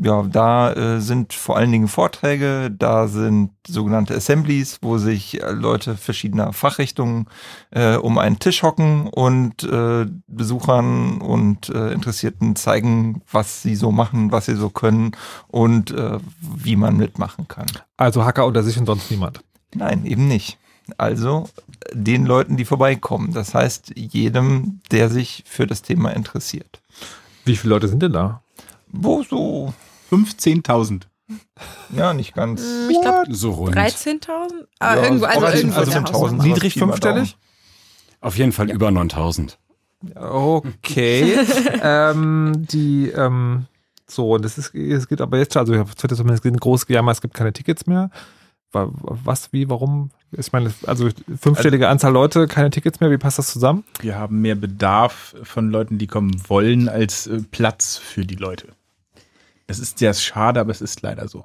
ja, da äh, sind vor allen Dingen Vorträge, da sind sogenannte Assemblies, wo sich äh, Leute verschiedener Fachrichtungen äh, um einen Tisch hocken und äh, Besuchern und äh, Interessierten zeigen, was sie so machen, was sie so können und äh, wie man mitmachen kann. Also Hacker unter sich und sonst niemand. Nein, eben nicht. Also den Leuten, die vorbeikommen. Das heißt, jedem, der sich für das Thema interessiert. Wie viele Leute sind denn da? Wo so? 15.000. Ja, nicht ganz. Ich glaube So rund. 13.000? Ah, Ja, irgendwo, also aber irgendwo. also in der 10.000. Hausnummer. Niedrig fünfstellig? Auf jeden Fall über 9000. Okay. *laughs* ähm, die, ähm, So, und es ist, es gibt aber jetzt schon, also ich habe zumindest ein großes Gejammer, es gibt keine Tickets mehr. Was, wie, warum? Ich meine, also fünfstellige Anzahl Leute, keine Tickets mehr, wie passt das zusammen? Wir haben mehr Bedarf von Leuten, die kommen wollen, als äh, Platz für die Leute. Es ist sehr schade, aber es ist leider so.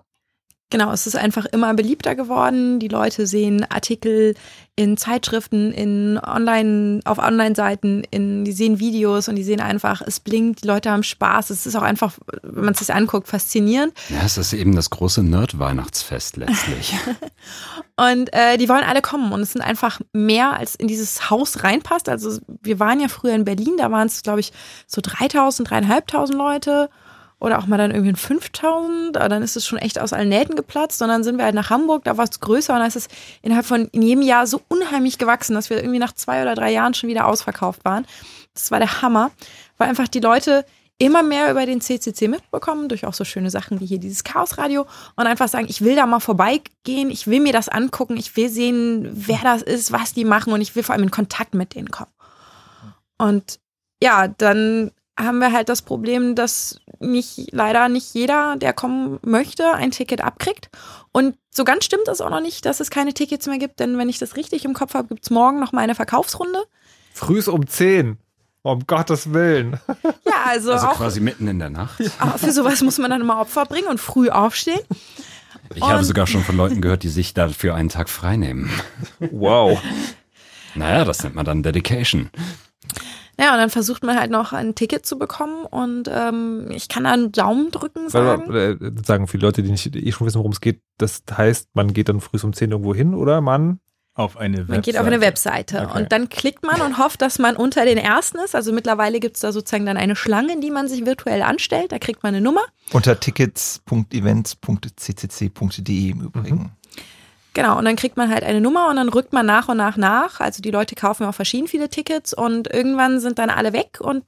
Genau, es ist einfach immer beliebter geworden. Die Leute sehen Artikel in Zeitschriften, in Online, auf Online-Seiten, in, die sehen Videos und die sehen einfach, es blinkt, die Leute haben Spaß. Es ist auch einfach, wenn man es sich anguckt, faszinierend. Ja, es ist eben das große Nerd-Weihnachtsfest letztlich. *laughs* und äh, die wollen alle kommen und es sind einfach mehr, als in dieses Haus reinpasst. Also wir waren ja früher in Berlin, da waren es, glaube ich, so 3000, 3500 Leute oder auch mal dann irgendwie ein 5000, dann ist es schon echt aus allen Nähten geplatzt und dann sind wir halt nach Hamburg, da war es größer und dann ist es innerhalb von in jedem Jahr so unheimlich gewachsen, dass wir irgendwie nach zwei oder drei Jahren schon wieder ausverkauft waren. Das war der Hammer, weil einfach die Leute immer mehr über den CCC mitbekommen, durch auch so schöne Sachen wie hier dieses Chaosradio und einfach sagen, ich will da mal vorbeigehen, ich will mir das angucken, ich will sehen, wer das ist, was die machen und ich will vor allem in Kontakt mit denen kommen. Und ja, dann haben wir halt das Problem, dass nicht leider nicht jeder, der kommen möchte, ein Ticket abkriegt. Und so ganz stimmt es auch noch nicht, dass es keine Tickets mehr gibt, denn wenn ich das richtig im Kopf habe, gibt es morgen noch mal eine Verkaufsrunde. Frühs um 10. Um Gottes Willen. *laughs* Ja, also, also auch, quasi mitten in der Nacht. Für sowas muss man dann immer Opfer bringen und früh aufstehen. Ich und habe sogar schon von Leuten gehört, die sich dafür einen Tag frei nehmen. Wow. Naja, das nennt man dann Dedication. Ja, und dann versucht man halt noch ein Ticket zu bekommen und ähm, ich kann da einen Daumen drücken sagen. Weil, äh, sagen viele Leute, die nicht eh schon wissen, worum es geht, das heißt, man geht dann früh um 10 irgendwo hin oder man auf eine Webseite. Man geht auf eine Webseite okay. und dann klickt man und hofft, dass man unter den Ersten ist. Also mittlerweile gibt es da sozusagen dann eine Schlange, in die man sich virtuell anstellt. Da kriegt man eine Nummer. Unter tickets.events.ccc.de im Übrigen. Mhm. Genau, und dann kriegt man halt eine Nummer und dann rückt man nach und nach nach. Also die Leute kaufen auch verschieden viele Tickets und irgendwann sind dann alle weg und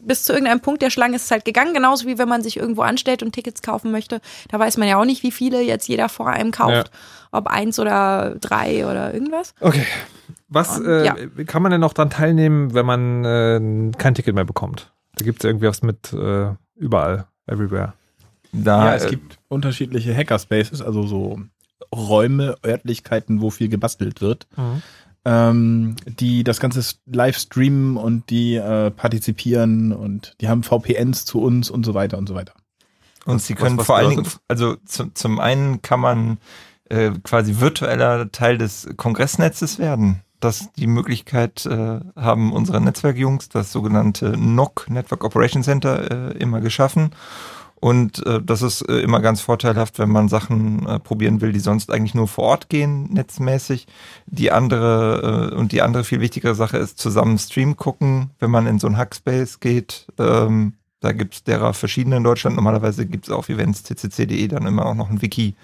bis zu irgendeinem Punkt der Schlange ist es halt gegangen, genauso wie wenn man sich irgendwo anstellt und Tickets kaufen möchte. Da weiß man ja auch nicht, wie viele jetzt jeder vor einem kauft. Ja. Ob eins oder drei oder irgendwas. Okay. Was und, äh, ja. kann man denn noch dran teilnehmen, wenn man äh, kein Ticket mehr bekommt? Da gibt es irgendwie was mit äh, überall, everywhere. Da, ja, es gibt unterschiedliche Hackerspaces, also so Räume, Örtlichkeiten, wo viel gebastelt wird, mhm. ähm, die das Ganze live streamen und die äh, partizipieren und die haben VPNs zu uns und so weiter und so weiter. Und sie können was, was vor allen Dingen, also zu, zum einen kann man äh, quasi virtueller Teil des Kongressnetzes werden dass die Möglichkeit äh, haben unsere Netzwerkjungs, das sogenannte NOC, Network Operation Center, äh, immer geschaffen. Und äh, das ist äh, immer ganz vorteilhaft, wenn man Sachen äh, probieren will, die sonst eigentlich nur vor Ort gehen, netzmäßig. Die andere äh, und die andere viel wichtigere Sache ist zusammen Stream gucken, wenn man in so ein Hackspace geht. Ähm, da gibt's derer verschiedene in Deutschland. Normalerweise gibt's auf events ccc.de dann immer auch noch ein Wiki,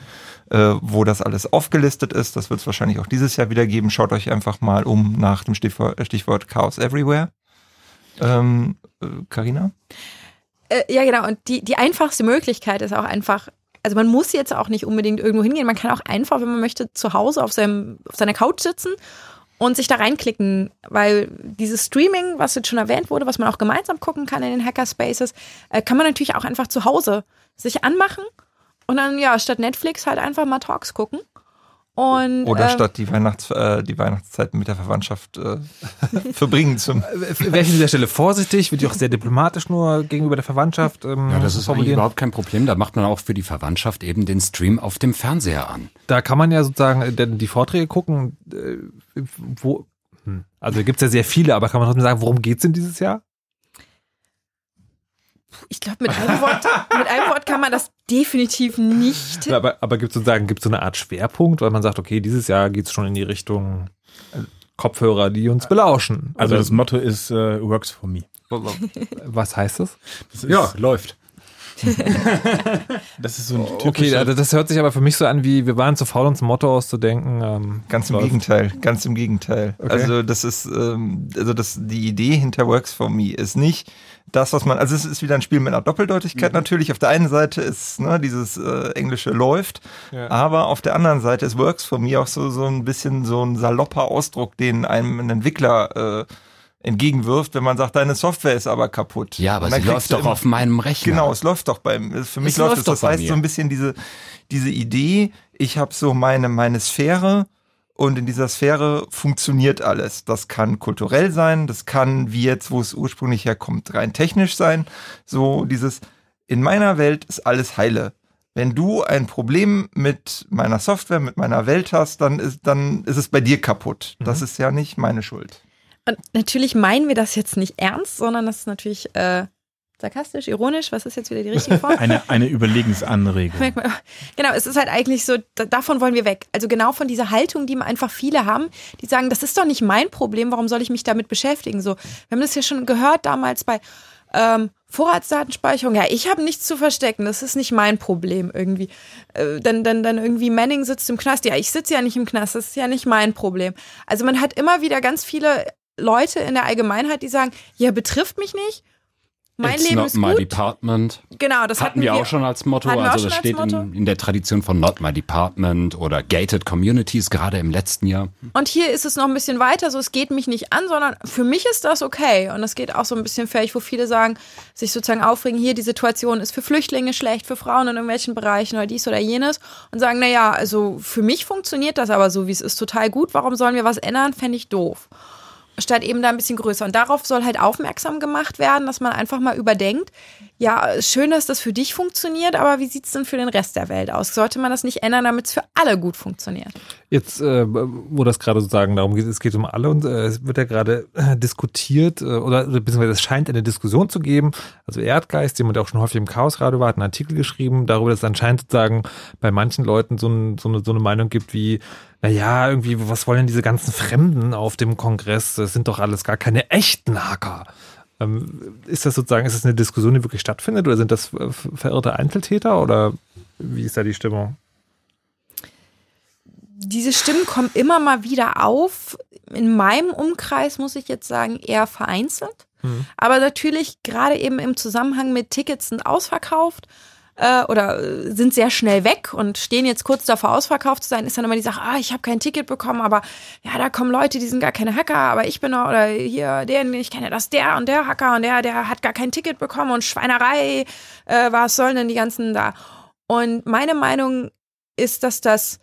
äh, wo das alles aufgelistet ist. Das wird es wahrscheinlich auch dieses Jahr wieder geben. Schaut euch einfach mal um nach dem Stichwort, Stichwort Chaos Everywhere. Ähm, Carina? Äh, ja, genau. Und die, die einfachste Möglichkeit ist auch einfach, also man muss jetzt auch nicht unbedingt irgendwo hingehen. Man kann auch einfach, wenn man möchte, zu Hause auf, seinem, auf seiner Couch sitzen und sich da reinklicken, weil dieses Streaming, was jetzt schon erwähnt wurde, was man auch gemeinsam gucken kann in den Hackerspaces, äh, kann man natürlich auch einfach zu Hause sich anmachen und dann ja statt Netflix halt einfach mal Talks gucken. Und, Oder ähm, statt die, Weihnachts-, äh, die Weihnachtszeit mit der Verwandtschaft äh, *laughs* verbringen zum. Wäre ich an dieser Stelle vorsichtig, wird ja auch sehr diplomatisch nur gegenüber der Verwandtschaft. Ähm, ja, das ist eigentlich überhaupt kein Problem. Da macht man auch für die Verwandtschaft eben den Stream auf dem Fernseher an. Da kann man ja sozusagen äh, die Vorträge gucken, äh, wo. Hm. Also gibt es ja sehr viele, aber kann man trotzdem sagen, worum geht es denn dieses Jahr? Ich glaube, mit, einem Wort, mit einem Wort kann man das definitiv nicht. Aber aber gibt es sozusagen gibt's so eine Art Schwerpunkt, weil man sagt, okay, dieses Jahr geht es schon in die Richtung äh, Kopfhörer, die uns belauschen. Also das Motto ist uh, Works for me. *laughs* Was heißt das? das ist, ja, läuft. *laughs* das ist so ein Okay, also das hört sich aber für mich so an, wie wir waren zu faul, uns ein Motto auszudenken. Ähm, ganz im läuft. Gegenteil, ganz im Gegenteil. Okay. Also das ist, ähm, also das, die Idee hinter Works for Me ist nicht, das, was man, also es ist wieder ein Spiel mit einer Doppeldeutigkeit mhm. natürlich. Auf der einen Seite ist ne, dieses äh, Englische läuft, ja. aber auf der anderen Seite ist Works for Me auch so, so ein bisschen so ein salopper Ausdruck, den einem ein Entwickler äh, entgegenwirft, wenn man sagt, deine Software ist aber kaputt. Ja, aber sie läuft doch immer, auf meinem Rechner. Genau, es läuft doch beim, für mich es läuft es. Das heißt mir. so ein bisschen diese, diese Idee, ich habe so meine, meine Sphäre und in dieser Sphäre funktioniert alles. Das kann kulturell sein, das kann, wie jetzt, wo es ursprünglich herkommt, rein technisch sein. So dieses, in meiner Welt ist alles heile. Wenn du ein Problem mit meiner Software, mit meiner Welt hast, dann ist, dann ist es bei dir kaputt. Das mhm. ist ja nicht meine Schuld. Und natürlich meinen wir das jetzt nicht ernst, sondern das ist natürlich äh, sarkastisch, ironisch. Was ist jetzt wieder die richtige Form? *laughs* eine, eine Überlegensanregung. Genau, es ist halt eigentlich so, davon wollen wir weg. Also genau von dieser Haltung, die einfach viele haben, die sagen, das ist doch nicht mein Problem, warum soll ich mich damit beschäftigen? So, wir haben das ja schon gehört damals bei ähm, Vorratsdatenspeicherung, ja, ich habe nichts zu verstecken, das ist nicht mein Problem irgendwie. Äh, dann, dann, dann irgendwie Manning sitzt im Knast, ja, ich sitze ja nicht im Knast, das ist ja nicht mein Problem. Also man hat immer wieder ganz viele Leute in der Allgemeinheit, die sagen, ja, betrifft mich nicht. Mein It's Leben not ist my gut. department. Genau, das hatten, hatten wir auch schon als Motto. Also das steht in, in, der Tradition von Not My Department oder Gated Communities, gerade im letzten Jahr. Und hier ist es noch ein bisschen weiter, so es geht mich nicht an, sondern für mich ist das okay. Und es geht auch so ein bisschen fähig, wo viele sagen, sich sozusagen aufregen, hier die Situation ist für Flüchtlinge schlecht, für Frauen in irgendwelchen Bereichen oder dies oder jenes. Und sagen, naja, also für mich funktioniert das aber so, wie es ist, total gut. Warum sollen wir was ändern? Fände ich doof statt eben da ein bisschen größer. Und darauf soll halt aufmerksam gemacht werden, dass man einfach mal überdenkt, ja, schön, dass das für dich funktioniert, aber wie sieht es denn für den Rest der Welt aus? Sollte man das nicht ändern, damit es für alle gut funktioniert? Jetzt, äh, wo das gerade sozusagen darum geht, es geht um alle und äh, es wird ja gerade äh, diskutiert äh, oder beziehungsweise es scheint eine Diskussion zu geben. Also Erdgeist, jemand, der auch schon häufig im Chaosradio war, hat einen Artikel geschrieben darüber, dass es anscheinend sozusagen bei manchen Leuten so, ein, so, eine, so eine Meinung gibt wie, naja, irgendwie, was wollen denn diese ganzen Fremden auf dem Kongress? Das sind doch alles gar keine echten Hacker. Ähm, ist das sozusagen, ist das eine Diskussion, die wirklich stattfindet oder sind das äh, verirrte Einzeltäter oder wie ist da die Stimmung? Diese Stimmen kommen immer mal wieder auf. In meinem Umkreis muss ich jetzt sagen, eher vereinzelt. Mhm. Aber natürlich gerade eben im Zusammenhang mit Tickets sind ausverkauft äh, oder äh, sind sehr schnell weg und stehen jetzt kurz davor ausverkauft zu sein, ist dann immer die Sache, ah, ich habe kein Ticket bekommen, aber ja, da kommen Leute, die sind gar keine Hacker, aber ich bin oder hier, der, ich kenne das, der und der Hacker und der, der hat gar kein Ticket bekommen und Schweinerei, äh, was sollen denn die ganzen da? Und meine Meinung ist, dass das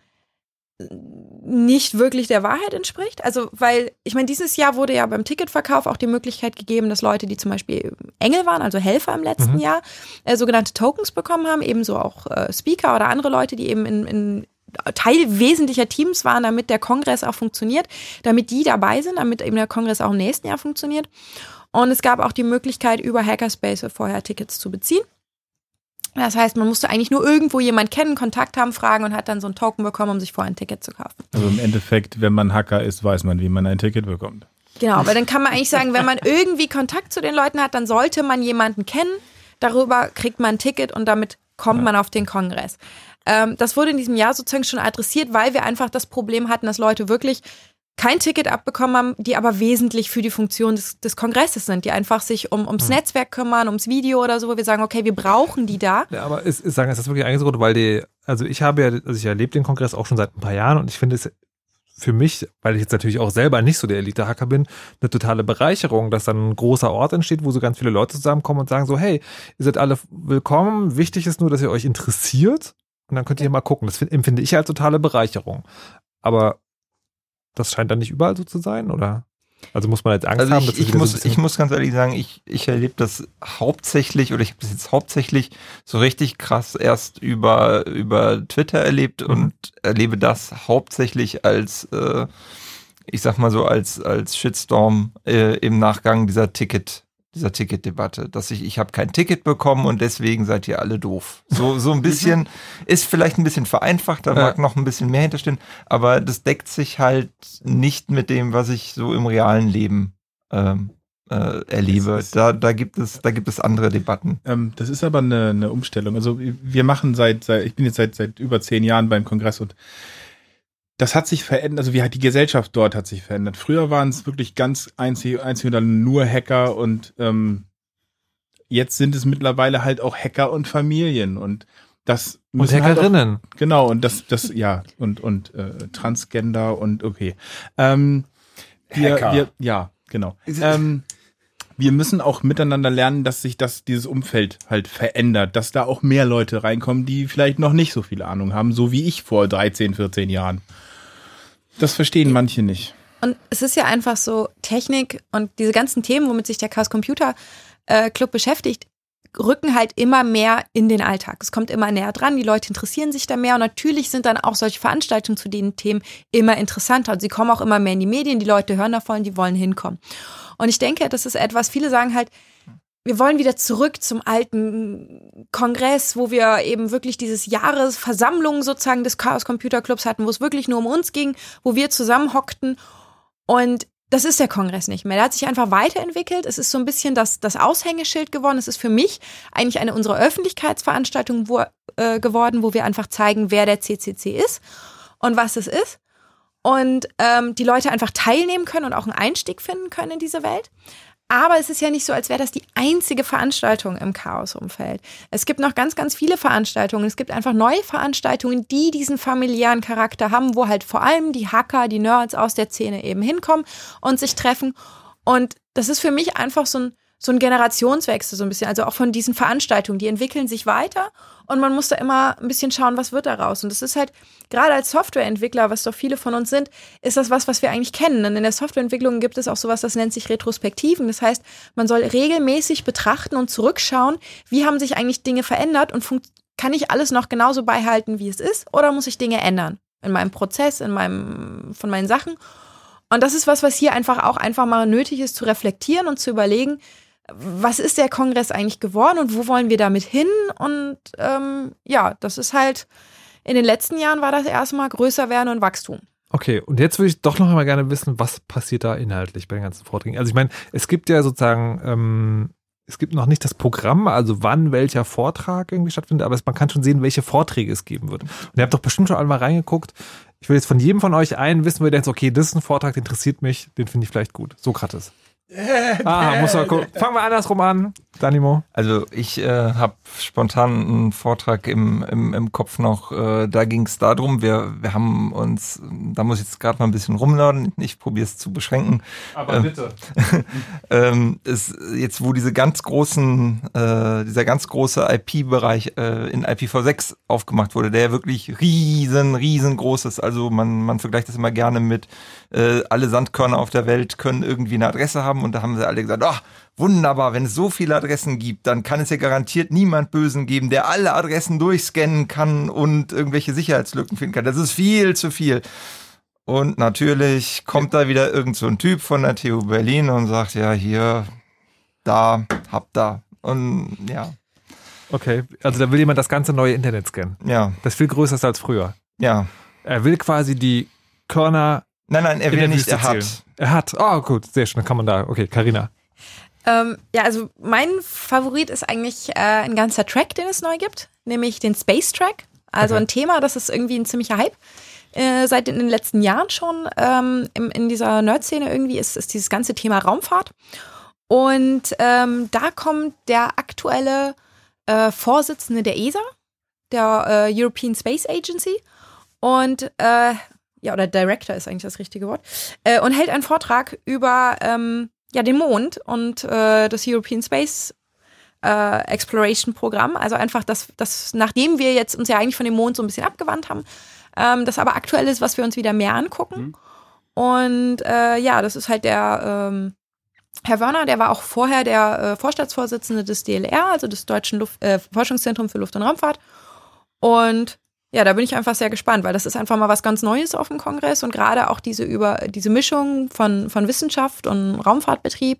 nicht wirklich der Wahrheit entspricht. Also, weil, ich meine, dieses Jahr wurde ja beim Ticketverkauf auch die Möglichkeit gegeben, dass Leute, die zum Beispiel Engel waren, also Helfer im letzten mhm. Jahr, äh, sogenannte Tokens bekommen haben, ebenso auch äh, Speaker oder andere Leute, die eben in, in Teil wesentlicher Teams waren, damit der Kongress auch funktioniert, damit die dabei sind, damit eben der Kongress auch im nächsten Jahr funktioniert. Und es gab auch die Möglichkeit, über Hackerspace vorher Tickets zu beziehen. Das heißt, man musste eigentlich nur irgendwo jemand kennen, Kontakt haben, fragen und hat dann so ein Token bekommen, um sich vorher ein Ticket zu kaufen. Also im Endeffekt, wenn man Hacker ist, weiß man, wie man ein Ticket bekommt. Genau, weil dann kann man eigentlich sagen, wenn man irgendwie Kontakt zu den Leuten hat, dann sollte man jemanden kennen. Darüber kriegt man ein Ticket und damit kommt ja. man auf den Kongress. Ähm, das wurde in diesem Jahr sozusagen schon adressiert, weil wir einfach das Problem hatten, dass Leute wirklich kein Ticket abbekommen haben, die aber wesentlich für die Funktion des, des Kongresses sind, die einfach sich um, ums hm. Netzwerk kümmern, ums Video oder so, wo wir sagen, okay, wir brauchen die da. Ja, aber ist, ist sagen, ist das wirklich eingesucht, weil die, also ich habe ja, also ich erlebe den Kongress auch schon seit ein paar Jahren und ich finde es für mich, weil ich jetzt natürlich auch selber nicht so der Elite-Hacker bin, eine totale Bereicherung, dass dann ein großer Ort entsteht, wo so ganz viele Leute zusammenkommen und sagen so, hey, ihr seid alle willkommen, wichtig ist nur, dass ihr euch interessiert und dann könnt ihr mal gucken. Das empfinde ich als totale Bereicherung. Aber das scheint dann nicht überall so zu sein, oder? Also muss man jetzt Angst also haben, ich, dass ich muss, so ich muss ganz ehrlich sagen, ich, ich erlebe das hauptsächlich oder ich habe das jetzt hauptsächlich so richtig krass erst über über Twitter erlebt mhm. und erlebe das hauptsächlich als äh, ich sag mal so als als Shitstorm äh, im Nachgang dieser Ticket dieser Ticketdebatte, dass ich, ich habe kein Ticket bekommen und deswegen seid ihr alle doof. So, so ein bisschen, *laughs* ist vielleicht ein bisschen vereinfacht, da mag noch ein bisschen mehr hinterstehen, aber das deckt sich halt nicht mit dem, was ich so im realen Leben ähm, äh, erlebe. Da, da gibt es, da gibt es andere Debatten. Ähm, das ist aber eine, eine Umstellung. Also wir machen seit, seit, ich bin jetzt seit, seit über zehn Jahren beim Kongress und das hat sich verändert, also wie hat die Gesellschaft dort hat sich verändert. Früher waren es wirklich ganz einzig, einzig und dann nur Hacker und ähm, jetzt sind es mittlerweile halt auch Hacker und Familien und das und Hackerinnen. Halt auch, genau und das das ja und und äh, Transgender und okay. Ähm, wir, Hacker. Wir, ja, Genau. Ähm, wir müssen auch miteinander lernen, dass sich das, dieses Umfeld halt verändert, dass da auch mehr Leute reinkommen, die vielleicht noch nicht so viel Ahnung haben, so wie ich vor 13, 14 Jahren. Das verstehen manche nicht. Und es ist ja einfach so, Technik und diese ganzen Themen, womit sich der Chaos Computer äh, Club beschäftigt, rücken halt immer mehr in den Alltag. Es kommt immer näher dran, die Leute interessieren sich da mehr und natürlich sind dann auch solche Veranstaltungen zu den Themen immer interessanter und sie kommen auch immer mehr in die Medien, die Leute hören davon, die wollen hinkommen. Und ich denke, das ist etwas, viele sagen halt, wir wollen wieder zurück zum alten Kongress, wo wir eben wirklich dieses Jahresversammlung sozusagen des Chaos Computer Clubs hatten, wo es wirklich nur um uns ging, wo wir zusammenhockten und das ist der Kongress nicht mehr. Der hat sich einfach weiterentwickelt. Es ist so ein bisschen das, das Aushängeschild geworden. Es ist für mich eigentlich eine unserer Öffentlichkeitsveranstaltungen wo, äh, geworden, wo wir einfach zeigen, wer der CCC ist und was es ist. Und ähm, die Leute einfach teilnehmen können und auch einen Einstieg finden können in diese Welt. Aber es ist ja nicht so, als wäre das die einzige Veranstaltung im Chaos-Umfeld. Es gibt noch ganz, ganz viele Veranstaltungen. Es gibt einfach neue Veranstaltungen, die diesen familiären Charakter haben, wo halt vor allem die Hacker, die Nerds aus der Szene eben hinkommen und sich treffen. Und das ist für mich einfach so ein, so ein Generationswechsel so ein bisschen. Also auch von diesen Veranstaltungen, die entwickeln sich weiter und man muss da immer ein bisschen schauen, was wird daraus. Und das ist halt, gerade als Softwareentwickler, was doch viele von uns sind, ist das was, was wir eigentlich kennen. Und in der Softwareentwicklung gibt es auch sowas, das nennt sich Retrospektiven. Das heißt, man soll regelmäßig betrachten und zurückschauen, wie haben sich eigentlich Dinge verändert und kann ich alles noch genauso beibehalten, wie es ist, oder muss ich Dinge ändern? In meinem Prozess, in meinem, von meinen Sachen. Und das ist was, was hier einfach auch einfach mal nötig ist, zu reflektieren und zu überlegen, was ist der Kongress eigentlich geworden und wo wollen wir damit hin? Und ähm, ja, das ist halt, in den letzten Jahren war das erstmal größer werden und Wachstum. Okay, und jetzt würde ich doch noch einmal gerne wissen, was passiert da inhaltlich bei den ganzen Vorträgen? Also ich meine, es gibt ja sozusagen, ähm, es gibt noch nicht das Programm, also wann welcher Vortrag irgendwie stattfindet, aber man kann schon sehen, welche Vorträge es geben wird. Und ihr habt doch bestimmt schon einmal reingeguckt. Ich will jetzt von jedem von euch einen wissen, wo ihr denkt, okay, das ist ein Vortrag, der interessiert mich, den finde ich vielleicht gut. Sokrates. Ah, muss man gucken. Fangen wir andersrum an, Danimo. Also ich äh, habe spontan einen Vortrag im, im, im Kopf noch, äh, da ging es darum, wir, wir haben uns, da muss ich jetzt gerade mal ein bisschen rumladen, ich probiere es zu beschränken. Aber ähm, bitte. *laughs* ähm, ist jetzt, wo diese ganz großen, äh, dieser ganz große IP-Bereich äh, in IPv6 aufgemacht wurde, der wirklich riesen, riesengroß ist. Also man, man vergleicht das immer gerne mit äh, alle Sandkörner auf der Welt können irgendwie eine Adresse haben und da haben sie alle gesagt, ach, wunderbar, wenn es so viele Adressen gibt, dann kann es ja garantiert niemand Bösen geben, der alle Adressen durchscannen kann und irgendwelche Sicherheitslücken finden kann. Das ist viel zu viel. Und natürlich kommt da wieder irgend so ein Typ von der TU Berlin und sagt, ja, hier, da, habt da. Und ja. Okay, also da will jemand das ganze neue Internet scannen. Ja. Das viel größer ist als früher. Ja. Er will quasi die Körner Nein, nein, er will nicht, er hat. Er hat. Oh, gut, sehr schön, dann kann man da. Okay, Karina. Ähm, ja, also mein Favorit ist eigentlich äh, ein ganzer Track, den es neu gibt, nämlich den Space Track. Also okay. ein Thema, das ist irgendwie ein ziemlicher Hype. Äh, seit in den letzten Jahren schon ähm, in, in dieser Nerd-Szene irgendwie ist, ist dieses ganze Thema Raumfahrt. Und ähm, da kommt der aktuelle äh, Vorsitzende der ESA, der äh, European Space Agency, und äh, ja, oder Director ist eigentlich das richtige Wort, äh, und hält einen Vortrag über ähm, ja, den Mond und äh, das European Space äh, Exploration Programm. Also einfach das, das, nachdem wir jetzt uns ja eigentlich von dem Mond so ein bisschen abgewandt haben, ähm, das aber aktuell ist, was wir uns wieder mehr angucken. Mhm. Und äh, ja, das ist halt der ähm, Herr Wörner, der war auch vorher der äh, Vorstandsvorsitzende des DLR, also des Deutschen Luft, äh, Forschungszentrums für Luft- und Raumfahrt. Und ja, da bin ich einfach sehr gespannt, weil das ist einfach mal was ganz Neues auf dem Kongress und gerade auch diese über diese Mischung von, von Wissenschaft und Raumfahrtbetrieb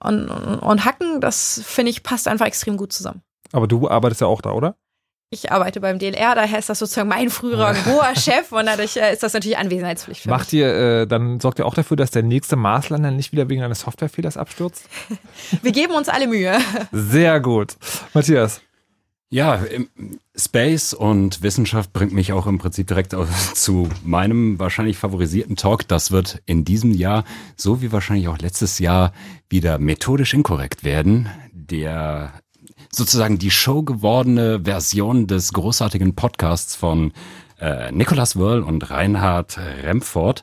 und, und, und Hacken, das finde ich passt einfach extrem gut zusammen. Aber du arbeitest ja auch da, oder? Ich arbeite beim DLR, daher ist das sozusagen mein früherer hoher *laughs* Chef und dadurch äh, ist das natürlich Anwesenheitspflicht für Macht ihr, äh, dann sorgt ihr auch dafür, dass der nächste Marslander nicht wieder wegen eines Softwarefehlers abstürzt? *laughs* Wir geben uns alle Mühe. Sehr gut. Matthias. Ja, Space und Wissenschaft bringt mich auch im Prinzip direkt *laughs* zu meinem wahrscheinlich favorisierten Talk. Das wird in diesem Jahr, so wie wahrscheinlich auch letztes Jahr, wieder methodisch inkorrekt werden. Der sozusagen die Show gewordene Version des großartigen Podcasts von äh, Nicolas Wörl und Reinhard Remford.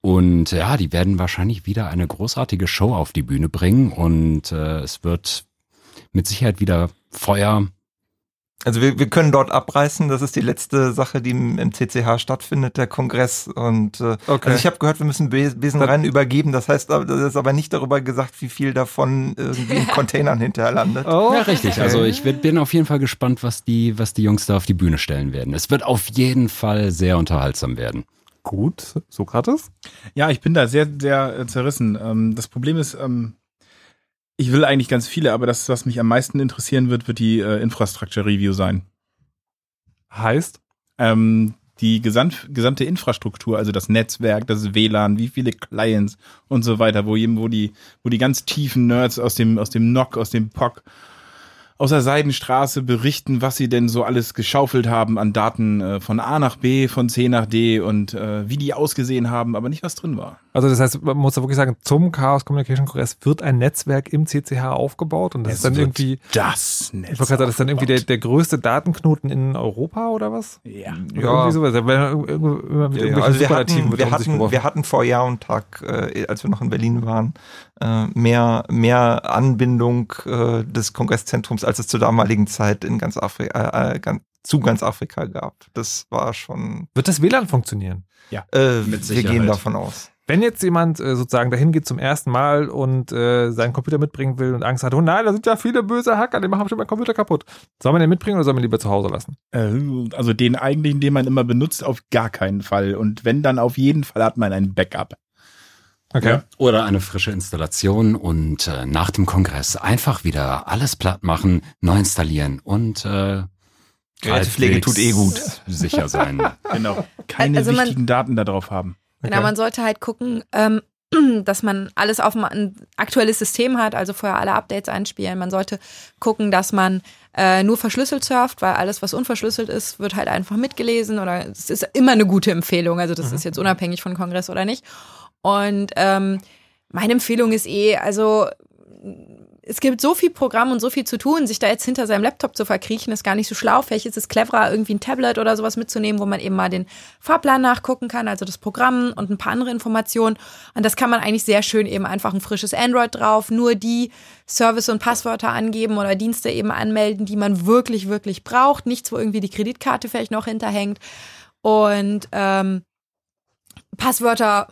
Und ja, die werden wahrscheinlich wieder eine großartige Show auf die Bühne bringen und äh, es wird mit Sicherheit wieder Feuer, also wir, wir können dort abreißen. Das ist die letzte Sache, die im, im CCH stattfindet, der Kongress. Und äh, okay. also ich habe gehört, wir müssen Besenrennen übergeben. Das heißt, das ist aber nicht darüber gesagt, wie viel davon irgendwie in *laughs* Containern hinterher landet. Oh, ja, richtig. Okay. Also ich bin auf jeden Fall gespannt, was die, was die Jungs da auf die Bühne stellen werden. Es wird auf jeden Fall sehr unterhaltsam werden. Gut, Sokrates? Ja, ich bin da sehr, sehr äh, zerrissen. Ähm, das Problem ist, ähm, ich will eigentlich ganz viele, aber das, was mich am meisten interessieren wird, wird die äh, Infrastructure Review sein. Heißt? Ähm, die gesamt, gesamte Infrastruktur, also das Netzwerk, das WLAN, wie viele Clients und so weiter, wo, wo die, wo die ganz tiefen Nerds aus dem, aus dem NOC, aus dem POC aus der Seidenstraße berichten, was sie denn so alles geschaufelt haben an Daten äh, von A nach B, von C nach D und äh, wie die ausgesehen haben, aber nicht was drin war. Also das heißt, man muss da wirklich sagen, zum Chaos Communication Kongress wird ein Netzwerk im CCH aufgebaut und das es ist dann irgendwie das Netzwerk. Ich wollte gerade sagen, das ist dann irgendwie der, der größte Datenknoten in Europa oder was? Ja. Ja. Irgendwie sowas. Immer mit ja, also wir hatten, wir, hatten, wir hatten vor Jahr und Tag, äh, als wir noch in Berlin waren, äh, mehr, mehr Anbindung äh, des Kongresszentrums, als es zur damaligen Zeit in ganz Afrika, äh, ganz, zu ganz Afrika gab. Das war schon. Wird das WLAN funktionieren? Ja, äh, mit wir gehen davon aus. Wenn jetzt jemand äh, sozusagen dahin geht zum ersten Mal und äh, seinen Computer mitbringen will und Angst hat, oh nein, da sind ja viele böse Hacker, die machen bestimmt meinen Computer kaputt. Soll man den mitbringen oder soll man lieber zu Hause lassen? Äh, also den eigentlichen, den man immer benutzt, auf gar keinen Fall. Und wenn dann auf jeden Fall hat man ein Backup. Okay. Ja. Oder eine frische Installation und äh, nach dem Kongress einfach wieder alles platt machen, neu installieren und äh, Gerätepflege tut eh gut. *laughs* Sicher sein. genau. Keine also wichtigen man, Daten da drauf haben. Okay. Genau, man sollte halt gucken, ähm, *clears throat* dass man alles auf ein aktuelles System hat, also vorher alle Updates einspielen. Man sollte gucken, dass man äh, nur verschlüsselt surft, weil alles, was unverschlüsselt ist, wird halt einfach mitgelesen oder es ist immer eine gute Empfehlung. Also das mhm. ist jetzt unabhängig von Kongress oder nicht. Und ähm, meine Empfehlung ist eh, also es gibt so viel Programm und so viel zu tun, sich da jetzt hinter seinem Laptop zu verkriechen, ist gar nicht so schlau. Vielleicht ist es cleverer, irgendwie ein Tablet oder sowas mitzunehmen, wo man eben mal den Fahrplan nachgucken kann, also das Programm und ein paar andere Informationen. Und das kann man eigentlich sehr schön eben einfach ein frisches Android drauf, nur die Service und Passwörter angeben oder Dienste eben anmelden, die man wirklich, wirklich braucht. Nichts, wo irgendwie die Kreditkarte vielleicht noch hinterhängt. Und ähm, Passwörter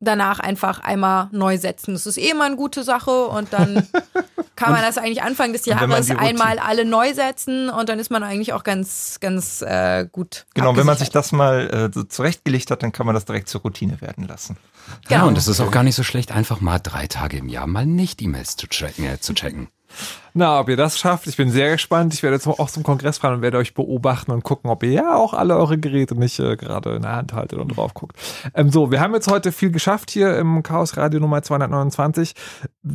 danach einfach einmal neu setzen. Das ist eh immer eine gute Sache und dann *laughs* kann man das eigentlich Anfang des Jahres einmal alle neu setzen und dann ist man eigentlich auch ganz, ganz äh, gut. Genau, wenn man sich das mal äh, so zurechtgelegt hat, dann kann man das direkt zur Routine werden lassen. Genau. Ja, und es ist auch gar nicht so schlecht, einfach mal drei Tage im Jahr mal nicht E-Mails zu checken. Äh, zu checken. Na, ob ihr das schafft, ich bin sehr gespannt. Ich werde jetzt auch zum Kongress fahren und werde euch beobachten und gucken, ob ihr ja auch alle eure Geräte nicht äh, gerade in der Hand haltet und drauf guckt. Ähm, so, wir haben jetzt heute viel geschafft hier im Chaos Radio Nummer 229.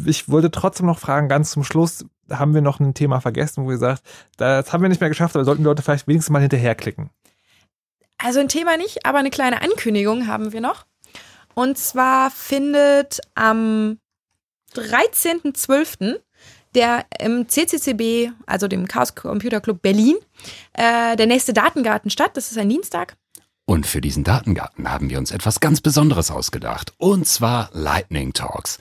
Ich wollte trotzdem noch fragen, ganz zum Schluss, haben wir noch ein Thema vergessen, wo ihr sagt, das haben wir nicht mehr geschafft, aber sollten die Leute vielleicht wenigstens mal hinterherklicken. Also ein Thema nicht, aber eine kleine Ankündigung haben wir noch. Und zwar findet am 13.12 der im CCCB, also dem Chaos Computer Club Berlin, äh, der nächste Datengarten statt. Das ist ein Dienstag. Und für diesen Datengarten haben wir uns etwas ganz Besonderes ausgedacht. Und zwar Lightning Talks.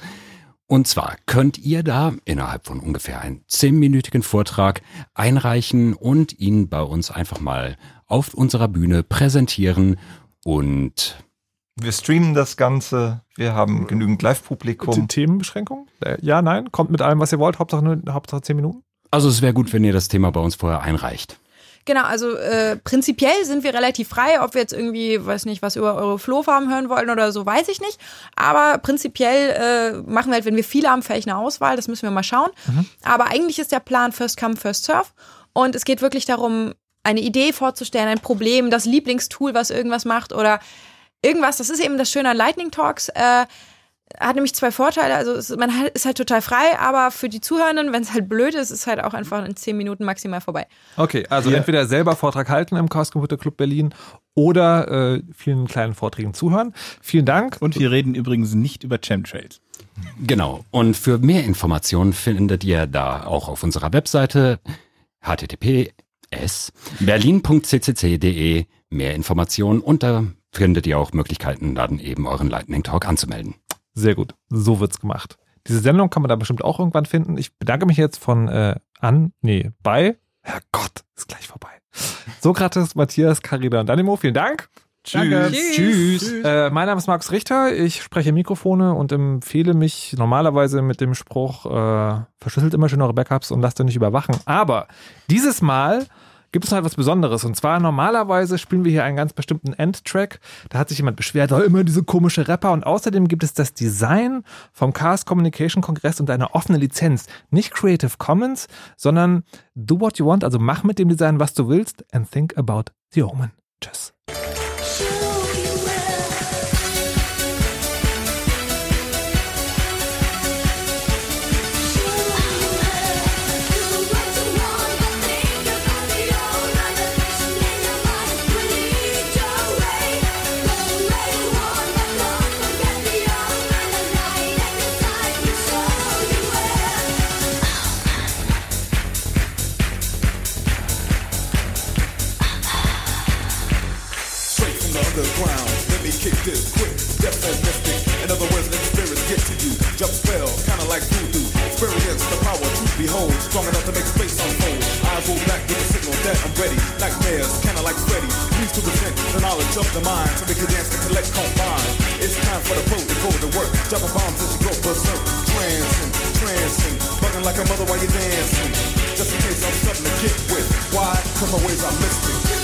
Und zwar könnt ihr da innerhalb von ungefähr einem zehnminütigen Vortrag einreichen und ihn bei uns einfach mal auf unserer Bühne präsentieren und wir streamen das Ganze. Wir haben genügend Live-Publikum. Themenbeschränkung? Äh, ja, nein. Kommt mit allem, was ihr wollt. Hauptsache, nur, Hauptsache 10 Minuten. Also es wäre gut, wenn ihr das Thema bei uns vorher einreicht. Genau, also äh, prinzipiell sind wir relativ frei, ob wir jetzt irgendwie, weiß nicht, was über eure Flohfarben hören wollen oder so, weiß ich nicht. Aber prinzipiell äh, machen wir halt, wenn wir viele haben, vielleicht eine Auswahl, das müssen wir mal schauen. Mhm. Aber eigentlich ist der Plan First Come, First Serve. Und es geht wirklich darum, eine Idee vorzustellen, ein Problem, das Lieblingstool, was irgendwas macht oder irgendwas, das ist eben das Schöne an Lightning Talks, äh, hat nämlich zwei Vorteile. Also es, man ist halt total frei, aber für die Zuhörenden, wenn es halt blöd ist, ist halt auch einfach in zehn Minuten maximal vorbei. Okay, also ja. entweder selber Vortrag halten im Chaos Computer Club Berlin oder äh, vielen kleinen Vorträgen zuhören. Vielen Dank. Und wir reden übrigens nicht über Chemtrails. Genau. Und für mehr Informationen findet ihr da auch auf unserer Webseite https berlin.ccc.de mehr Informationen unter findet ihr auch Möglichkeiten, dann eben euren Lightning Talk anzumelden. Sehr gut, so wird's gemacht. Diese Sendung kann man da bestimmt auch irgendwann finden. Ich bedanke mich jetzt von äh, an, nee, bei, Herrgott, ist gleich vorbei. Sokrates, Matthias, Carina und Danimo, vielen Dank. Tschüss. Tschüss. Tschüss. Äh, mein Name ist Markus Richter. Ich spreche Mikrofone und empfehle mich normalerweise mit dem Spruch, äh, verschlüsselt immer schön eure Backups und lasst euch nicht überwachen. Aber dieses Mal gibt es noch etwas Besonderes. Und zwar normalerweise spielen wir hier einen ganz bestimmten Endtrack. Da hat sich jemand beschwert, oh, immer diese komische Rapper. Und außerdem gibt es das Design vom Chaos Communication Kongress und eine offene Lizenz. Nicht Creative Commons, sondern do what you want. Also mach mit dem Design, was du willst and think about the omen. Tschüss. Kick this quick, deaf and mystic. In other words, let the spirits get to you. Jump spell, kinda like voodoo. Experience the power to behold, strong enough to make space unfold. Eyes roll back with a signal that I'm ready. Nightmares, kinda like Freddy. Please to present the knowledge of the mind, so we can dance and collect combine. It's time for the pro to go to work. Dropping bombs as you go berserk. Trancing, trancing, bugging like a mother while you're dancing. Just in case I'm something to get with. Why? Cause my ways are mystic.